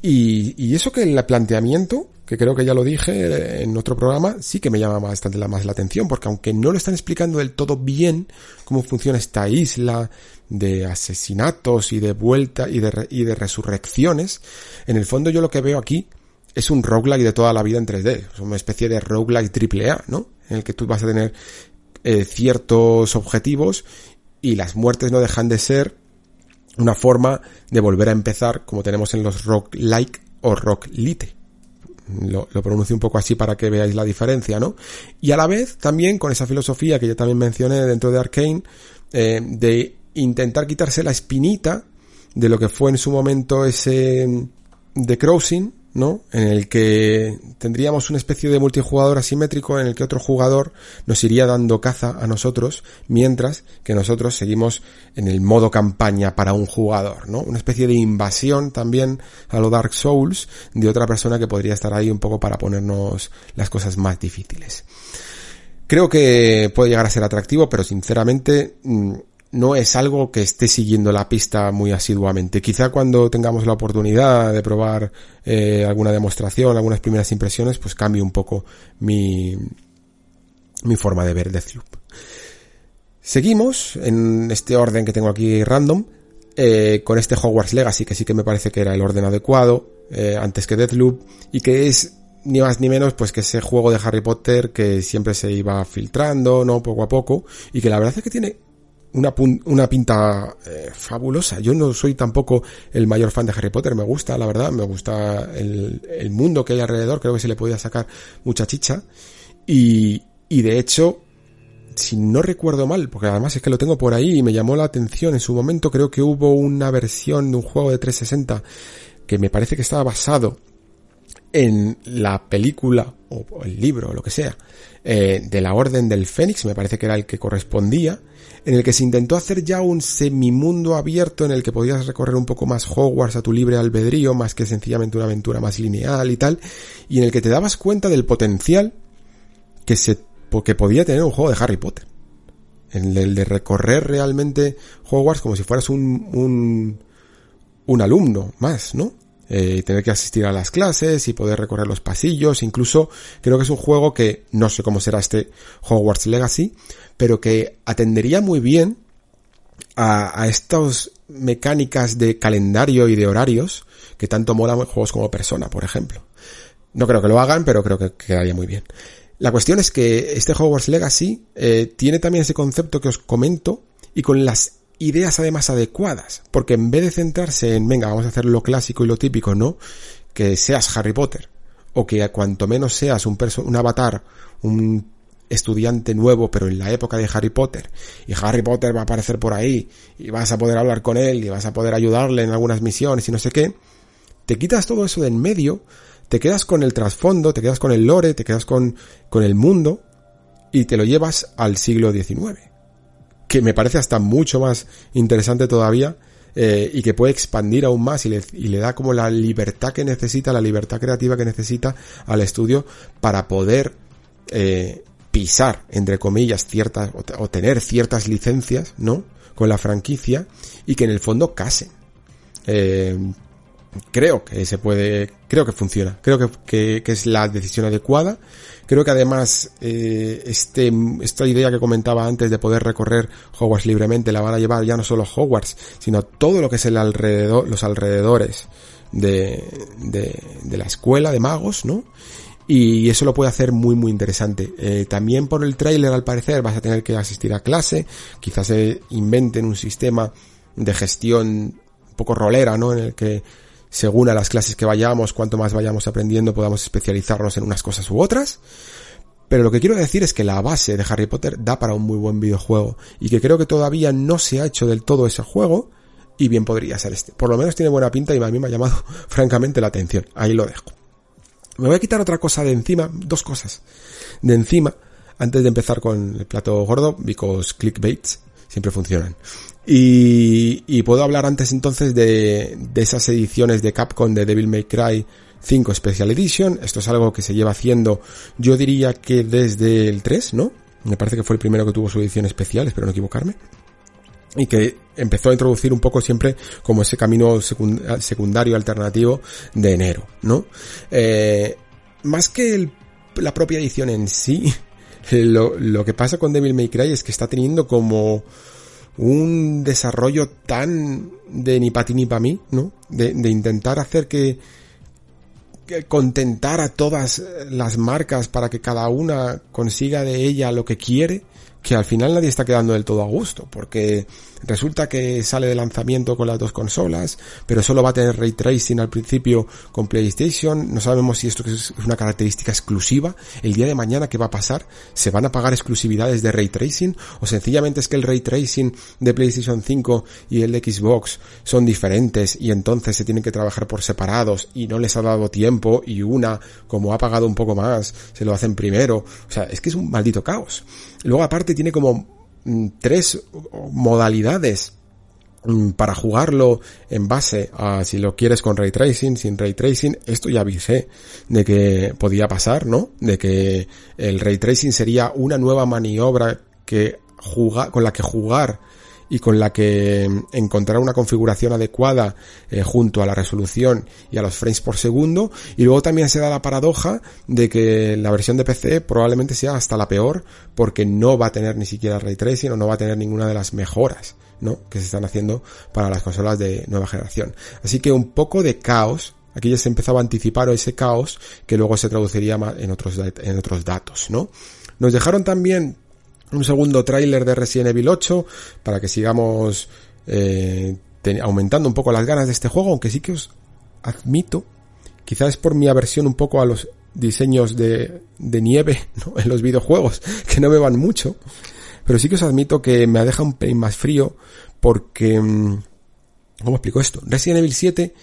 Y, eso que el planteamiento, que creo que ya lo dije en otro programa, sí que me llama bastante la, más la atención, porque aunque no lo están explicando del todo bien cómo funciona esta isla de asesinatos y de vuelta y de resurrecciones, en el fondo yo lo que veo aquí es un roguelike de toda la vida en 3D, es una especie de roguelike triple A, ¿no? En el que tú vas a tener eh, ciertos objetivos y las muertes no dejan de ser una forma de volver a empezar como tenemos en los rock like o rock lite. Lo, lo, pronuncio un poco así para que veáis la diferencia, ¿no? Y a la vez también con esa filosofía que yo también mencioné dentro de Arkane, eh, de intentar quitarse la espinita de lo que fue en su momento ese The Crossing, ¿no? En el que tendríamos una especie de multijugador asimétrico en el que otro jugador nos iría dando caza a nosotros, mientras que nosotros seguimos en el modo campaña para un jugador, ¿no? Una especie de invasión también a lo Dark Souls de otra persona que podría estar ahí un poco para ponernos las cosas más difíciles. Creo que puede llegar a ser atractivo, pero sinceramente no es algo que esté siguiendo la pista muy asiduamente. Quizá cuando tengamos la oportunidad de probar eh, alguna demostración, algunas primeras impresiones, pues cambie un poco mi, mi forma de ver Deathloop. Seguimos en este orden que tengo aquí random, eh, con este Hogwarts Legacy, que sí que me parece que era el orden adecuado, eh, antes que Deathloop, y que es ni más ni menos pues que ese juego de Harry Potter que siempre se iba filtrando, ¿no? Poco a poco, y que la verdad es que tiene una, una pinta eh, fabulosa. Yo no soy tampoco el mayor fan de Harry Potter, me gusta, la verdad, me gusta el, el mundo que hay alrededor, creo que se le podía sacar mucha chicha. Y, y de hecho, si no recuerdo mal, porque además es que lo tengo por ahí y me llamó la atención en su momento, creo que hubo una versión de un juego de 360 que me parece que estaba basado en la película o el libro o lo que sea eh, de la Orden del Fénix, me parece que era el que correspondía, en el que se intentó hacer ya un semimundo abierto en el que podías recorrer un poco más Hogwarts a tu libre albedrío, más que sencillamente una aventura más lineal y tal, y en el que te dabas cuenta del potencial que se que podía tener un juego de Harry Potter. En el de recorrer realmente Hogwarts como si fueras un, un, un alumno más, ¿no? Eh, tener que asistir a las clases y poder recorrer los pasillos. Incluso creo que es un juego que no sé cómo será este Hogwarts Legacy, pero que atendería muy bien a, a estas mecánicas de calendario y de horarios que tanto molan juegos como Persona, por ejemplo. No creo que lo hagan, pero creo que quedaría muy bien. La cuestión es que este Hogwarts Legacy eh, tiene también ese concepto que os comento y con las ideas además adecuadas, porque en vez de centrarse en, venga, vamos a hacer lo clásico y lo típico, no, que seas Harry Potter, o que cuanto menos seas un, un avatar, un estudiante nuevo, pero en la época de Harry Potter, y Harry Potter va a aparecer por ahí, y vas a poder hablar con él, y vas a poder ayudarle en algunas misiones y no sé qué, te quitas todo eso de en medio, te quedas con el trasfondo, te quedas con el lore, te quedas con, con el mundo, y te lo llevas al siglo XIX que me parece hasta mucho más interesante todavía eh, y que puede expandir aún más y le, y le, da como la libertad que necesita, la libertad creativa que necesita al estudio para poder eh, pisar, entre comillas, ciertas o, tener ciertas licencias, ¿no? Con la franquicia y que en el fondo casen. Eh, creo que se puede, creo que funciona, creo que, que, que es la decisión adecuada. Creo que además eh, este, esta idea que comentaba antes de poder recorrer Hogwarts libremente la van a llevar ya no solo Hogwarts, sino todo lo que es el alrededor, los alrededores de, de, de la escuela de magos, ¿no? y eso lo puede hacer muy muy interesante. Eh, también por el trailer al parecer vas a tener que asistir a clase, quizás se inventen un sistema de gestión un poco rolera, ¿no? En el que según a las clases que vayamos, cuanto más vayamos aprendiendo, podamos especializarnos en unas cosas u otras. Pero lo que quiero decir es que la base de Harry Potter da para un muy buen videojuego y que creo que todavía no se ha hecho del todo ese juego y bien podría ser este. Por lo menos tiene buena pinta y a mí me ha llamado (laughs) francamente la atención. Ahí lo dejo. Me voy a quitar otra cosa de encima, dos cosas de encima, antes de empezar con el plato gordo, because clickbaits siempre funcionan. Y, y puedo hablar antes entonces de, de esas ediciones de Capcom de Devil May Cry 5 Special Edition. Esto es algo que se lleva haciendo, yo diría que desde el 3, ¿no? Me parece que fue el primero que tuvo su edición especial, espero no equivocarme. Y que empezó a introducir un poco siempre como ese camino secundario alternativo de enero, ¿no? Eh, más que la propia edición en sí, (laughs) lo, lo que pasa con Devil May Cry es que está teniendo como un desarrollo tan de ni para ti ni para mí, ¿no? De, intentar hacer que, que contentar a todas las marcas para que cada una consiga de ella lo que quiere, que al final nadie está quedando del todo a gusto, porque resulta que sale de lanzamiento con las dos consolas, pero solo va a tener ray tracing al principio con PlayStation, no sabemos si esto es una característica exclusiva, el día de mañana qué va a pasar, se van a pagar exclusividades de ray tracing o sencillamente es que el ray tracing de PlayStation 5 y el de Xbox son diferentes y entonces se tienen que trabajar por separados y no les ha dado tiempo y una como ha pagado un poco más se lo hacen primero, o sea, es que es un maldito caos. Luego aparte tiene como tres modalidades para jugarlo en base a si lo quieres con ray tracing, sin ray tracing, esto ya avisé de que podía pasar, ¿no? De que el ray tracing sería una nueva maniobra que jugar, con la que jugar y con la que encontrar una configuración adecuada eh, junto a la resolución y a los frames por segundo. Y luego también se da la paradoja de que la versión de PC probablemente sea hasta la peor porque no va a tener ni siquiera ray tracing o no va a tener ninguna de las mejoras. ¿no? que se están haciendo para las consolas de nueva generación. Así que un poco de caos Aquí ya se empezaba a anticipar ese caos que luego se traduciría en otros, en otros datos, ¿no? Nos dejaron también un segundo tráiler de Resident Evil 8 para que sigamos eh, aumentando un poco las ganas de este juego, aunque sí que os admito, quizás es por mi aversión un poco a los diseños de, de nieve (laughs) en los videojuegos, (laughs) que no me van mucho, pero sí que os admito que me deja un pelín más frío porque... Mm, ¿Cómo explico esto? Resident Evil 7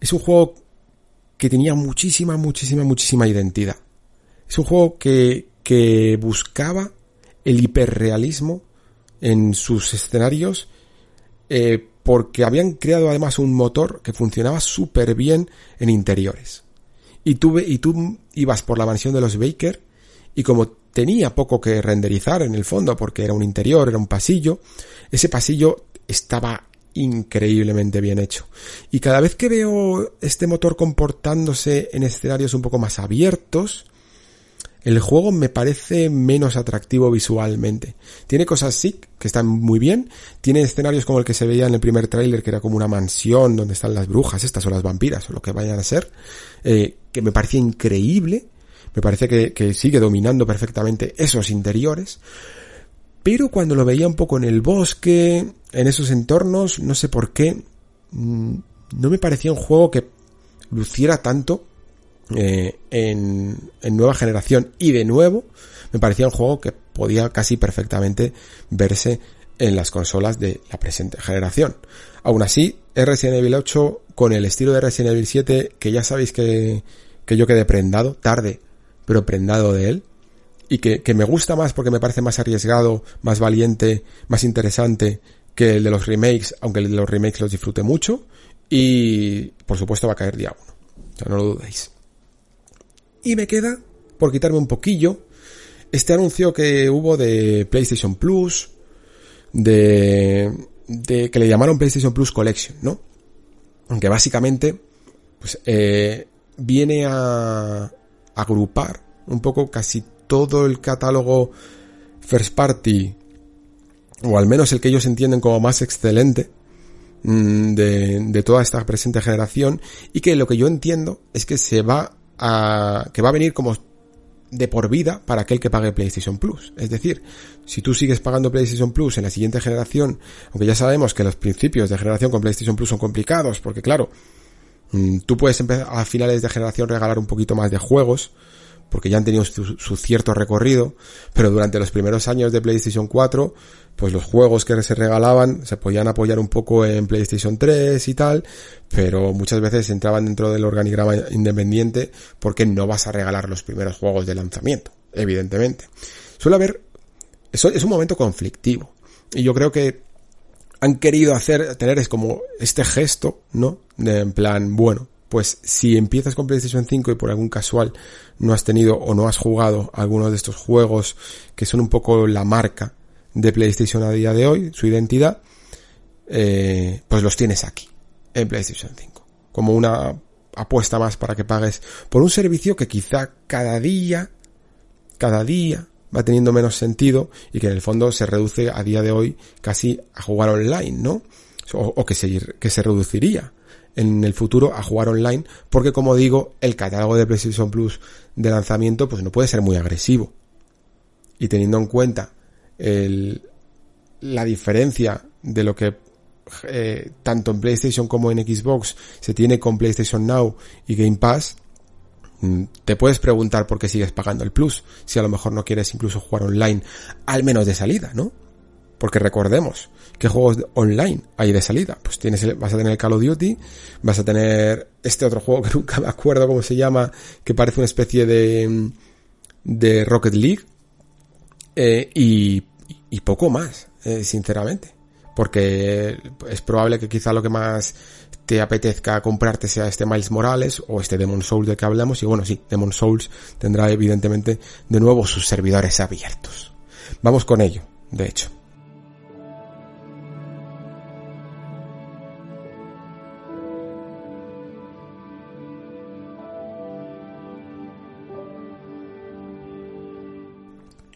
es un juego que tenía muchísima, muchísima, muchísima identidad. Es un juego que, que buscaba el hiperrealismo en sus escenarios eh, porque habían creado además un motor que funcionaba súper bien en interiores. Y tú, y tú ibas por la mansión de los Baker y como tenía poco que renderizar en el fondo porque era un interior, era un pasillo, ese pasillo estaba increíblemente bien hecho. Y cada vez que veo este motor comportándose en escenarios un poco más abiertos, el juego me parece menos atractivo visualmente. Tiene cosas sí que están muy bien. Tiene escenarios como el que se veía en el primer tráiler, que era como una mansión donde están las brujas, estas o las vampiras, o lo que vayan a ser, eh, que me parecía increíble. Me parece que, sigue dominando perfectamente esos interiores. Pero cuando lo veía un poco en el bosque, en esos entornos, no sé por qué, mm, no me parecía un juego que luciera tanto eh, en, en, nueva generación. Y de nuevo, me parecía un juego que podía casi perfectamente verse en las consolas de la presente generación. Aún así, Resident Evil 8 con el estilo de Resident Evil 7, que ya sabéis que, que yo quedé prendado, tarde, pero prendado de él y que, que, me gusta más porque me parece más arriesgado, más valiente, más interesante que el de los remakes, aunque el de los remakes los disfrute mucho. Y por supuesto va a caer día uno. No lo dudéis. Y me queda, por quitarme un poquillo, este anuncio que hubo de PlayStation Plus, de, de que le llamaron PlayStation Plus Collection, ¿no? Aunque básicamente, pues, eh, viene a agrupar un poco casi todo el catálogo first party, o al menos el que ellos entienden como más excelente, mm, de, de, toda esta presente generación, y que lo que yo entiendo es que se va a, que va a venir como de por vida para aquel que pague PlayStation Plus. Es decir, si tú sigues pagando PlayStation Plus en la siguiente generación, aunque ya sabemos que los principios de generación con PlayStation Plus son complicados, porque claro, mm, tú puedes empezar a finales de generación regalar un poquito más de juegos, porque ya han tenido su, cierto recorrido, pero durante los primeros años de PlayStation 4, pues los juegos que se regalaban se podían apoyar un poco en PlayStation 3 y tal, pero muchas veces entraban dentro del organigrama independiente porque no vas a regalar los primeros juegos de lanzamiento, evidentemente. Suele haber, es un momento conflictivo, y yo creo que han querido hacer, tener es como este gesto, ¿no? De en plan, bueno, pues si empiezas con PlayStation 5 y por algún casual no has tenido o no has jugado alguno de estos juegos que son un poco la marca de PlayStation a día de hoy, su identidad, eh, pues los tienes aquí, en PlayStation 5. Como una apuesta más para que pagues por un servicio que quizá cada día, cada día va teniendo menos sentido y que en el fondo se reduce a día de hoy casi a jugar online, ¿no? O, que, se, que se reduciría en el futuro a jugar online, porque como digo, el catálogo de PlayStation Plus de lanzamiento pues no puede ser muy agresivo. Y teniendo en cuenta el, la diferencia de lo que eh, tanto en PlayStation como en Xbox se tiene con PlayStation Now y Game Pass, mm, te puedes preguntar por qué sigues pagando el Plus, si a lo mejor no quieres incluso jugar online, al menos de salida, ¿no? Porque recordemos, ¿qué juegos online hay de salida? Pues tienes, vas a tener Call of Duty, vas a tener este otro juego que (laughs) nunca me acuerdo cómo se llama, que parece una especie de, de Rocket League, eh, y, poco más, eh, sinceramente. Porque es probable que quizá lo que más te apetezca comprarte sea este Miles Morales o este Demon Souls de que hablamos. Y bueno, sí, Demon Souls tendrá evidentemente de nuevo sus servidores abiertos. Vamos con ello, de hecho.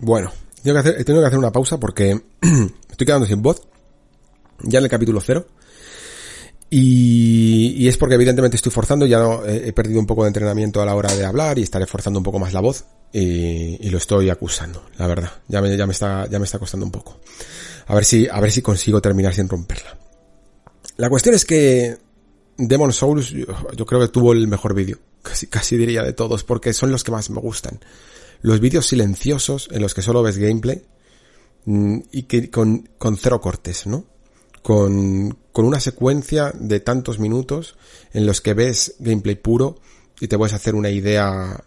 Bueno, tengo que hacer, tenido que hacer una pausa porque (clears throat) estoy quedando sin voz. Ya en el capítulo cero. Y, y, es porque evidentemente estoy forzando, ya no, he perdido un poco de entrenamiento a la hora de hablar y estaré forzando un poco más la voz y, y, lo estoy acusando, la verdad. Ya me, ya me está, ya me está costando un poco. A ver si, a ver si consigo terminar sin romperla. La cuestión es que Demon Souls yo, yo creo que tuvo el mejor vídeo, casi, casi diría de todos, porque son los que más me gustan. Los vídeos silenciosos en los que solo ves gameplay mm, y que con, con cero cortes, ¿no? con, con una secuencia de tantos minutos en los que ves gameplay puro y te puedes hacer una idea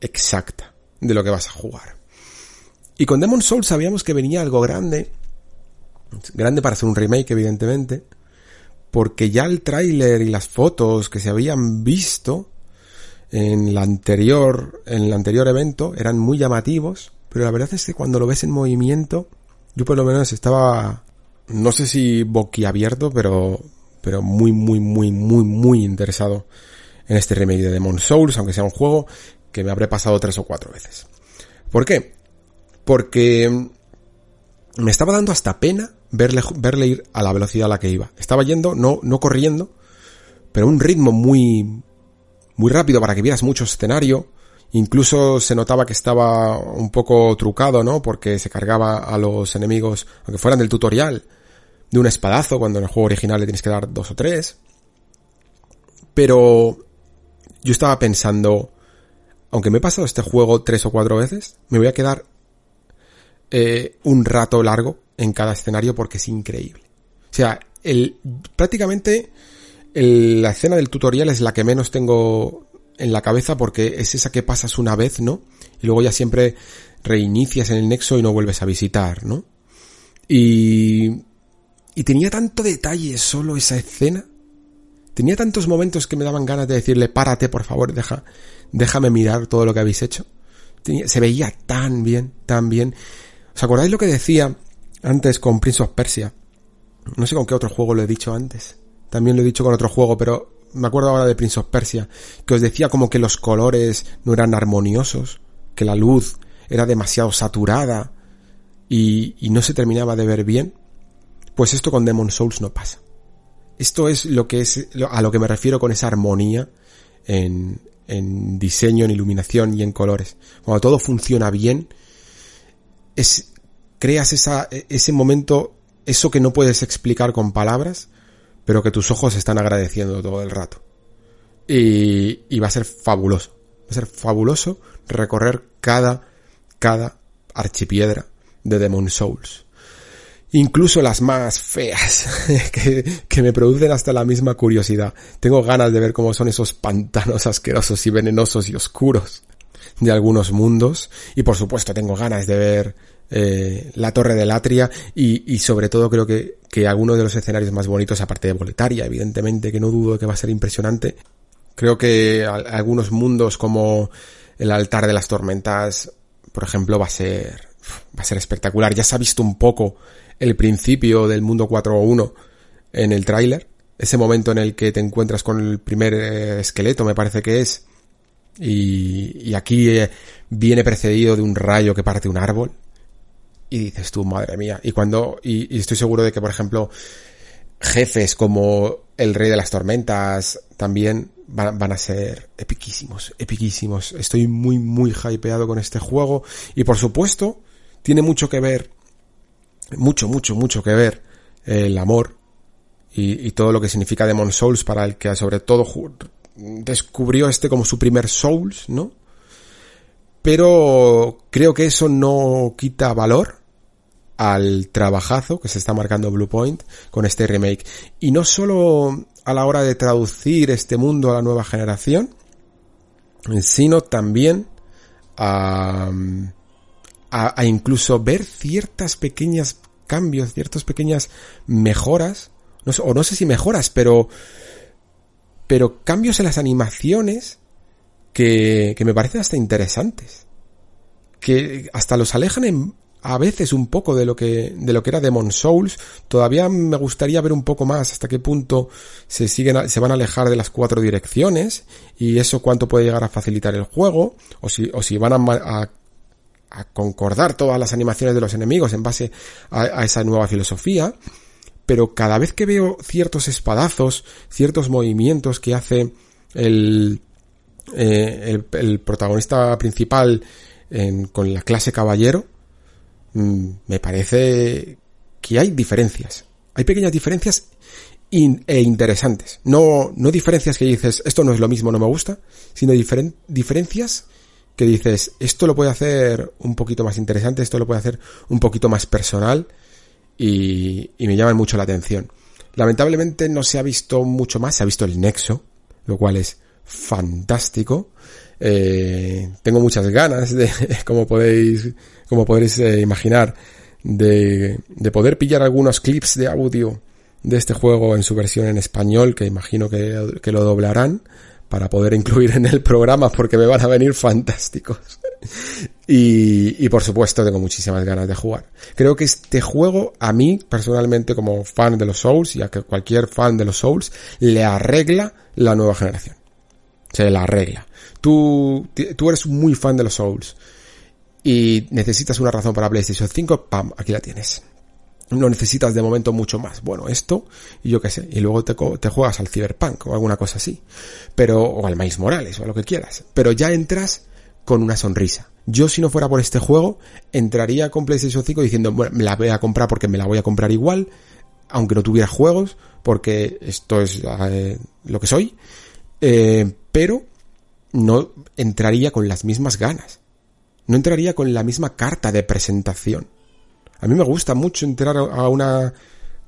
exacta de lo que vas a jugar. Y con Demon Souls sabíamos que venía algo grande, grande para hacer un remake evidentemente, porque ya el tráiler y las fotos que se habían visto en la anterior, en el anterior evento eran muy llamativos, pero la verdad es que cuando lo ves en movimiento, yo por lo menos estaba no sé si boquiabierto, pero, pero muy, muy, muy, muy, muy interesado en este remake de Demon Souls, aunque sea un juego que me habré pasado tres o cuatro veces. ¿Por qué? Porque me estaba dando hasta pena verle, verle ir a la velocidad a la que iba. Estaba yendo, no, no corriendo, pero un ritmo muy, muy rápido para que vieras mucho escenario. Incluso se notaba que estaba un poco trucado, ¿no? Porque se cargaba a los enemigos, aunque fueran del tutorial, de un espadazo, cuando en el juego original le tienes que dar dos o tres. Pero yo estaba pensando, aunque me he pasado este juego tres o cuatro veces, me voy a quedar eh, un rato largo en cada escenario porque es increíble. O sea, el, prácticamente el, la escena del tutorial es la que menos tengo en la cabeza porque es esa que pasas una vez, ¿no? Y luego ya siempre reinicias en el nexo y no vuelves a visitar, ¿no? Y, y tenía tanto detalle solo esa escena. Tenía tantos momentos que me daban ganas de decirle, párate, por favor, deja, déjame mirar todo lo que habéis hecho. Se veía tan bien, tan bien. ¿Os acordáis lo que decía antes con Prince of Persia? No sé con qué otro juego lo he dicho antes. También lo he dicho con otro juego, pero me acuerdo ahora de Prince of Persia, que os decía como que los colores no eran armoniosos, que la luz era demasiado saturada y, no se terminaba de ver bien. Pues esto con Demon Souls no pasa. Esto es lo que es a lo que me refiero con esa armonía en, en diseño, en iluminación y en colores. Cuando todo funciona bien, es, creas esa, ese momento, eso que no puedes explicar con palabras, pero que tus ojos están agradeciendo todo el rato. Y, y va a ser fabuloso. Va a ser fabuloso recorrer cada, cada archipiedra de Demon Souls. Incluso las más feas, (laughs) que, que, me producen hasta la misma curiosidad. Tengo ganas de ver cómo son esos pantanos asquerosos y venenosos y oscuros de algunos mundos. Y por supuesto tengo ganas de ver eh, la Torre de Latria y, y sobre todo creo que, que algunos de los escenarios más bonitos, aparte de Boletaria, evidentemente, que no dudo que va a ser impresionante. Creo que algunos mundos como el altar de las tormentas, por ejemplo, va a ser, va a ser espectacular. Ya se ha visto un poco el principio del mundo 4.1 en el tráiler. Ese momento en el que te encuentras con el primer eh, esqueleto, me parece que es. Y, y aquí eh, viene precedido de un rayo que parte un árbol y dices tú, madre mía. Y cuando, y, estoy seguro de que, por ejemplo, jefes como el Rey de las Tormentas también van, van, a ser epiquísimos, epiquísimos. Estoy muy, muy hypeado con este juego. Y por supuesto, tiene mucho que ver, mucho, mucho, mucho que ver el amor y, y todo lo que significa Demon Souls para el que sobre todo descubrió este como su primer Souls, ¿no? Pero creo que eso no quita valor al trabajazo que se está marcando Bluepoint con este remake. Y no solo a la hora de traducir este mundo a la nueva generación, sino también a, a, a incluso ver ciertas pequeñas cambios, ciertas pequeñas mejoras, o no sé si mejoras, pero, pero cambios en las animaciones que, que me parecen hasta interesantes. Que hasta los alejan en, a veces un poco de lo que, de lo que era Demon Souls. Todavía me gustaría ver un poco más hasta qué punto se siguen, se van a alejar de las cuatro direcciones y eso cuánto puede llegar a facilitar el juego o si, o si van a, a, a concordar todas las animaciones de los enemigos en base a, a esa nueva filosofía. pero cada vez que veo ciertos espadazos, ciertos movimientos que hace el, eh, el, protagonista principal con la clase caballero, mm, me parece que hay diferencias. Hay pequeñas diferencias e interesantes. No, no diferencias que dices, esto no es lo mismo, no me gusta, sino diferencias que dices, esto lo puede hacer un poquito más interesante, esto lo puede hacer un poquito más personal y me llaman mucho la atención. Lamentablemente no se ha visto mucho más, se ha visto el nexo, lo cual es fantástico. Eh, tengo muchas ganas de, (laughs) como podéis, como podéis eh, imaginar, de, de poder pillar algunos clips de audio de este juego en su versión en español, que imagino que, que lo doblarán para poder incluir en el programa porque me van a venir fantásticos. y, y por supuesto tengo muchísimas ganas de jugar. Creo que este juego a mí personalmente como fan de los Souls y a que cualquier fan de los Souls le arregla la nueva generación. Se la arregla. Tú, tú eres muy fan de los Souls y necesitas una razón para PlayStation 5, pam, aquí la tienes no necesitas de momento mucho más. Bueno, esto y yo qué sé, y luego te, juegas al Cyberpunk o alguna cosa así, pero o al Maíz Morales o a lo que quieras, pero ya entras con una sonrisa. Yo si no fuera por este juego entraría con PlayStation 5 diciendo, bueno, me la voy a comprar porque me la voy a comprar igual, aunque no tuviera juegos, porque esto es eh, lo que soy, eh, pero no entraría con las mismas ganas. No entraría con la misma carta de presentación. A mí me gusta mucho entrar a una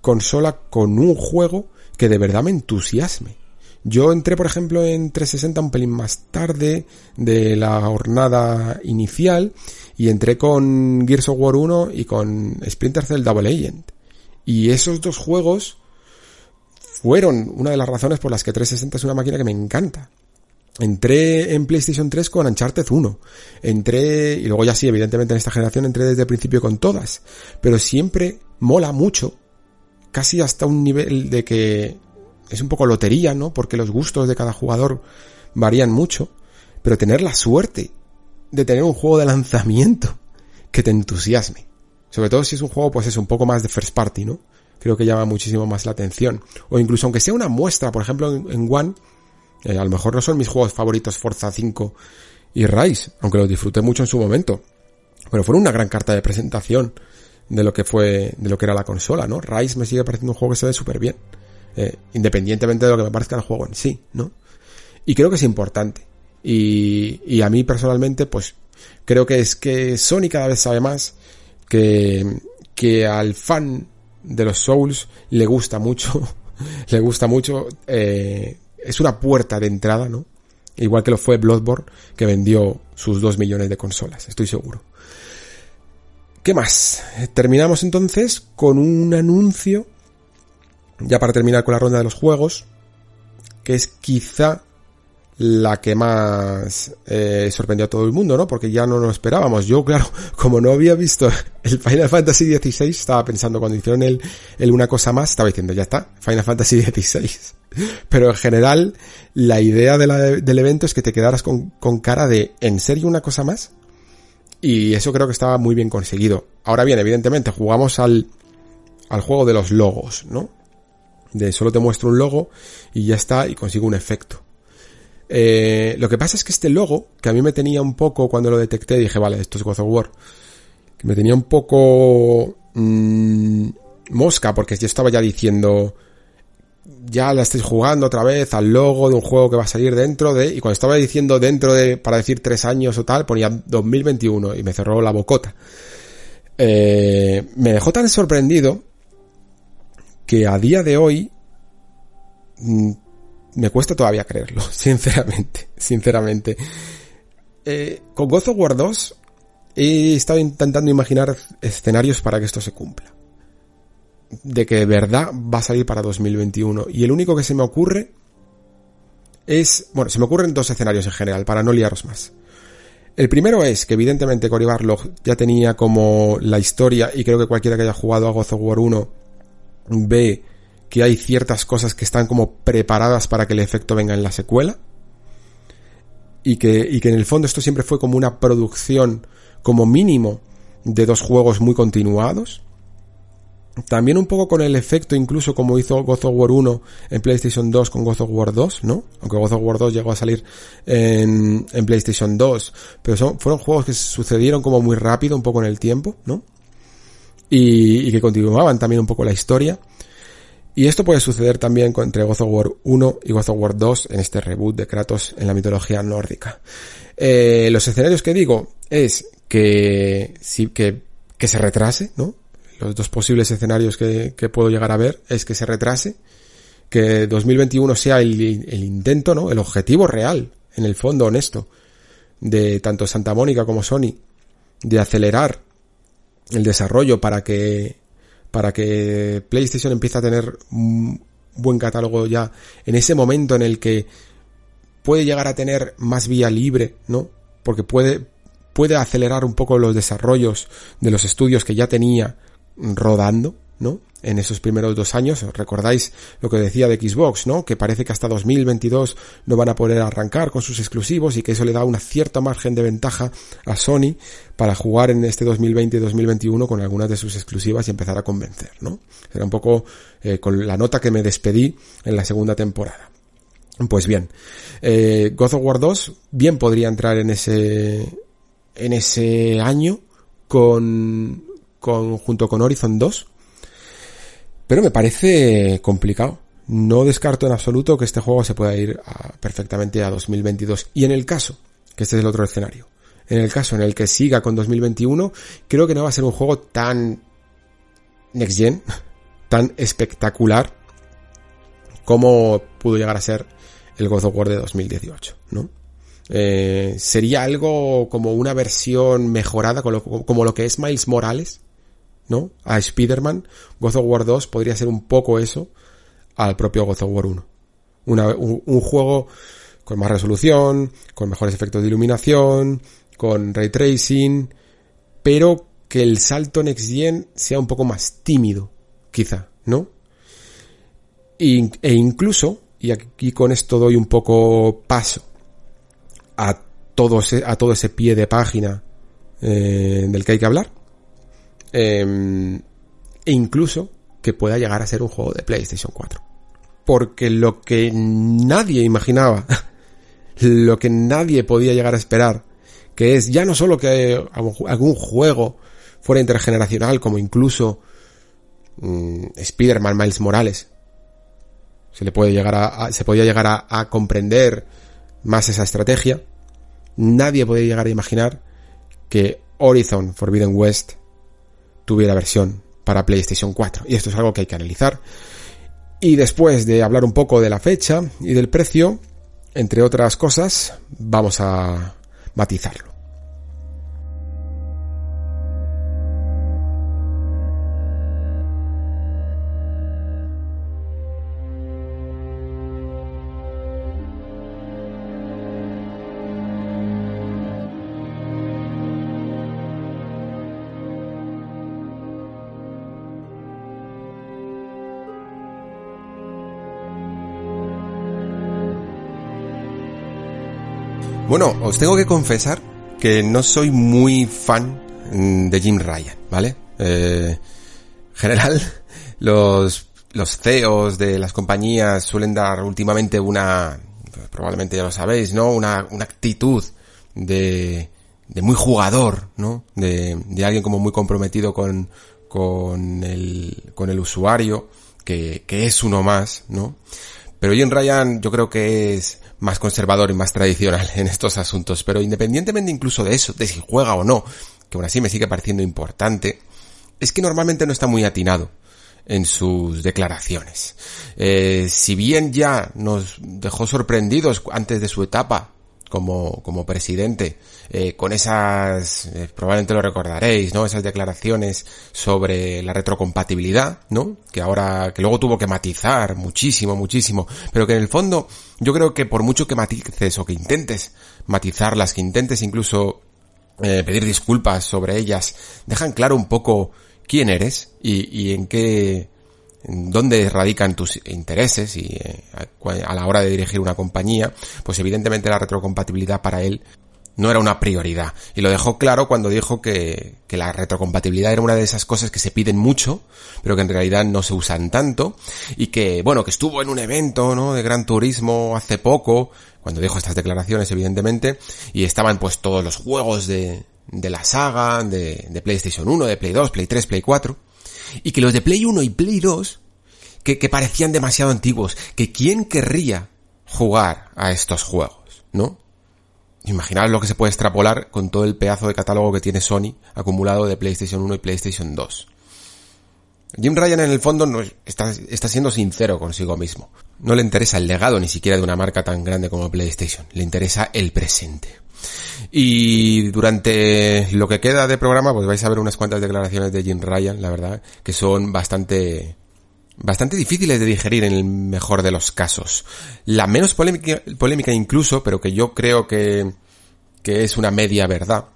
consola con un juego que de verdad me entusiasme. Yo entré, por ejemplo, en 360 un pelín más tarde de la jornada inicial y entré con Gears of War 1 y con Splinter Cell Double Agent. Y esos dos juegos fueron una de las razones por las que 360 es una máquina que me encanta. Entré en PlayStation 3 con Uncharted 1. Entré, y luego ya sí, evidentemente en esta generación entré desde el principio con todas. Pero siempre mola mucho. Casi hasta un nivel de que es un poco lotería, ¿no? Porque los gustos de cada jugador varían mucho. Pero tener la suerte de tener un juego de lanzamiento que te entusiasme. Sobre todo si es un juego, pues es un poco más de first party, ¿no? Creo que llama muchísimo más la atención. O incluso aunque sea una muestra, por ejemplo, en One, eh, a lo mejor no son mis juegos favoritos Forza 5 y Rise, aunque los disfruté mucho en su momento. Pero fueron una gran carta de presentación de lo que fue, de lo que era la consola, ¿no? Rise me sigue pareciendo un juego que se ve súper bien. Eh, independientemente de lo que me parezca el juego en sí, ¿no? Y creo que es importante. Y, y a mí personalmente, pues, creo que es que Sony cada vez sabe más que, que al fan de los Souls le gusta mucho, (laughs) le gusta mucho, eh, es una puerta de entrada, ¿no? Igual que lo fue Bloodborne, que vendió sus 2 millones de consolas, estoy seguro. ¿Qué más? Terminamos entonces con un anuncio, ya para terminar con la ronda de los juegos, que es quizá la que más eh, sorprendió a todo el mundo, ¿no? Porque ya no lo esperábamos. Yo, claro, (laughs) como no había visto el Final Fantasy XVI, estaba pensando cuando hicieron el, el una cosa más, estaba diciendo, ya está, Final Fantasy XVI. (laughs) Pero en general, la idea del evento es que te quedaras con, con cara de, ¿en serio una cosa más? Y eso creo que estaba muy bien conseguido. Ahora bien, evidentemente, jugamos al, al juego de los logos, ¿no? De solo te muestro un logo y ya está y consigo un efecto. Eh, lo que pasa es que este logo, que a mí me tenía un poco, cuando lo detecté, dije, vale, esto es God of War, que me tenía un poco mmm, mosca, porque yo estaba ya diciendo, ya la estáis jugando otra vez al logo de un juego que va a salir dentro de, y cuando estaba diciendo dentro de, para decir tres años o tal, ponía 2021 y me cerró la bocota. Eh, me dejó tan sorprendido que a día de hoy mm, me cuesta todavía creerlo, (laughs) sinceramente, sinceramente. Eh, con God of War 2 he estado intentando imaginar escenarios para que esto se cumpla. De que de verdad va a salir para 2021. Y el único que se me ocurre es, bueno, se me ocurren dos escenarios en general, para no liaros más. El primero es que evidentemente Cory Barlog ya tenía como la historia, y creo que cualquiera que haya jugado a God of War 1 ve que hay ciertas cosas que están como preparadas para que el efecto venga en la secuela. Y que, y que en el fondo esto siempre fue como una producción como mínimo de dos juegos muy continuados. también un poco con el efecto incluso como hizo God of War 1 en PlayStation 2 con God of War 2, ¿no? Aunque God of War 2 llegó a salir en, en PlayStation 2, pero son, fueron juegos que sucedieron como muy rápido, un poco en el tiempo, ¿no? Y, y que continuaban también un poco la historia. Y esto puede suceder también entre God of War 1 y God of War 2 en este reboot de Kratos en la mitología nórdica. Eh, los escenarios que digo es que sí que, que se retrase, ¿no? los dos posibles escenarios que, puedo llegar a ver es que se retrase, que 2021 sea el, el, intento, ¿no? El objetivo real, en el fondo honesto, de tanto Santa Mónica como Sony, de acelerar el desarrollo para que, para que PlayStation empiece a tener un buen catálogo ya en ese momento en el que puede llegar a tener más vía libre, ¿no? Porque puede, puede acelerar un poco los desarrollos de los estudios que ya tenía rodando, ¿no? En esos primeros dos años, recordáis lo que decía de Xbox, ¿no? Que parece que hasta 2022 no van a poder arrancar con sus exclusivos y que eso le da una cierta margen de ventaja a Sony para jugar en este 2020 y 2021 con algunas de sus exclusivas y empezar a convencer, ¿no? Era un poco eh, con la nota que me despedí en la segunda temporada. Pues bien, eh, God of War 2 bien podría entrar en ese en ese año con junto con Horizon 2. Pero me parece complicado. No descarto en absoluto que este juego se pueda ir perfectamente a 2022. Y en el caso, que este es el otro escenario, en el caso en el que siga con 2021, creo que no va a ser un juego tan next gen, (laughs) tan espectacular como pudo llegar a ser el God of War de 2018, ¿no? Eh, sería algo como una versión mejorada, como lo que es Miles Morales, ¿no? A Spider-Man, God of War 2 podría ser un poco eso al propio God of War 1. un, juego con más resolución, con mejores efectos de iluminación, con ray tracing, pero que el salto Next Gen sea un poco más tímido, quizá, ¿no? e incluso, y aquí con esto doy un poco paso a todo ese, a todo ese pie de página eh, del que hay que hablar, Em, e incluso que pueda llegar a ser un juego de PlayStation 4. Porque lo que nadie imaginaba, (laughs) lo que nadie podía llegar a esperar, que es ya no solo que algún juego fuera intergeneracional, como incluso mm, Spider-Man Miles Morales, se le puede llegar a, se podía llegar a, a, comprender más esa estrategia, nadie podía llegar a imaginar que Horizon Forbidden West tuviera versión para PlayStation 4. Y esto es algo que hay que analizar. Y después de hablar un poco de la fecha y del precio, entre otras cosas, vamos a matizarlo. Bueno, os tengo que confesar que no soy muy fan mm, de Jim Ryan, ¿vale? Eh, en general, (laughs) los, los CEOs de las compañías suelen dar últimamente una, probablemente ya lo sabéis, ¿no? Una, una actitud de, de muy jugador, ¿no? De, de alguien como muy comprometido con, con el, con el usuario, que, que es uno más, ¿no? Pero Jim Ryan yo creo que es más conservador y más tradicional en estos asuntos. Pero independientemente incluso de eso, de si juega o no, que aún así me sigue pareciendo importante, es que normalmente no está muy atinado en sus declaraciones. Eh, si bien ya nos dejó sorprendidos antes de su etapa como, como presidente, eh, con esas, eh, probablemente lo recordaréis, ¿no? Esas declaraciones sobre la retrocompatibilidad, ¿no? Que ahora, que luego tuvo que matizar muchísimo, muchísimo, pero que en el fondo, yo creo que por mucho que matices o que intentes matizarlas, que intentes incluso eh, pedir disculpas sobre ellas, dejan claro un poco quién eres y, y en qué, dónde radican tus intereses y eh, a la hora de dirigir una compañía, pues evidentemente la retrocompatibilidad para él no era una prioridad. Y lo dejó claro cuando dijo que, que, la retrocompatibilidad era una de esas cosas que se piden mucho, pero que en realidad no se usan tanto. Y que, bueno, que estuvo en un evento, ¿no? De gran turismo hace poco, cuando dijo estas declaraciones, evidentemente, y estaban pues todos los juegos de, de la saga, de, de PlayStation 1, de Play 2, Play 3, Play 4. Y que los de Play 1 y Play 2, que, parecían demasiado antiguos, que quién querría jugar a estos juegos, ¿no? Imaginaos lo que se puede extrapolar con todo el pedazo de catálogo que tiene Sony acumulado de PlayStation 1 y PlayStation 2. Jim Ryan en el fondo está, está siendo sincero consigo mismo. No le interesa el legado ni siquiera de una marca tan grande como PlayStation. Le interesa el presente. Y durante lo que queda de programa, pues vais a ver unas cuantas declaraciones de Jim Ryan, la verdad, que son bastante, bastante difíciles de digerir en el mejor de los casos. La menos polémica, polémica incluso, pero que yo creo que, que es una media verdad,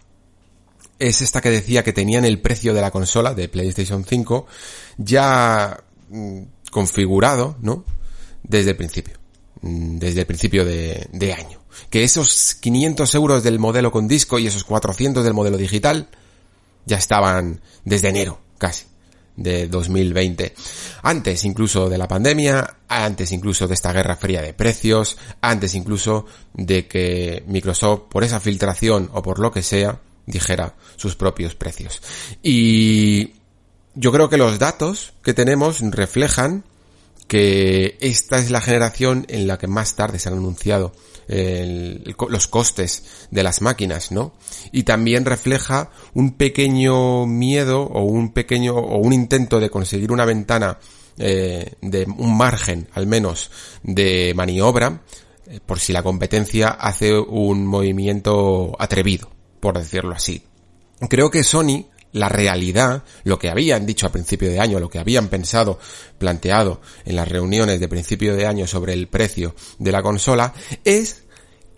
es esta que decía que tenían el precio de la consola de PlayStation 5 ya mm, configurado, ¿no? Desde el principio. Mm, desde el principio de, de año. Que esos 500 euros del modelo con disco y esos 400 del modelo digital ya estaban desde enero, casi de 2020. Antes incluso de la pandemia, antes incluso de esta guerra fría de precios, antes incluso de que Microsoft por esa filtración o por lo que sea dijera sus propios precios. Y yo creo que los datos que tenemos reflejan que esta es la generación en la que más tarde se han anunciado el, los costes de las máquinas, ¿no? Y también refleja un pequeño miedo o un pequeño o un intento de conseguir una ventana eh, de un margen, al menos, de maniobra, eh, por si la competencia hace un movimiento atrevido, por decirlo así. Creo que Sony la realidad, lo que habían dicho a principio de año, lo que habían pensado, planteado en las reuniones de principio de año sobre el precio de la consola, es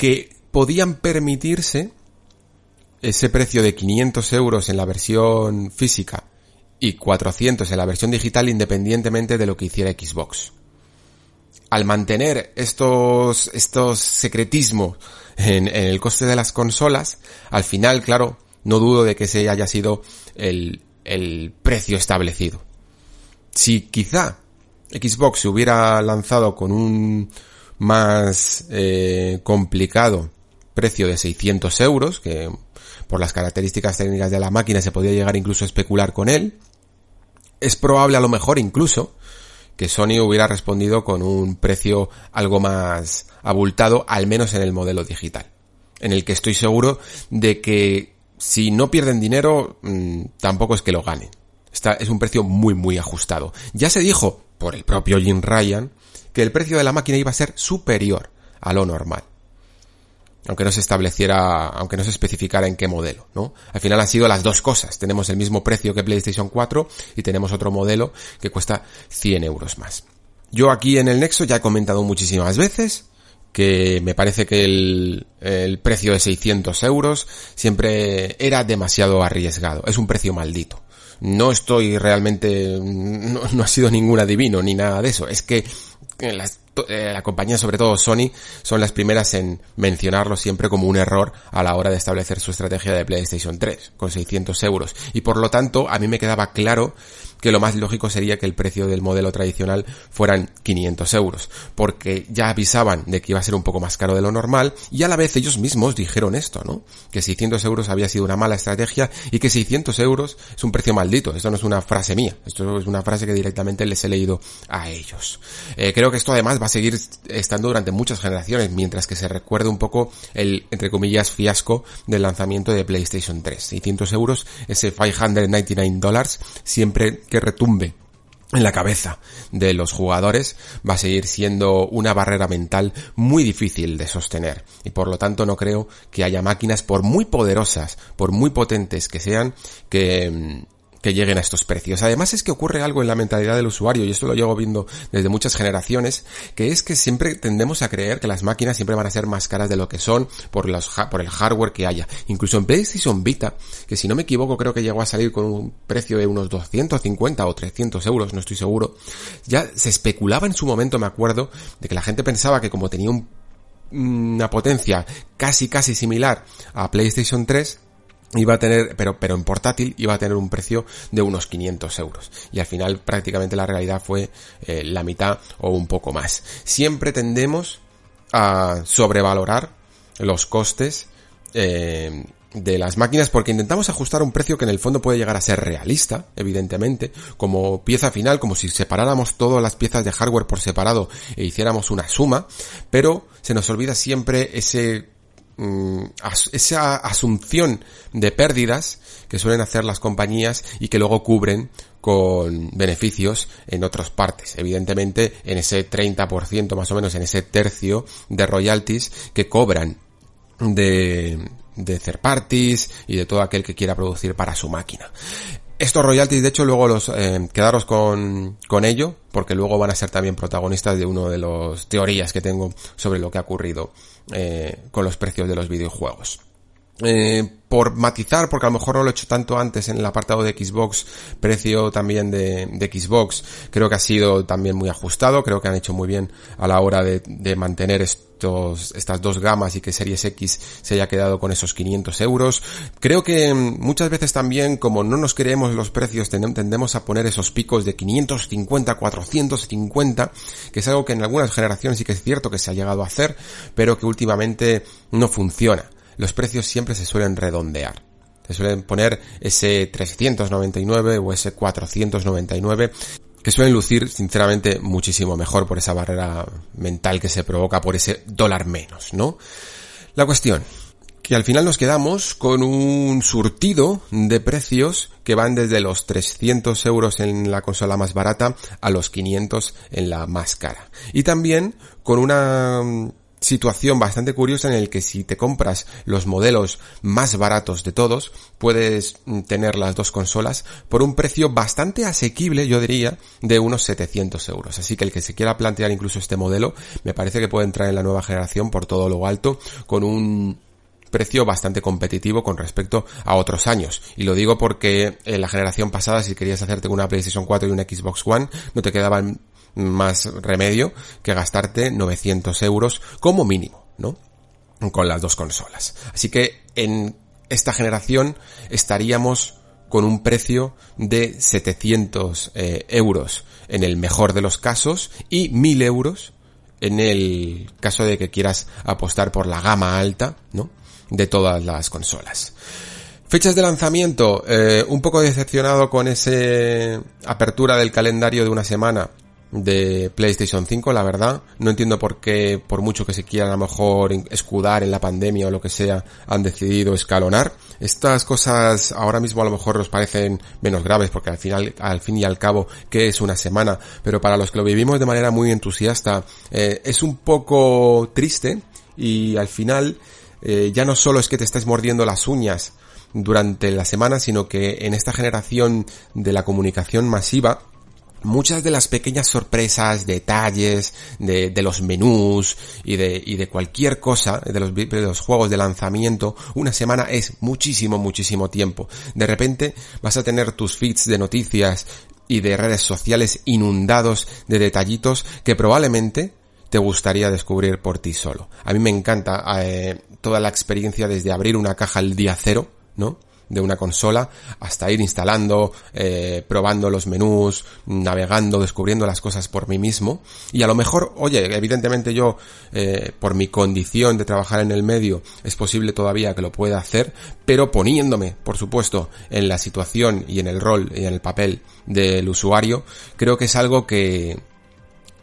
que podían permitirse ese precio de 500 euros en la versión física y 400 en la versión digital independientemente de lo que hiciera Xbox. Al mantener estos, estos secretismos en, el coste de las consolas, al final, claro, no dudo de que ese haya sido el, el precio establecido. Si quizá Xbox se hubiera lanzado con un más eh, complicado precio de 600 euros, que por las características técnicas de la máquina se podía llegar incluso a especular con él, es probable a lo mejor incluso que Sony hubiera respondido con un precio algo más abultado, al menos en el modelo digital, en el que estoy seguro de que si no pierden dinero, mmm, tampoco es que lo ganen. Es un precio muy, muy ajustado. Ya se dijo por el propio Jim Ryan que el precio de la máquina iba a ser superior a lo normal. Aunque no se estableciera, aunque no se especificara en qué modelo, ¿no? Al final han sido las dos cosas. Tenemos el mismo precio que PlayStation 4 y tenemos otro modelo que cuesta 100 euros más. Yo aquí en el Nexo ya he comentado muchísimas veces que me parece que el, el, precio de 600 euros siempre era demasiado arriesgado. Es un precio maldito. No estoy realmente, no, no ha sido ningún adivino ni nada de eso. Es que las, eh, la compañía, sobre todo Sony, son las primeras en mencionarlo siempre como un error a la hora de establecer su estrategia de PlayStation 3, con 600 euros. Y por lo tanto, a mí me quedaba claro que lo más lógico sería que el precio del modelo tradicional fueran 500 euros, porque ya avisaban de que iba a ser un poco más caro de lo normal y a la vez ellos mismos dijeron esto, ¿no? Que 600 euros había sido una mala estrategia y que 600 euros es un precio maldito. Esto no es una frase mía, esto es una frase que directamente les he leído a ellos. Eh, creo que esto además va a seguir estando durante muchas generaciones, mientras que se recuerde un poco el, entre comillas, fiasco del lanzamiento de PlayStation 3. 600 euros, ese 599 dólares, siempre que retumbe en la cabeza de los jugadores va a seguir siendo una barrera mental muy difícil de sostener. Y por lo tanto no creo que haya máquinas por muy poderosas, por muy potentes que sean, que, que lleguen a estos precios. Además es que ocurre algo en la mentalidad del usuario, y esto lo llevo viendo desde muchas generaciones, que es que siempre tendemos a creer que las máquinas siempre van a ser más caras de lo que son por, el hardware que haya. Incluso en PlayStation Vita, que si no me equivoco creo que llegó a salir con un precio de unos 250 o 300 euros, no estoy seguro, ya se especulaba en su momento, me acuerdo, de que la gente pensaba que como tenía un una potencia casi casi similar a PlayStation 3, iba a tener, pero, pero en portátil iba a tener un precio de unos 500 euros. Y al final prácticamente la realidad fue eh, la mitad o un poco más. Siempre tendemos a sobrevalorar los costes eh, de las máquinas porque intentamos ajustar un precio que en el fondo puede llegar a ser realista, evidentemente, como pieza final, como si separáramos todas las piezas de hardware por separado e hiciéramos una suma, pero se nos olvida siempre ese esa asunción de pérdidas que suelen hacer las compañías y que luego cubren con beneficios en otras partes. Evidentemente en ese 30% más o menos, en ese tercio de royalties que cobran de, de third parties y de todo aquel que quiera producir para su máquina. Estos royalties, de hecho, luego los eh, quedaros con, con ello, porque luego van a ser también protagonistas de uno de las teorías que tengo sobre lo que ha ocurrido eh, con los precios de los videojuegos. Eh, por matizar, porque a lo mejor no lo he hecho tanto antes en el apartado de Xbox, precio también de, Xbox, creo que ha sido también muy ajustado, creo que han hecho muy bien a la hora de, mantener estos, estas dos gamas y que Series X se haya quedado con esos 500 euros. Creo que muchas veces también, como no nos creemos los precios, tendemos a poner esos picos de 550, 450, que es algo que en algunas generaciones sí que es cierto que se ha llegado a hacer, pero que últimamente no funciona los precios siempre se suelen redondear. Se suelen poner ese 399 o ese 499 que suelen lucir sinceramente muchísimo mejor por esa barrera mental que se provoca por ese dólar menos, ¿no? La cuestión, que al final nos quedamos con un surtido de precios que van desde los 300 euros en la consola más barata a los 500 en la más cara. Y también con una situación bastante curiosa en el que si te compras los modelos más baratos de todos, puedes mm, tener las dos consolas por un precio bastante asequible, yo diría, de unos 700 euros. Así que el que se quiera plantear incluso este modelo, me parece que puede entrar en la nueva generación por todo lo alto, con un precio bastante competitivo con respecto a otros años. Y lo digo porque en la generación pasada, si querías hacerte una PlayStation 4 y una Xbox One, no te quedaban más remedio que gastarte 900 euros como mínimo, ¿no? Con las dos consolas. Así que en esta generación estaríamos con un precio de 700 eh, euros en el mejor de los casos y 1000 euros en el caso de que quieras apostar por la gama alta, ¿no? De todas las consolas. Fechas de lanzamiento, eh, un poco decepcionado con ese apertura del calendario de una semana de PlayStation 5, la verdad. No entiendo por qué, por mucho que se quieran a lo mejor escudar en la pandemia o lo que sea, han decidido escalonar. Estas cosas ahora mismo a lo mejor nos parecen menos graves porque al final, al fin y al cabo, que es una semana, pero para los que lo vivimos de manera muy entusiasta, eh, es un poco triste y al final eh, ya no solo es que te estés mordiendo las uñas durante la semana, sino que en esta generación de la comunicación masiva, muchas de las pequeñas sorpresas, detalles de, los menús y de, cualquier cosa de los, de los juegos de lanzamiento, una semana es muchísimo, muchísimo tiempo. De repente vas a tener tus feeds de noticias y de redes sociales inundados de detallitos que probablemente te gustaría descubrir por ti solo. A mí me encanta eh, toda la experiencia desde abrir una caja el día cero, ¿no? De una consola hasta ir instalando, eh, probando los menús, navegando, descubriendo las cosas por mí mismo. Y a lo mejor, oye, evidentemente yo, eh, por mi condición de trabajar en el medio, es posible todavía que lo pueda hacer, pero poniéndome, por supuesto, en la situación y en el rol y en el papel del usuario, creo que es algo que,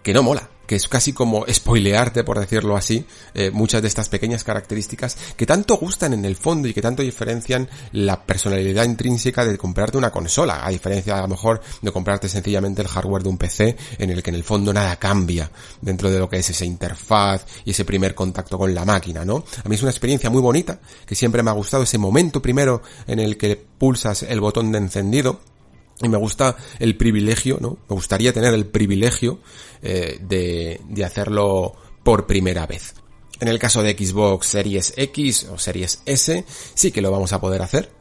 que no mola que es casi como spoilearte, por decirlo así, eh, muchas de estas pequeñas características que tanto gustan en el fondo y que tanto diferencian la personalidad intrínseca de comprarte una consola, a diferencia a lo mejor de comprarte sencillamente el hardware de un PC en el que en el fondo nada cambia dentro de lo que es esa interfaz y ese primer contacto con la máquina, ¿no? A mí es una experiencia muy bonita, que siempre me ha gustado ese momento primero en el que pulsas el botón de encendido, y me gusta el privilegio, ¿no? Me gustaría tener el privilegio eh, de, de hacerlo por primera vez. En el caso de Xbox Series X o Series S, sí que lo vamos a poder hacer.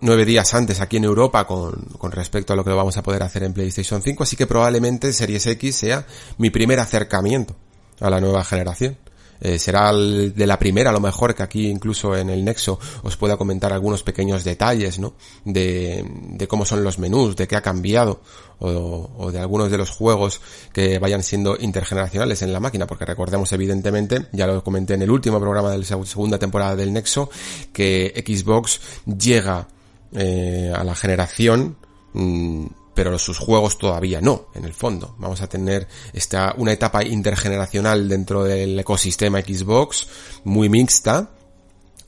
Nueve días antes aquí en Europa con, con respecto a lo que lo vamos a poder hacer en PlayStation 5, así que probablemente Series X sea mi primer acercamiento a la nueva generación. Eh, será el de la primera, a lo mejor, que aquí incluso en el Nexo os pueda comentar algunos pequeños detalles, ¿no? De, de cómo son los menús, de qué ha cambiado, o, o, de algunos de los juegos que vayan siendo intergeneracionales en la máquina, porque recordemos evidentemente, ya lo comenté en el último programa de la segunda temporada del Nexo, que Xbox llega eh, a la generación mmm, pero sus juegos todavía no, en el fondo. Vamos a tener esta, una etapa intergeneracional dentro del ecosistema Xbox, muy mixta,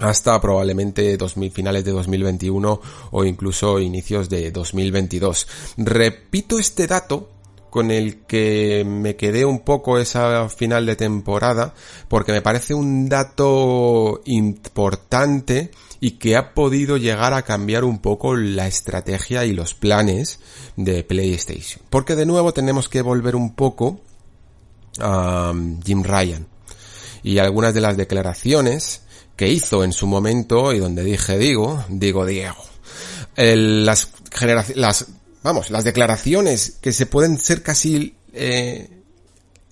hasta probablemente 2000, finales de 2021 o incluso inicios de 2022. Repito este dato con el que me quedé un poco esa final de temporada porque me parece un dato importante y que ha podido llegar a cambiar un poco la estrategia y los planes de PlayStation. Porque de nuevo tenemos que volver un poco a Jim Ryan y algunas de las declaraciones que hizo en su momento y donde dije digo, digo Diego. El, las las, vamos, las declaraciones que se pueden ser casi eh,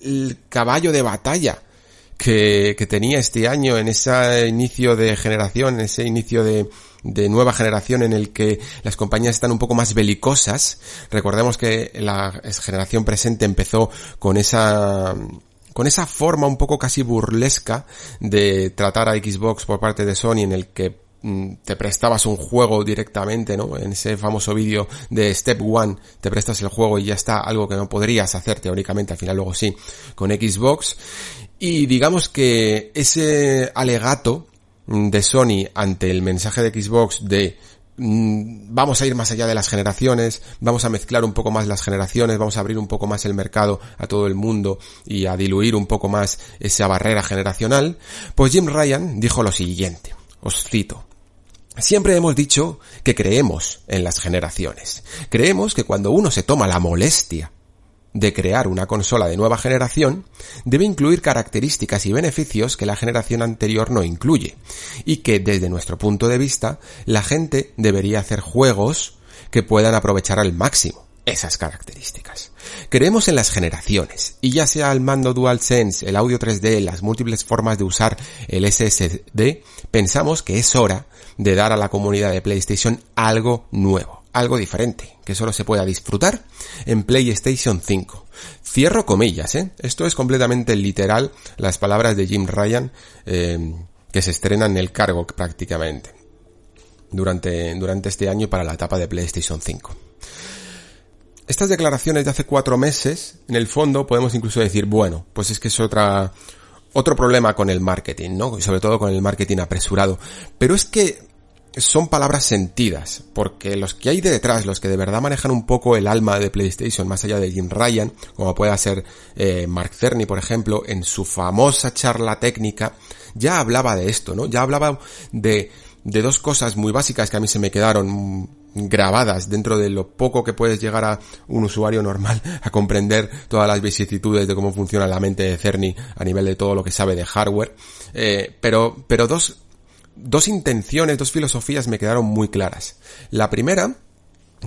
el caballo de batalla que, tenía este año en ese inicio de generación, en ese inicio de, de nueva generación en el que las compañías están un poco más belicosas. Recordemos que la generación presente empezó con esa con esa forma un poco casi burlesca de tratar a Xbox por parte de Sony en el que mm, te prestabas un juego directamente, ¿no? En ese famoso vídeo de Step One, te prestas el juego y ya está, algo que no podrías hacer teóricamente, al final luego sí, con Xbox. Y digamos que ese alegato de Sony ante el mensaje de Xbox de mm, vamos a ir más allá de las generaciones, vamos a mezclar un poco más las generaciones, vamos a abrir un poco más el mercado a todo el mundo y a diluir un poco más esa barrera generacional, pues Jim Ryan dijo lo siguiente, os cito. Siempre hemos dicho que creemos en las generaciones. Creemos que cuando uno se toma la molestia de crear una consola de nueva generación debe incluir características y beneficios que la generación anterior no incluye, y que desde nuestro punto de vista la gente debería hacer juegos que puedan aprovechar al máximo esas características. Creemos en las generaciones, y ya sea el mando DualSense, el audio 3D, las múltiples formas de usar el SSD, pensamos que es hora de dar a la comunidad de PlayStation algo nuevo algo diferente, que solo se pueda disfrutar en PlayStation 5. Cierro comillas, ¿eh? Esto es completamente literal las palabras de Jim Ryan eh, que se estrenan en el cargo prácticamente durante, durante este año para la etapa de PlayStation 5. Estas declaraciones de hace cuatro meses, en el fondo podemos incluso decir, bueno, pues es que es otra, otro problema con el marketing, ¿no? Y sobre todo con el marketing apresurado. Pero es que son palabras sentidas, porque los que hay de detrás, los que de verdad manejan un poco el alma de PlayStation, más allá de Jim Ryan, como pueda ser eh, Mark Cerny, por ejemplo, en su famosa charla técnica, ya hablaba de esto, ¿no? Ya hablaba de, de dos cosas muy básicas que a mí se me quedaron grabadas dentro de lo poco que puedes llegar a un usuario normal (laughs) a comprender todas las vicisitudes de cómo funciona la mente de Cerny a nivel de todo lo que sabe de hardware, eh, pero, pero dos dos intenciones, dos filosofías me quedaron muy claras. La primera,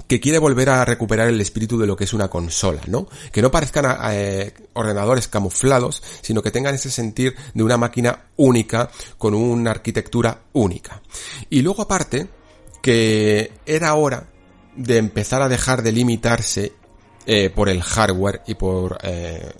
que quiere volver a recuperar el espíritu de lo que es una consola, ¿no? Que no parezcan eh, ordenadores camuflados, sino que tengan ese sentir de una máquina única, con una arquitectura única. Y luego aparte, que era hora de empezar a dejar de limitarse eh, por el hardware y por eh,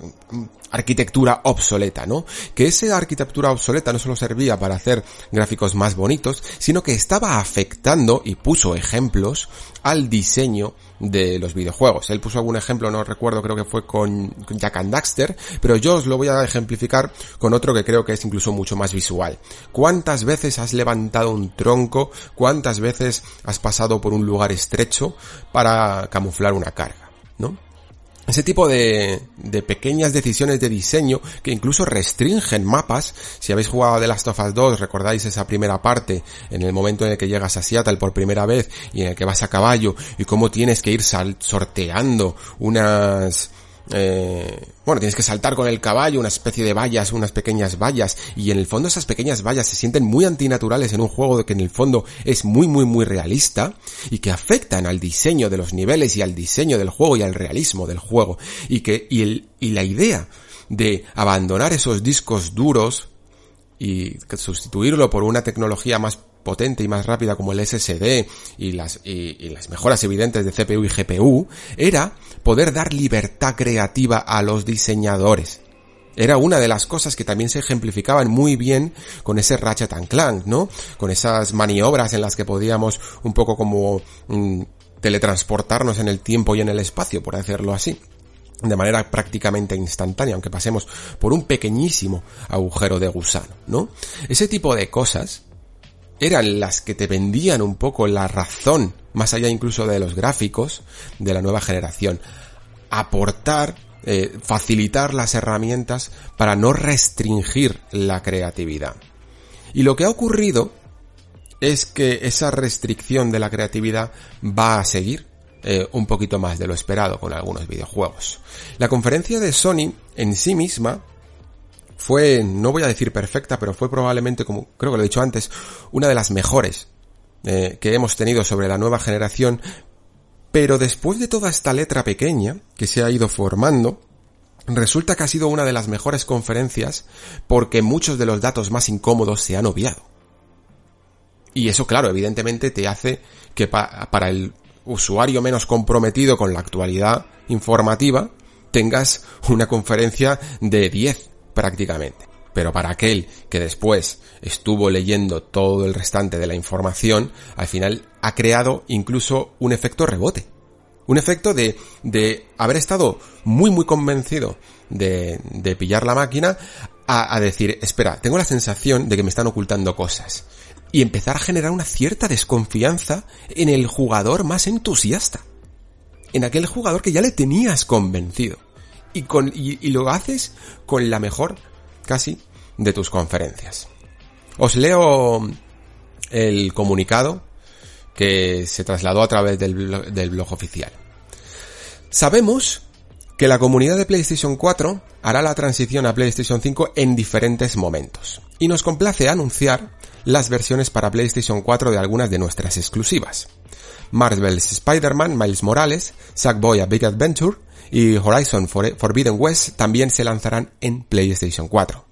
arquitectura obsoleta, ¿no? Que esa arquitectura obsoleta no solo servía para hacer gráficos más bonitos, sino que estaba afectando y puso ejemplos al diseño de los videojuegos. Él puso algún ejemplo, no recuerdo, creo que fue con Jack and Daxter, pero yo os lo voy a ejemplificar con otro que creo que es incluso mucho más visual. ¿Cuántas veces has levantado un tronco? ¿Cuántas veces has pasado por un lugar estrecho para camuflar una carga? ¿No? Ese tipo de, de, pequeñas decisiones de diseño que incluso restringen mapas. Si habéis jugado The Last of Us 2, recordáis esa primera parte en el momento en el que llegas a Seattle por primera vez y en el que vas a caballo y cómo tienes que ir sorteando unas eh, bueno, tienes que saltar con el caballo, una especie de vallas, unas pequeñas vallas, y en el fondo esas pequeñas vallas se sienten muy antinaturales en un juego que en el fondo es muy muy muy realista y que afectan al diseño de los niveles y al diseño del juego y al realismo del juego. Y que y, el, y la idea de abandonar esos discos duros y sustituirlo por una tecnología más potente y más rápida como el SSD y las, y, las mejoras evidentes de CPU y GPU, era poder dar libertad creativa a los diseñadores. Era una de las cosas que también se ejemplificaban muy bien con ese Ratchet and Clank, ¿no? Con esas maniobras en las que podíamos un poco como mm, teletransportarnos en el tiempo y en el espacio, por decirlo así de manera prácticamente instantánea, aunque pasemos por un pequeñísimo agujero de gusano, ¿no? Ese tipo de cosas eran las que te vendían un poco la razón, más allá incluso de los gráficos, de la nueva generación. Aportar, eh, facilitar las herramientas para no restringir la creatividad. Y lo que ha ocurrido es que esa restricción de la creatividad va a seguir eh, un poquito más de lo esperado con algunos videojuegos. La conferencia de Sony en sí misma fue, no voy a decir perfecta, pero fue probablemente, como creo que lo he dicho antes, una de las mejores eh, que hemos tenido sobre la nueva generación, pero después de toda esta letra pequeña que se ha ido formando, resulta que ha sido una de las mejores conferencias porque muchos de los datos más incómodos se han obviado. Y eso, claro, evidentemente te hace que para el usuario menos comprometido con la actualidad informativa, tengas una conferencia de 10 prácticamente. Pero para aquel que después estuvo leyendo todo el restante de la información, al final ha creado incluso un efecto rebote. Un efecto de, de haber estado muy muy convencido de, de pillar la máquina a, a decir, espera, tengo la sensación de que me están ocultando cosas y empezar a generar una cierta desconfianza en el jugador más entusiasta. En aquel jugador que ya le tenías convencido. Y, lo haces con la mejor, casi, de tus conferencias. Os leo el comunicado que se trasladó a través del blog, del blog oficial. Sabemos que la comunidad de PlayStation 4 hará la transición a PlayStation 5 en diferentes momentos. Y nos complace anunciar las versiones para PlayStation 4 de algunas de nuestras exclusivas. Marvel's Spider-Man, Miles Morales, Sackboy A Big Adventure y Horizon Forbidden West también se lanzarán en PlayStation 4.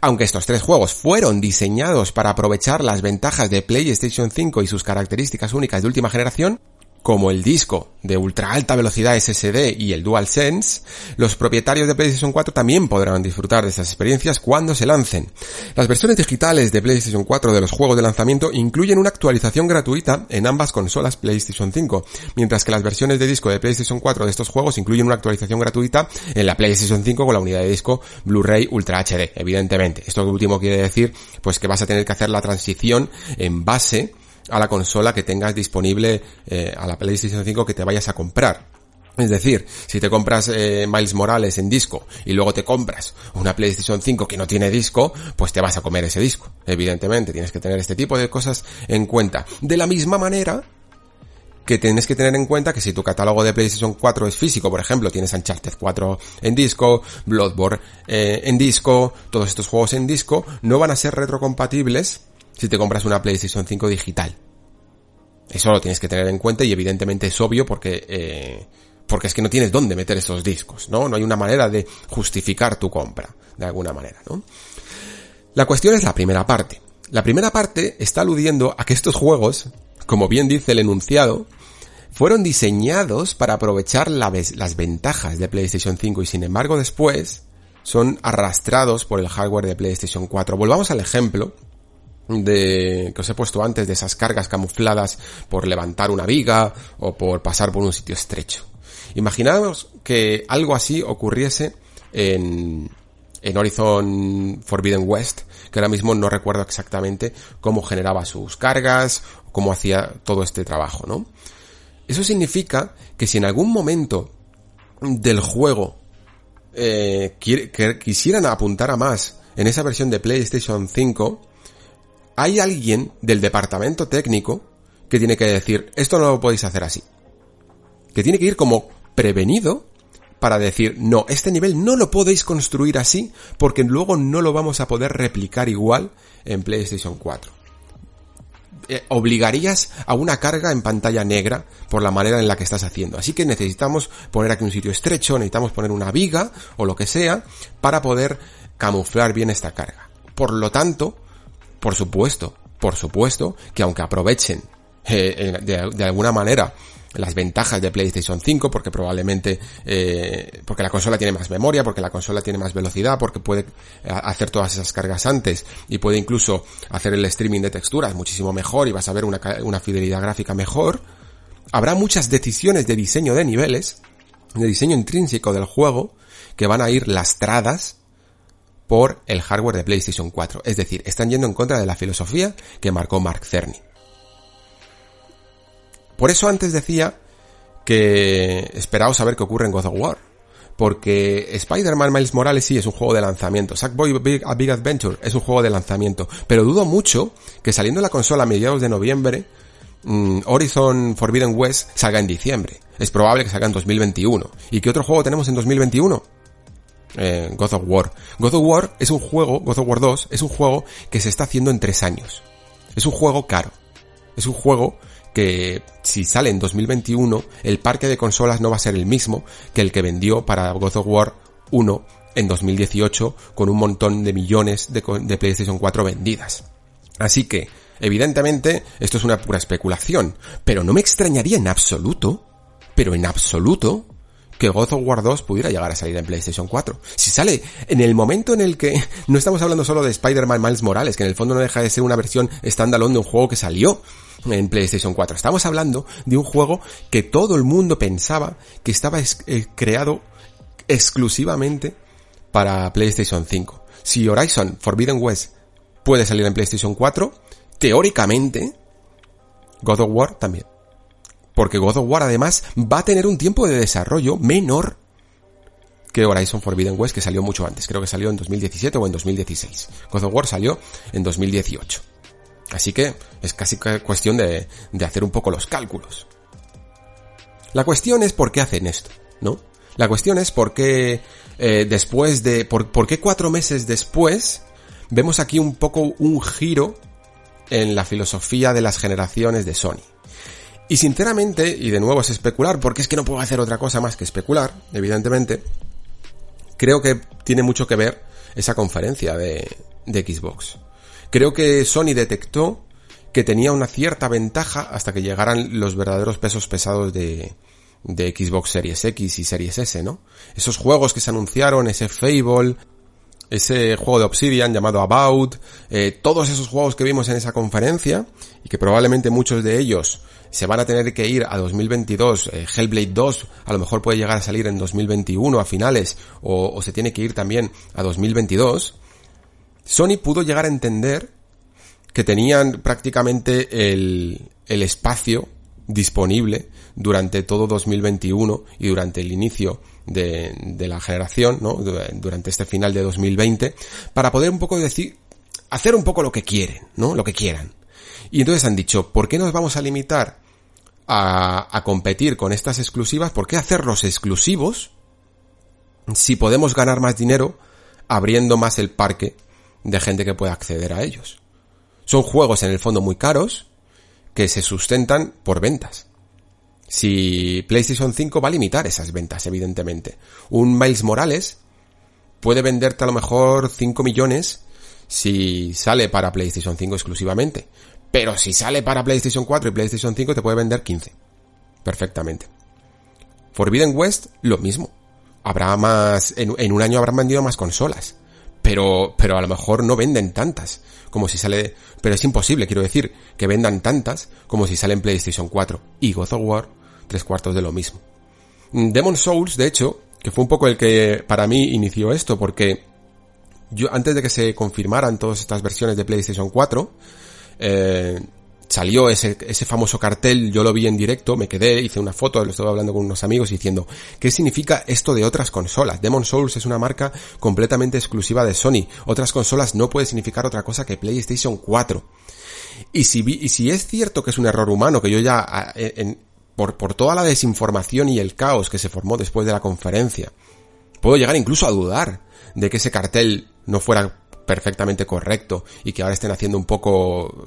Aunque estos tres juegos fueron diseñados para aprovechar las ventajas de PlayStation 5 y sus características únicas de última generación, como el disco de ultra alta velocidad SSD y el DualSense, los propietarios de PlayStation 4 también podrán disfrutar de esas experiencias cuando se lancen. Las versiones digitales de PlayStation 4 de los juegos de lanzamiento incluyen una actualización gratuita en ambas consolas PlayStation 5, mientras que las versiones de disco de PlayStation 4 de estos juegos incluyen una actualización gratuita en la PlayStation 5 con la unidad de disco Blu-ray Ultra HD, evidentemente. Esto último quiere decir pues que vas a tener que hacer la transición en base a la consola que tengas disponible eh, a la PlayStation 5 que te vayas a comprar. Es decir, si te compras eh, Miles Morales en disco y luego te compras una PlayStation 5 que no tiene disco, pues te vas a comer ese disco. Evidentemente, tienes que tener este tipo de cosas en cuenta. De la misma manera que tienes que tener en cuenta que si tu catálogo de PlayStation 4 es físico, por ejemplo, tienes Uncharted 4 en disco, Bloodborne eh, en disco, todos estos juegos en disco, no van a ser retrocompatibles si te compras una PlayStation 5 digital. Eso lo tienes que tener en cuenta y evidentemente es obvio porque, eh, porque es que no tienes dónde meter esos discos, ¿no? No hay una manera de justificar tu compra, de alguna manera, ¿no? La cuestión es la primera parte. La primera parte está aludiendo a que estos juegos, como bien dice el enunciado, fueron diseñados para aprovechar las ventajas de PlayStation 5 y sin embargo después son arrastrados por el hardware de PlayStation 4. Volvamos al ejemplo de que os he puesto antes de esas cargas camufladas por levantar una viga o por pasar por un sitio estrecho. Imaginaos que algo así ocurriese en, en Horizon Forbidden West, que ahora mismo no recuerdo exactamente cómo generaba sus cargas, cómo hacía todo este trabajo, ¿no? Eso significa que si en algún momento del juego eh, quisieran apuntar a más en esa versión de PlayStation 5, hay alguien del departamento técnico que tiene que decir, esto no lo podéis hacer así. Que tiene que ir como prevenido para decir, no, este nivel no lo podéis construir así porque luego no lo vamos a poder replicar igual en PlayStation 4. Eh, obligarías a una carga en pantalla negra por la manera en la que estás haciendo. Así que necesitamos poner aquí un sitio estrecho, necesitamos poner una viga o lo que sea para poder camuflar bien esta carga. Por lo tanto, por supuesto, por supuesto, que aunque aprovechen eh, de, alguna manera las ventajas de PlayStation 5 porque probablemente eh, porque la consola tiene más memoria porque la consola tiene más velocidad porque puede eh, hacer todas esas cargas antes y puede incluso hacer el streaming de texturas muchísimo mejor y vas a ver una, una fidelidad gráfica mejor habrá muchas decisiones de diseño de niveles de diseño intrínseco del juego que van a ir lastradas por el hardware de PlayStation 4 es decir están yendo en contra de la filosofía que marcó Mark Cerny por eso antes decía que esperaos a ver qué ocurre en God of War. Porque Spider-Man Miles Morales sí es un juego de lanzamiento. Sackboy Big, A Big Adventure es un juego de lanzamiento. Pero dudo mucho que saliendo la consola a mediados de noviembre, mmm, Horizon Forbidden West salga en diciembre. Es probable que salga en 2021. ¿Y qué otro juego tenemos en 2021? Eh, God of War. God of War es un juego, God of War 2, es un juego que se está haciendo en tres años. Es un juego caro. Es un juego que si sale en 2021, el parque de consolas no va a ser el mismo que el que vendió para God of War 1 en 2018 con un montón de millones de, de PlayStation 4 vendidas. Así que, evidentemente, esto es una pura especulación, pero no me extrañaría en absoluto, pero en absoluto, que God of War 2 pudiera llegar a salir en PlayStation 4. Si sale en el momento en el que (laughs) no estamos hablando solo de Spider-Man Miles Morales, que en el fondo no deja de ser una versión standalone de un juego que salió en PlayStation 4. Estamos hablando de un juego que todo el mundo pensaba que estaba eh, creado exclusivamente para PlayStation 5. Si Horizon Forbidden West puede salir en PlayStation 4, teóricamente God of War también. Porque God of War además va a tener un tiempo de desarrollo menor que Horizon Forbidden West que salió mucho antes. Creo que salió en 2017 o en 2016. God of War salió en 2018. Así que es casi cuestión de, hacer un poco los cálculos. La cuestión es por qué hacen esto, ¿no? La cuestión es por qué eh, después de... Por qué cuatro meses después vemos aquí un poco un giro en la filosofía de las generaciones de Sony. Y sinceramente, y de nuevo es especular, porque es que no puedo hacer otra cosa más que especular, evidentemente, creo que tiene mucho que ver esa conferencia de, de Xbox. Creo que Sony detectó que tenía una cierta ventaja hasta que llegaran los verdaderos pesos pesados de, de Xbox Series X y Series S, ¿no? Esos juegos que se anunciaron, ese Fable, ese juego de Obsidian llamado About, eh, todos esos juegos que vimos en esa conferencia y que probablemente muchos de ellos se van a tener que ir a 2022, eh, Hellblade 2 a lo mejor puede llegar a salir en 2021 a finales o, o se tiene que ir también a 2022, Sony pudo llegar a entender que tenían prácticamente el, el espacio disponible durante todo 2021 y durante el inicio de, de, la generación, ¿no? Durante este final de 2020, para poder un poco decir, hacer un poco lo que quieren, ¿no? Lo que quieran. Y entonces han dicho, ¿por qué nos vamos a limitar a, a competir con estas exclusivas? ¿Por qué hacerlos exclusivos si podemos ganar más dinero abriendo más el parque de gente que pueda acceder a ellos. Son juegos en el fondo muy caros que se sustentan por ventas. Si PlayStation 5 va a limitar esas ventas, evidentemente. Un Miles Morales puede venderte a lo mejor 5 millones si sale para PlayStation 5 exclusivamente. Pero si sale para PlayStation 4 y PlayStation 5 te puede vender 15. Perfectamente. Forbidden West, lo mismo. Habrá más, en, un año habrán vendido más consolas pero, pero a lo mejor no venden tantas como si sale, pero es imposible, quiero decir, que vendan tantas como si sale en PlayStation 4 y God of War tres cuartos de lo mismo. Demon Souls, de hecho, que fue un poco el que para mí inició esto, porque yo antes de que se confirmaran todas estas versiones de PlayStation 4, eh, salió ese, ese famoso cartel, yo lo vi en directo, me quedé, hice una foto, lo estaba hablando con unos amigos diciendo, ¿qué significa esto de otras consolas? Demon Souls es una marca completamente exclusiva de Sony. Otras consolas no puede significar otra cosa que PlayStation 4. Y si, y si es cierto que es un error humano, que yo ya, por, por toda la desinformación y el caos que se formó después de la conferencia, puedo llegar incluso a dudar de que ese cartel no fuera perfectamente correcto y que ahora estén haciendo un poco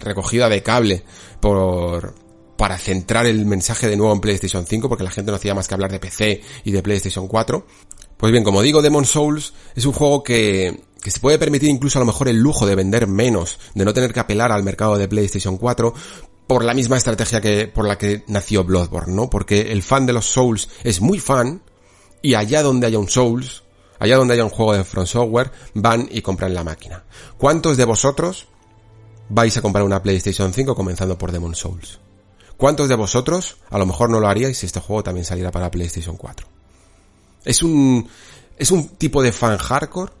recogida de cable por para centrar el mensaje de nuevo en PlayStation 5 porque la gente no hacía más que hablar de PC y de PlayStation 4. Pues bien, como digo, Demon Souls es un juego que, que se puede permitir incluso a lo mejor el lujo de vender menos, de no tener que apelar al mercado de PlayStation 4, por la misma estrategia que por la que nació Bloodborne, ¿no? Porque el fan de los Souls es muy fan y allá donde haya un Souls, allá donde haya un juego de Front Software, van y compran la máquina. ¿Cuántos de vosotros vais a comprar una PlayStation 5 comenzando por Demon Souls? ¿Cuántos de vosotros a lo mejor no lo haríais si este juego también saliera para PlayStation 4? Es un es un tipo de fan hardcore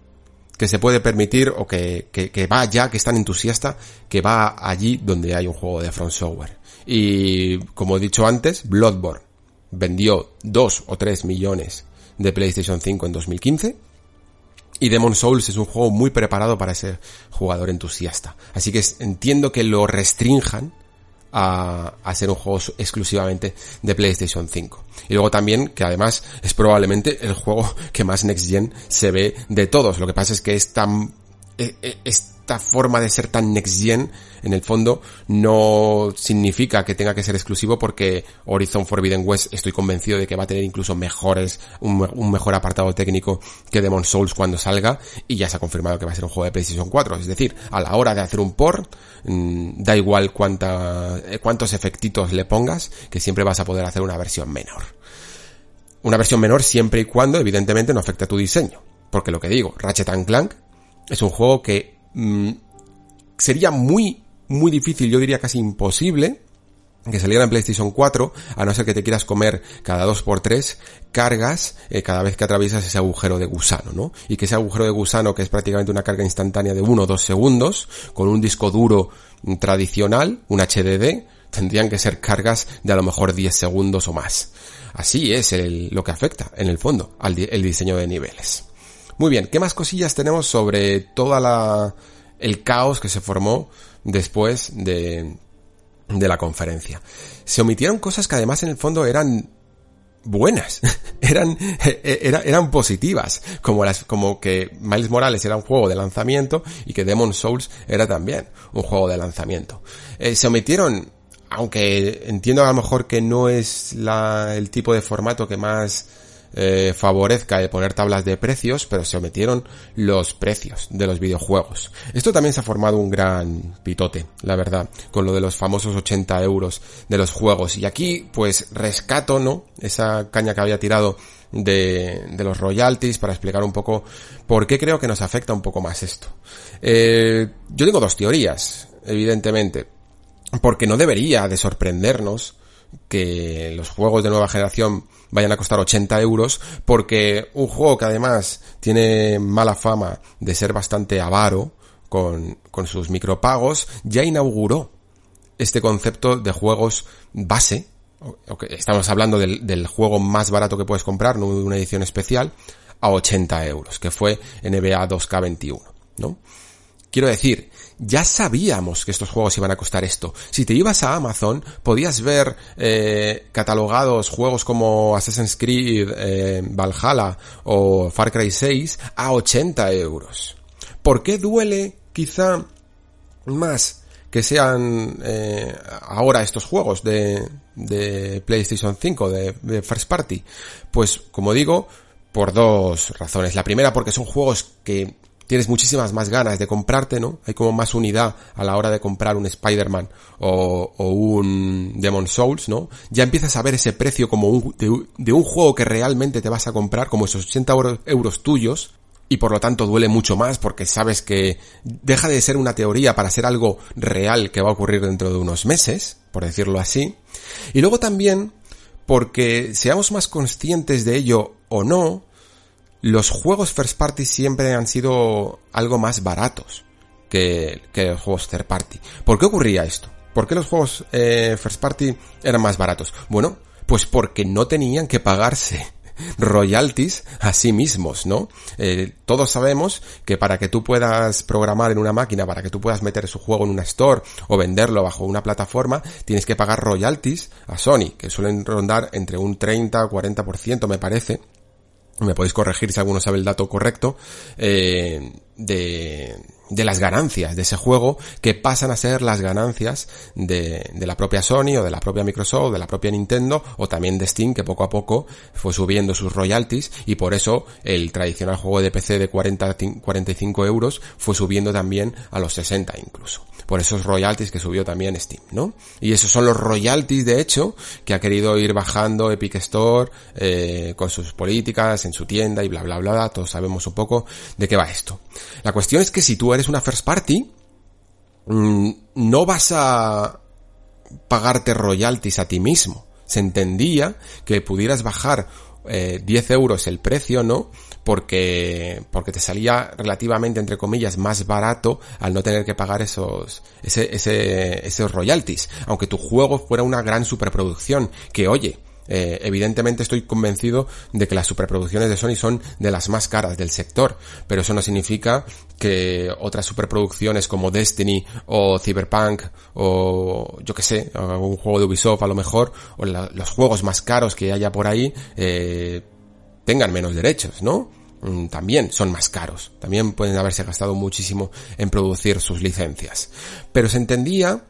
que se puede permitir o que, que, va ya, que es tan entusiasta, que va allí donde hay un juego de Front Software. Y como he dicho antes, Bloodborne vendió 2 o 3 millones de PlayStation 5 en 2015. Y Demon Souls es un juego muy preparado para ese jugador entusiasta. Así que entiendo que lo restrinjan a, a, ser un juego exclusivamente de PlayStation 5. Y luego también que además es probablemente el juego que más Next Gen se ve de todos. Lo que pasa es que es tan... E, e, es, esta forma de ser tan next gen, en el fondo, no significa que tenga que ser exclusivo porque Horizon Forbidden West estoy convencido de que va a tener incluso mejores, un, mejor apartado técnico que Demon Souls cuando salga y ya se ha confirmado que va a ser un juego de PlayStation 4. Es decir, a la hora de hacer un port, mm, da igual cuánta, eh, cuántos efectitos le pongas, que siempre vas a poder hacer una versión menor. Una versión menor siempre y cuando, evidentemente, no afecte a tu diseño. Porque lo que digo, Ratchet Clank es un juego que Mm, sería muy, muy difícil, yo diría casi imposible, que saliera en PlayStation 4, a no ser que te quieras comer cada 2x3 cargas eh, cada vez que atraviesas ese agujero de gusano, ¿no? Y que ese agujero de gusano, que es prácticamente una carga instantánea de 1 o 2 segundos, con un disco duro tradicional, un HDD, tendrían que ser cargas de a lo mejor 10 segundos o más. Así es lo que afecta, en el fondo, al diseño de niveles. Muy bien, ¿qué más cosillas tenemos sobre toda la el caos que se formó después de de la conferencia? Se omitieron cosas que además en el fondo eran buenas, (laughs) eran, eran positivas, como las, como que Miles Morales era un juego de lanzamiento y que Demon Souls era también un juego de lanzamiento. Eh, se omitieron, aunque entiendo a lo mejor que no es la, el tipo de formato que más eh, favorezca de poner tablas de precios, pero se omitieron los precios de los videojuegos. Esto también se ha formado un gran pitote, la verdad, con lo de los famosos 80 euros de los juegos. Y aquí, pues, rescato, ¿no? Esa caña que había tirado de, de, los royalties para explicar un poco por qué creo que nos afecta un poco más esto. Eh, yo tengo dos teorías, evidentemente, porque no debería de sorprendernos que los juegos de nueva generación vayan a costar 80 euros porque un juego que además tiene mala fama de ser bastante avaro con, con sus micropagos ya inauguró este concepto de juegos base estamos hablando del, juego más barato que puedes comprar, no una edición especial, a 80 euros, que fue NBA 2K21, ¿no? Quiero decir, ya sabíamos que estos juegos iban a costar esto. Si te ibas a Amazon, podías ver eh, catalogados juegos como Assassin's Creed, eh, Valhalla o Far Cry 6 a 80 euros. ¿Por qué duele quizá más que sean eh, ahora estos juegos de, de PlayStation 5, de, de First Party? Pues como digo, por dos razones. La primera porque son juegos que tienes muchísimas más ganas de comprarte, ¿no? Hay como más unidad a la hora de comprar un Spider-Man o, un Demon Souls, ¿no? Ya empiezas a ver ese precio como de, un juego que realmente te vas a comprar, como esos 80 euros tuyos, y por lo tanto duele mucho más porque sabes que deja de ser una teoría para ser algo real que va a ocurrir dentro de unos meses, por decirlo así. Y luego también porque seamos más conscientes de ello o no, los juegos first party siempre han sido algo más baratos que, los juegos third party. ¿Por qué ocurría esto? ¿Por qué los juegos eh, first party eran más baratos? Bueno, pues porque no tenían que pagarse (laughs) royalties a sí mismos, ¿no? Eh, todos sabemos que para que tú puedas programar en una máquina, para que tú puedas meter su juego en una store o venderlo bajo una plataforma, tienes que pagar royalties a Sony, que suelen rondar entre un 30 o 40% me parece, me podéis corregir si alguno sabe el dato correcto, eh, de, de las ganancias de ese juego que pasan a ser las ganancias de, la propia Sony o de la propia Microsoft, de la propia Nintendo o también de Steam que poco a poco fue subiendo sus royalties y por eso el tradicional juego de PC de 40, 45 euros fue subiendo también a los 60 incluso. Por esos royalties que subió también Steam, ¿no? Y esos son los royalties de hecho que ha querido ir bajando Epic Store eh, con sus políticas en su tienda y bla bla bla, todos sabemos un poco de qué va esto. La cuestión es que si tú eres una first party, mm, no vas a pagarte royalties a ti mismo. Se entendía que pudieras bajar eh, 10 euros el precio, ¿no? Porque, porque te salía relativamente, entre comillas, más barato al no tener que pagar esos, ese, ese, esos royalties. Aunque tu juego fuera una gran superproducción, que oye, eh, evidentemente estoy convencido de que las superproducciones de Sony son de las más caras del sector, pero eso no significa que otras superproducciones como Destiny o Cyberpunk o yo que sé, un juego de Ubisoft a lo mejor, o los juegos más caros que haya por ahí, eh, tengan menos derechos, ¿no? Mm, también son más caros, también pueden haberse gastado muchísimo en producir sus licencias. Pero se entendía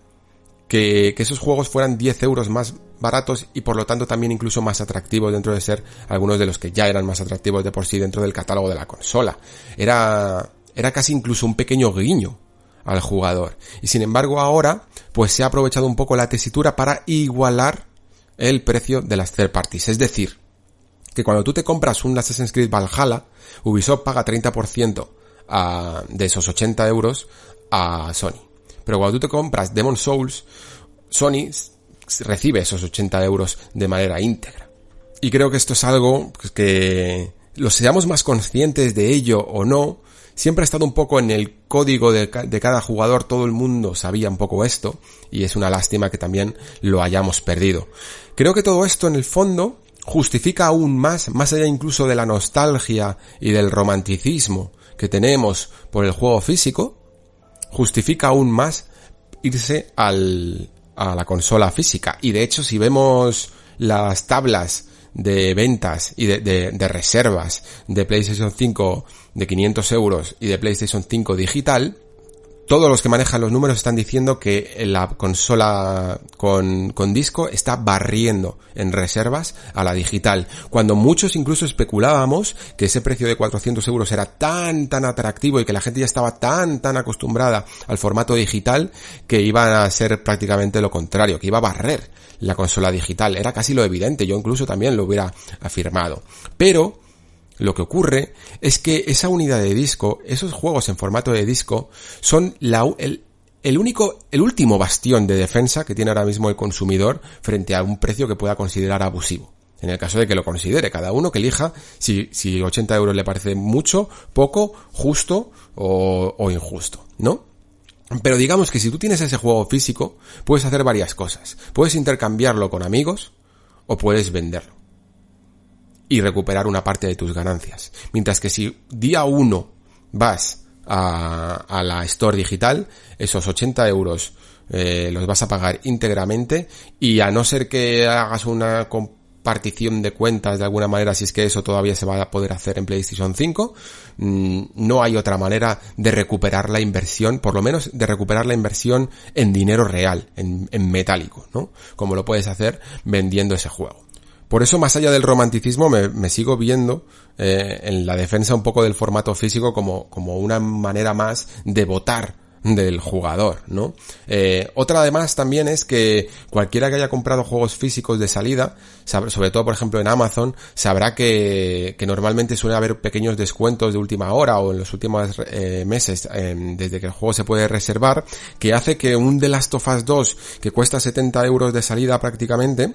que, que, esos juegos fueran 10 euros más baratos y por lo tanto también incluso más atractivos dentro de ser algunos de los que ya eran más atractivos de por sí dentro del catálogo de la consola. Era, era casi incluso un pequeño guiño al jugador. Y sin embargo ahora, pues se ha aprovechado un poco la tesitura para igualar el precio de las third parties. Es decir, que cuando tú te compras un Assassin's Creed Valhalla, Ubisoft paga 30% a, de esos 80 euros a Sony. Pero cuando tú te compras Demon Souls, Sony recibe esos 80 euros de manera íntegra. Y creo que esto es algo que los seamos más conscientes de ello o no, siempre ha estado un poco en el código de, de, cada jugador, todo el mundo sabía un poco esto, y es una lástima que también lo hayamos perdido. Creo que todo esto en el fondo justifica aún más, más allá incluso de la nostalgia y del romanticismo que tenemos por el juego físico, justifica aún más irse al, a la consola física. Y de hecho, si vemos las tablas de ventas y de, de, reservas de PlayStation 5 de 500 euros y de PlayStation 5 digital, todos los que manejan los números están diciendo que la consola con, disco está barriendo en reservas a la digital, cuando muchos incluso especulábamos que ese precio de 400 euros era tan tan atractivo y que la gente ya estaba tan tan acostumbrada al formato digital que iba a ser prácticamente lo contrario, que iba a barrer la consola digital, era casi lo evidente, yo incluso también lo hubiera afirmado. Pero lo que ocurre es que esa unidad de disco, esos juegos en formato de disco, son el, el único, el último bastión de defensa que tiene ahora mismo el consumidor frente a un precio que pueda considerar abusivo. En el caso de que lo considere, cada uno que elija si, si 80 euros le parece mucho, poco, justo o injusto, ¿no? Pero digamos que si tú tienes ese juego físico, puedes hacer varias cosas. Puedes intercambiarlo con amigos o puedes venderlo y recuperar una parte de tus ganancias. Mientras que si día uno vas a, la store digital, esos 80 euros eh, los vas a pagar íntegramente y a no ser que hagas una compartición de cuentas de alguna manera, si es que eso todavía se va a poder hacer en PlayStation 5, mmm, no hay otra manera de recuperar la inversión, por lo menos de recuperar la inversión en dinero real, en, en metálico, ¿no? Como lo puedes hacer vendiendo ese juego. Por eso, más allá del romanticismo, me, me sigo viendo eh, en la defensa un poco del formato físico como, como una manera más de votar del jugador, ¿no? Eh, otra además también es que cualquiera que haya comprado juegos físicos de salida, sobre todo por ejemplo en Amazon, sabrá que, que normalmente suele haber pequeños descuentos de última hora o en los últimos eh, meses eh, desde que el juego se puede reservar, que hace que un The Last of Us 2 que cuesta 70 euros de salida prácticamente,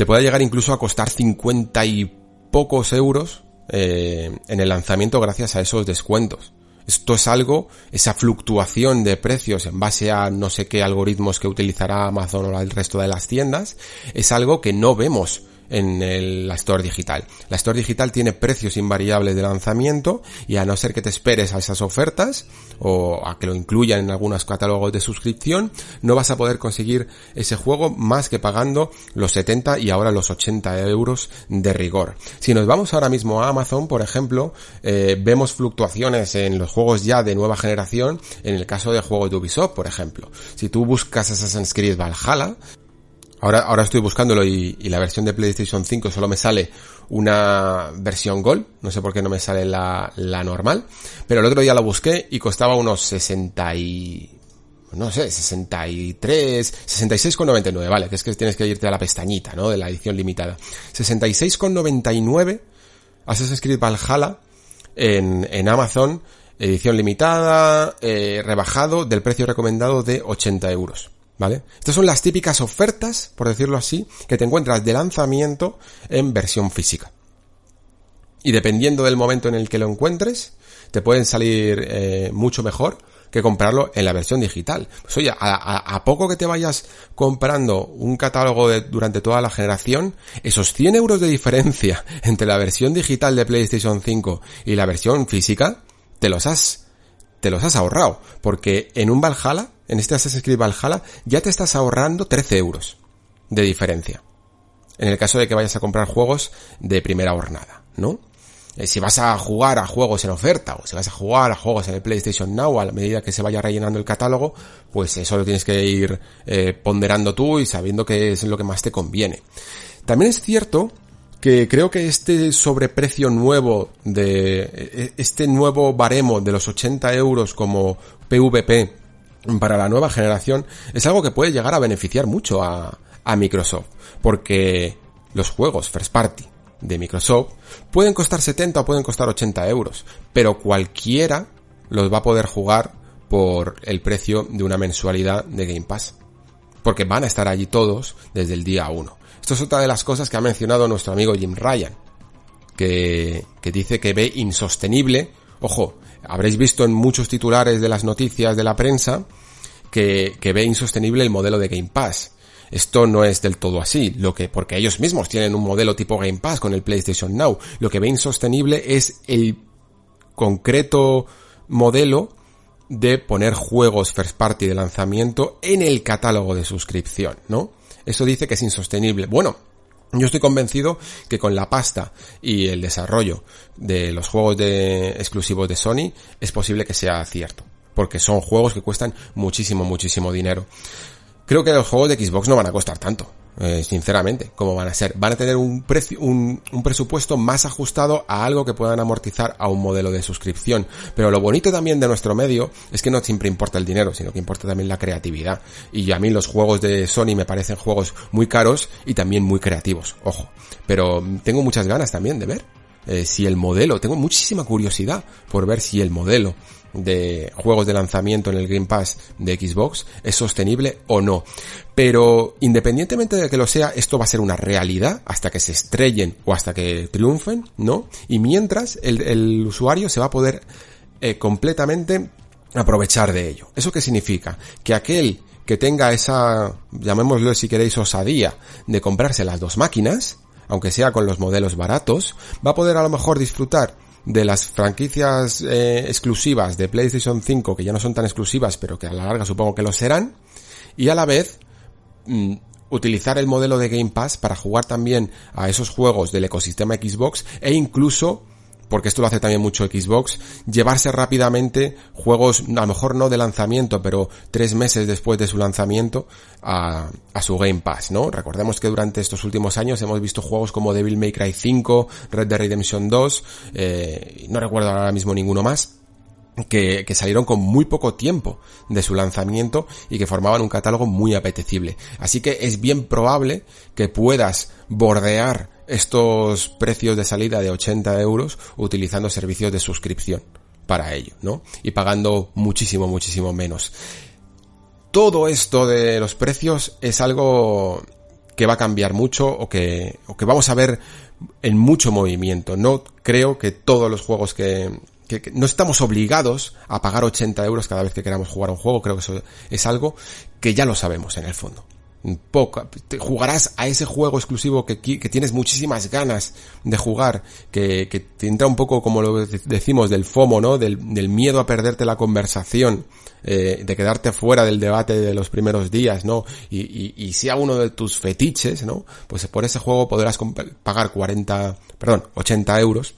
te puede llegar incluso a costar 50 y pocos euros eh, en el lanzamiento gracias a esos descuentos. Esto es algo, esa fluctuación de precios en base a no sé qué algoritmos que utilizará Amazon o el resto de las tiendas, es algo que no vemos en la Store Digital. La Store Digital tiene precios invariables de lanzamiento y a no ser que te esperes a esas ofertas o a que lo incluyan en algunos catálogos de suscripción, no vas a poder conseguir ese juego más que pagando los 70 y ahora los 80 euros de rigor. Si nos vamos ahora mismo a Amazon, por ejemplo, eh, vemos fluctuaciones en los juegos ya de nueva generación, en el caso de juegos de Ubisoft, por ejemplo. Si tú buscas Assassin's Creed Valhalla, Ahora, ahora estoy buscándolo y, la versión de PlayStation 5 solo me sale una versión Gold. No sé por qué no me sale la, normal. Pero el otro día la busqué y costaba unos 60 y... No sé, 63, 66,99, vale, que es que tienes que irte a la pestañita, ¿no? De la edición limitada. 66,99 Assassin's Creed Valhalla en, en Amazon, edición limitada, eh, rebajado del precio recomendado de 80 euros. ¿Vale? Estas son las típicas ofertas, por decirlo así, que te encuentras de lanzamiento en versión física. Y dependiendo del momento en el que lo encuentres, te pueden salir eh, mucho mejor que comprarlo en la versión digital. Pues oye, a, poco que te vayas comprando un catálogo durante toda la generación, esos 100 euros de diferencia (laughs) entre la versión digital de PlayStation 5 y la versión física, te los has, te los has ahorrado. Porque en un Valhalla en este Assassin's Creed Valhalla, ya te estás ahorrando 13 euros de diferencia. En el caso de que vayas a comprar juegos de primera jornada, ¿no? Eh, si vas a jugar a juegos en oferta o si vas a jugar a juegos en el PlayStation Now a la medida que se vaya rellenando el catálogo, pues eso lo tienes que ir eh, ponderando tú y sabiendo qué es lo que más te conviene. También es cierto que creo que este sobreprecio nuevo de e, este nuevo baremo de los 80 euros como PVP para la nueva generación es algo que puede llegar a beneficiar mucho a, Microsoft, porque los juegos first party de Microsoft pueden costar 70 o pueden costar 80 euros, pero cualquiera los va a poder jugar por el precio de una mensualidad de Game Pass. Porque van a estar allí todos desde el día 1. Esto es otra de las cosas que ha mencionado nuestro amigo Jim Ryan, que, que dice que ve insostenible, ojo, habréis visto en muchos titulares de las noticias de la prensa que, que ve insostenible el modelo de Game Pass. Esto no es del todo así, lo que, porque ellos mismos tienen un modelo tipo Game Pass con el PlayStation Now. Lo que ve insostenible es el concreto modelo de poner juegos first party de lanzamiento en el catálogo de suscripción, ¿no? Eso dice que es insostenible. Bueno, yo estoy convencido que con la pasta y el desarrollo de los juegos de exclusivos de Sony es posible que sea cierto, porque son juegos que cuestan muchísimo, muchísimo dinero. Creo que los juegos de Xbox no van a costar tanto. Eh, sinceramente, ¿cómo van a ser? Van a tener un, precio, un, un, presupuesto más ajustado a algo que puedan amortizar a un modelo de suscripción. Pero lo bonito también de nuestro medio es que no siempre importa el dinero, sino que importa también la creatividad. Y a mí los juegos de Sony me parecen juegos muy caros y también muy creativos, ojo. Pero tengo muchas ganas también de ver eh, si el modelo, tengo muchísima curiosidad por ver si el modelo de juegos de lanzamiento en el Game Pass de Xbox es sostenible o no. Pero independientemente de que lo sea, esto va a ser una realidad hasta que se estrellen o hasta que triunfen, ¿no? Y mientras el, usuario se va a poder eh, completamente aprovechar de ello. ¿Eso qué significa? Que aquel que tenga esa, llamémoslo si queréis, osadía de comprarse las dos máquinas, aunque sea con los modelos baratos, va a poder a lo mejor disfrutar de las franquicias eh, exclusivas de PlayStation 5, que ya no son tan exclusivas, pero que a la larga supongo que lo serán, y a la vez mm, utilizar el modelo de Game Pass para jugar también a esos juegos del ecosistema Xbox e incluso porque esto lo hace también mucho Xbox, llevarse rápidamente juegos, a lo mejor no de lanzamiento, pero tres meses después de su lanzamiento a, a su Game Pass, ¿no? Recordemos que durante estos últimos años hemos visto juegos como Devil May Cry 5, Red Dead Redemption 2, eh, no recuerdo ahora mismo ninguno más, que, que, salieron con muy poco tiempo de su lanzamiento y que formaban un catálogo muy apetecible. Así que es bien probable que puedas bordear estos precios de salida de 80 euros utilizando servicios de suscripción para ello, ¿no? Y pagando muchísimo, muchísimo menos. Todo esto de los precios es algo que va a cambiar mucho o que, o que vamos a ver en mucho movimiento. No creo que todos los juegos que, que, que, no estamos obligados a pagar 80 euros cada vez que queramos jugar un juego. Creo que eso es algo que ya lo sabemos en el fondo. Poco, jugarás a ese juego exclusivo que, que tienes muchísimas ganas de jugar, que, que, te entra un poco como lo decimos del FOMO, ¿no? Del, del miedo a perderte la conversación, eh, de quedarte fuera del debate de los primeros días, ¿no? Y, y, y, sea uno de tus fetiches, ¿no? Pues por ese juego podrás pagar 40, perdón, 80 euros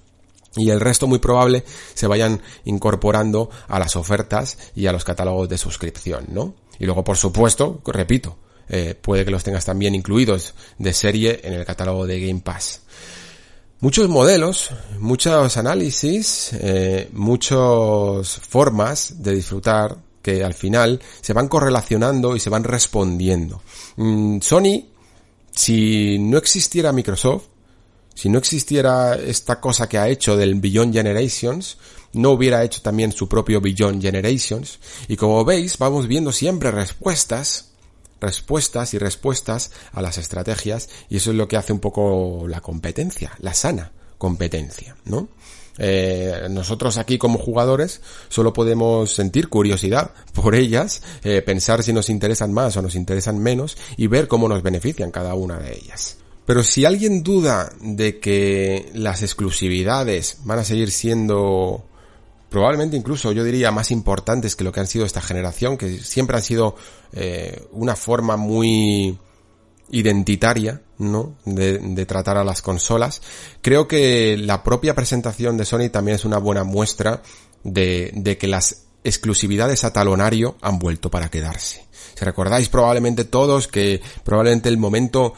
y el resto muy probable se vayan incorporando a las ofertas y a los catálogos de suscripción, ¿no? Y luego, por supuesto, repito, eh, puede que los tengas también incluidos de serie en el catálogo de Game Pass. Muchos modelos, muchos análisis, eh, muchas formas de disfrutar que al final se van correlacionando y se van respondiendo. Mm, Sony, si no existiera Microsoft, si no existiera esta cosa que ha hecho del Beyond Generations, no hubiera hecho también su propio Beyond Generations. Y como veis, vamos viendo siempre respuestas respuestas y respuestas a las estrategias y eso es lo que hace un poco la competencia, la sana competencia, ¿no? Eh, nosotros aquí como jugadores solo podemos sentir curiosidad por ellas, eh, pensar si nos interesan más o nos interesan menos y ver cómo nos benefician cada una de ellas. Pero si alguien duda de que las exclusividades van a seguir siendo probablemente incluso yo diría más importantes que lo que han sido esta generación, que siempre han sido eh, una forma muy identitaria, ¿no? De, de, tratar a las consolas. Creo que la propia presentación de Sony también es una buena muestra de, de que las exclusividades a talonario han vuelto para quedarse. Si recordáis probablemente todos que probablemente el momento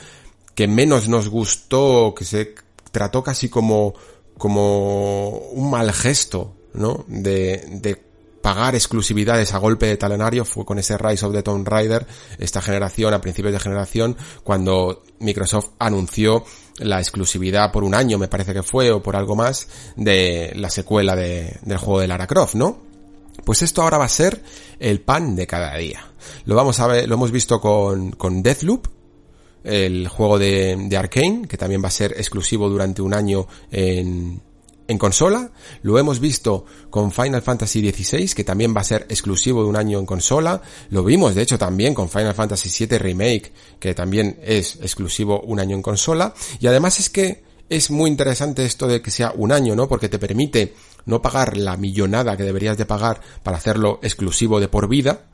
que menos nos gustó, que se trató casi como, como un mal gesto ¿no? De, de pagar exclusividades a golpe de talonario fue con ese Rise of the Tomb Raider, esta generación, a principios de generación, cuando Microsoft anunció la exclusividad por un año, me parece que fue, o por algo más, de la secuela de, del juego de Lara Croft, ¿no? Pues esto ahora va a ser el pan de cada día. Lo vamos a ver, lo hemos visto con, con Deathloop, el juego de, de Arkane, que también va a ser exclusivo durante un año en, en consola, lo hemos visto con Final Fantasy XVI, que también va a ser exclusivo de un año en consola, lo vimos de hecho también con Final Fantasy VII Remake, que también es exclusivo un año en consola, y además es que es muy interesante esto de que sea un año, ¿no? Porque te permite no pagar la millonada que deberías de pagar para hacerlo exclusivo de por vida,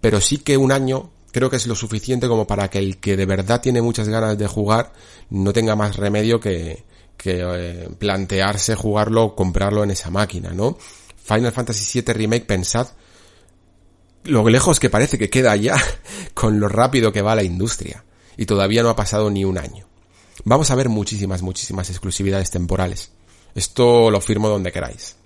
pero sí que un año creo que es lo suficiente como para que el que de verdad tiene muchas ganas de jugar no tenga más remedio que, que eh, plantearse jugarlo o comprarlo en esa máquina, ¿no? Final Fantasy VII Remake, pensad lo lejos que parece que queda ya (laughs) con lo rápido que va la industria. Y todavía no ha pasado ni un año. Vamos a ver muchísimas, muchísimas exclusividades temporales. Esto lo firmo donde queráis.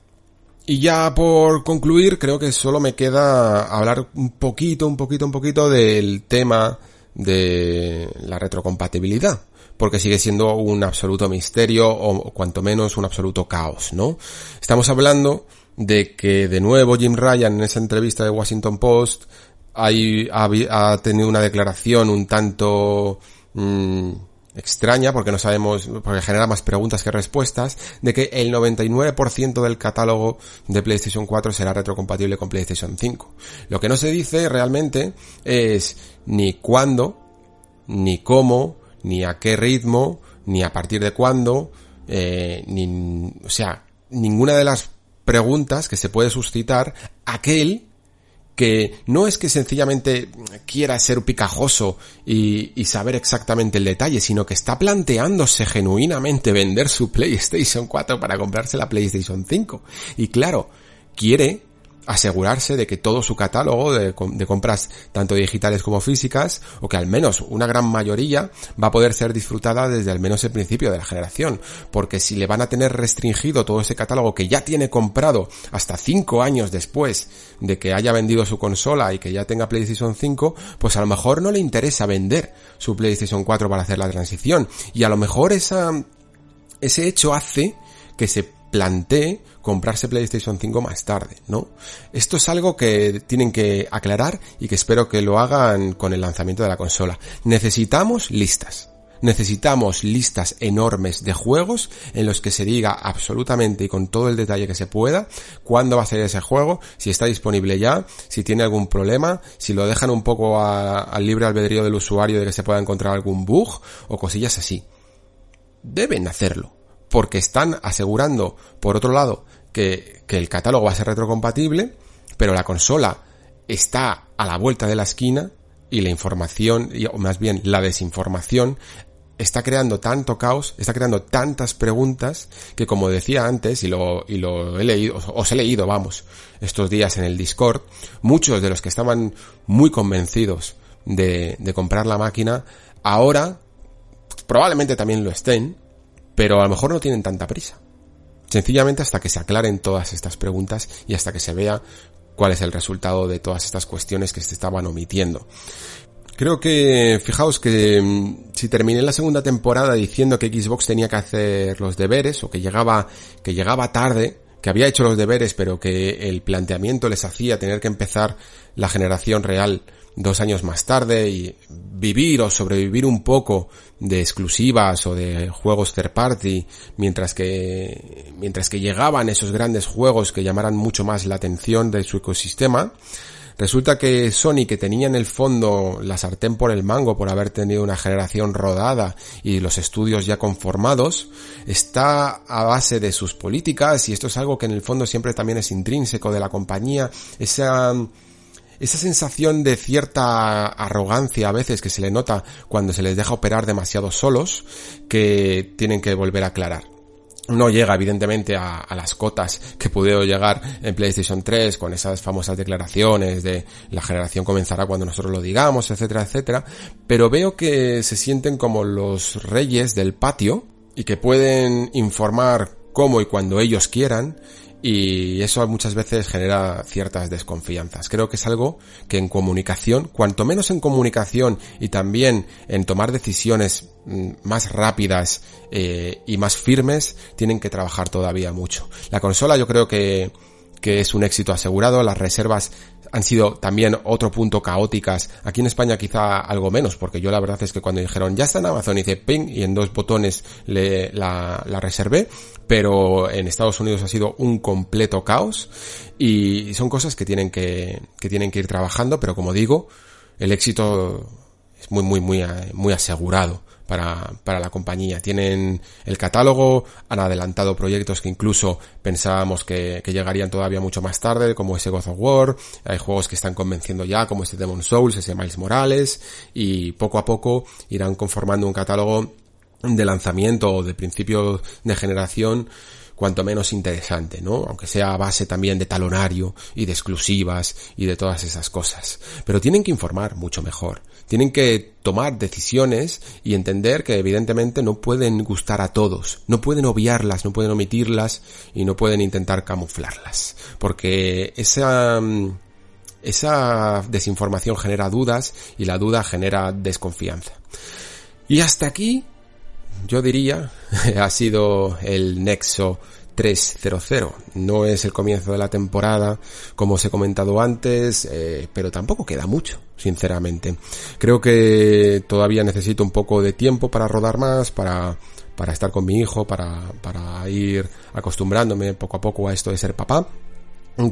Y ya por concluir, creo que solo me queda hablar un poquito, un poquito, un poquito del tema de la retrocompatibilidad porque sigue siendo un absoluto misterio o cuanto menos un absoluto caos, ¿no? Estamos hablando de que de nuevo Jim Ryan en esa entrevista de Washington Post ha, tenido una declaración un tanto mmm, extraña porque no sabemos, porque genera más preguntas que respuestas, de que el 99% del catálogo de PlayStation 4 será retrocompatible con PlayStation 5. Lo que no se dice realmente es ni cuándo, ni cómo, ni a qué ritmo, ni a partir de cuándo, eh, ni, o sea, ninguna de las preguntas que se puede suscitar aquel que no es que sencillamente quiera ser picajoso y, y, saber exactamente el detalle, sino que está planteándose genuinamente vender su (laughs) PlayStation 4 para comprarse la PlayStation 5. Y claro, quiere asegurarse de que todo su catálogo de, compras tanto digitales como físicas, o que al menos una gran mayoría va a poder ser disfrutada desde al menos el principio de la generación, porque si le van a tener restringido todo ese catálogo que ya tiene comprado hasta 5 años después de que haya vendido su consola y que ya tenga PlayStation 5, pues a lo mejor no le interesa vender su PlayStation 4 para hacer la transición, y a lo mejor esa, ese hecho hace que se plantee comprarse PlayStation 5 más tarde, ¿no? Esto es algo que tienen que aclarar y que espero que lo hagan con el lanzamiento de la consola. Necesitamos listas. Necesitamos listas enormes de juegos en los que se diga absolutamente y con todo el detalle que se pueda cuándo va a salir ese juego, si está disponible ya, si tiene algún problema, si lo dejan un poco al libre albedrío del usuario de que se pueda encontrar algún bug o cosillas así. Deben hacerlo, porque están asegurando, por otro lado, que, el catálogo va a ser retrocompatible, pero la consola está a la vuelta de la esquina y la información, o más bien la desinformación, está creando tanto caos, está creando tantas preguntas que como decía antes y lo, y lo he leído, os he leído, vamos, estos días en el Discord, muchos de los que estaban muy convencidos de, de comprar la máquina, ahora probablemente también lo estén, pero a lo mejor no tienen tanta prisa. Sencillamente hasta que se aclaren todas estas preguntas y hasta que se vea cuál es el resultado de todas estas cuestiones que se estaban omitiendo. Creo que, fijaos que mm, si terminé la segunda temporada diciendo que Xbox tenía que hacer los deberes o que llegaba, que llegaba tarde, que había hecho los deberes pero que el planteamiento les hacía tener que empezar la generación real dos años más tarde y vivir o sobrevivir un poco de exclusivas o de juegos third party mientras que mientras que llegaban esos grandes juegos que llamaran mucho más la atención de su ecosistema Resulta que Sony, que tenía en el fondo la sartén por el mango por haber tenido una generación rodada y los estudios ya conformados, está a base de sus políticas y esto es algo que en el fondo siempre también es intrínseco de la compañía, esa esa sensación de cierta arrogancia a veces que se le nota cuando se les deja operar demasiado solos que tienen que volver a aclarar. No llega evidentemente a, las cotas que pudo llegar en PlayStation 3 con esas famosas declaraciones de la generación comenzará cuando nosotros lo digamos, etcétera, etcétera, pero veo que se sienten como los reyes del patio y que pueden informar cómo y cuando ellos quieran y eso muchas veces genera ciertas desconfianzas. Creo que es algo que en comunicación, cuanto menos en comunicación y también en tomar decisiones mm, más rápidas eh, y más firmes, tienen que trabajar todavía mucho. La consola yo creo que que es un éxito asegurado. Las reservas han sido también otro punto caóticas. Aquí en España quizá algo menos, porque yo la verdad es que cuando dijeron ya está en Amazon hice ping y en dos botones le, la, la reservé, pero en Estados Unidos ha sido un completo caos y son cosas que tienen que, que tienen que ir trabajando, pero como digo, el éxito es muy, muy, muy, muy asegurado para, para la compañía. Tienen el catálogo, han adelantado proyectos que incluso pensábamos que, que, llegarían todavía mucho más tarde, como ese God of War, hay juegos que están convenciendo ya, como este Demon Souls, ese Miles Morales, y poco a poco irán conformando un catálogo de lanzamiento o de principio de generación cuanto menos interesante, ¿no? Aunque sea a base también de talonario y de exclusivas y de todas esas cosas. Pero tienen que informar mucho mejor. Tienen que tomar decisiones y entender que evidentemente no pueden gustar a todos. No pueden obviarlas, no pueden omitirlas y no pueden intentar camuflarlas. Porque esa, mm, esa desinformación genera dudas y la duda genera desconfianza. Y hasta aquí yo diría, (laughs) ha sido el Nexo 300. No es el comienzo de la temporada, como os he comentado antes, eh, pero tampoco queda mucho, sinceramente. Creo que todavía necesito un poco de tiempo para rodar más, para, para estar con mi hijo, para, para ir acostumbrándome poco a poco a esto de ser papá.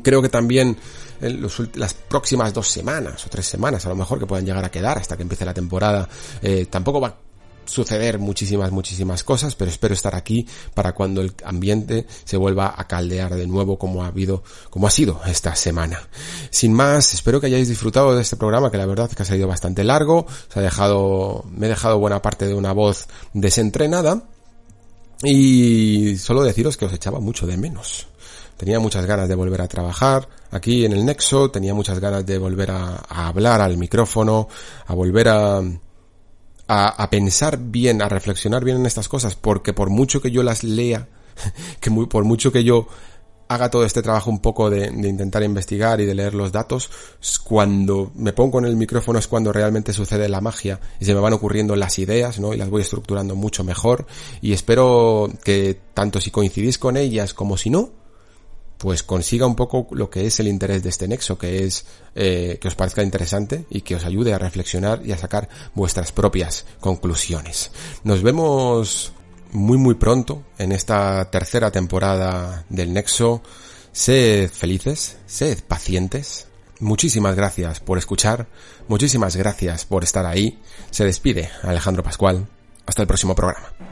Creo que también en las próximas dos semanas o tres semanas a lo mejor que puedan llegar a quedar hasta que empiece la temporada, eh, tampoco va suceder muchísimas, muchísimas cosas, pero espero estar aquí para cuando el ambiente se vuelva a caldear de nuevo como ha habido, como ha sido esta semana. Sin más, espero que hayáis disfrutado de este programa que la verdad es que ha salido bastante largo, se ha dejado, me he dejado buena parte de una voz desentrenada y solo deciros que os echaba mucho de menos. Tenía muchas ganas de volver a trabajar aquí en el Nexo, tenía muchas ganas de volver a, a hablar al micrófono, a volver a, pensar bien, a reflexionar bien en estas cosas, porque por mucho que yo las lea, (laughs) que por mucho que yo haga todo este trabajo un poco de, de, intentar investigar y de leer los datos, cuando me pongo en el micrófono es cuando realmente sucede la magia y se me van ocurriendo las ideas, ¿no? Y las voy estructurando mucho mejor y espero que tanto si coincidís con ellas como si no, pues consiga un poco lo que es el interés de este nexo, que es eh, que os parezca interesante y que os ayude a reflexionar y a sacar vuestras propias conclusiones. Nos vemos muy muy pronto en esta tercera temporada del Nexo. Sed felices, sed pacientes. Muchísimas gracias por escuchar, muchísimas gracias por estar ahí. Se despide Alejandro Pascual. Hasta el próximo programa.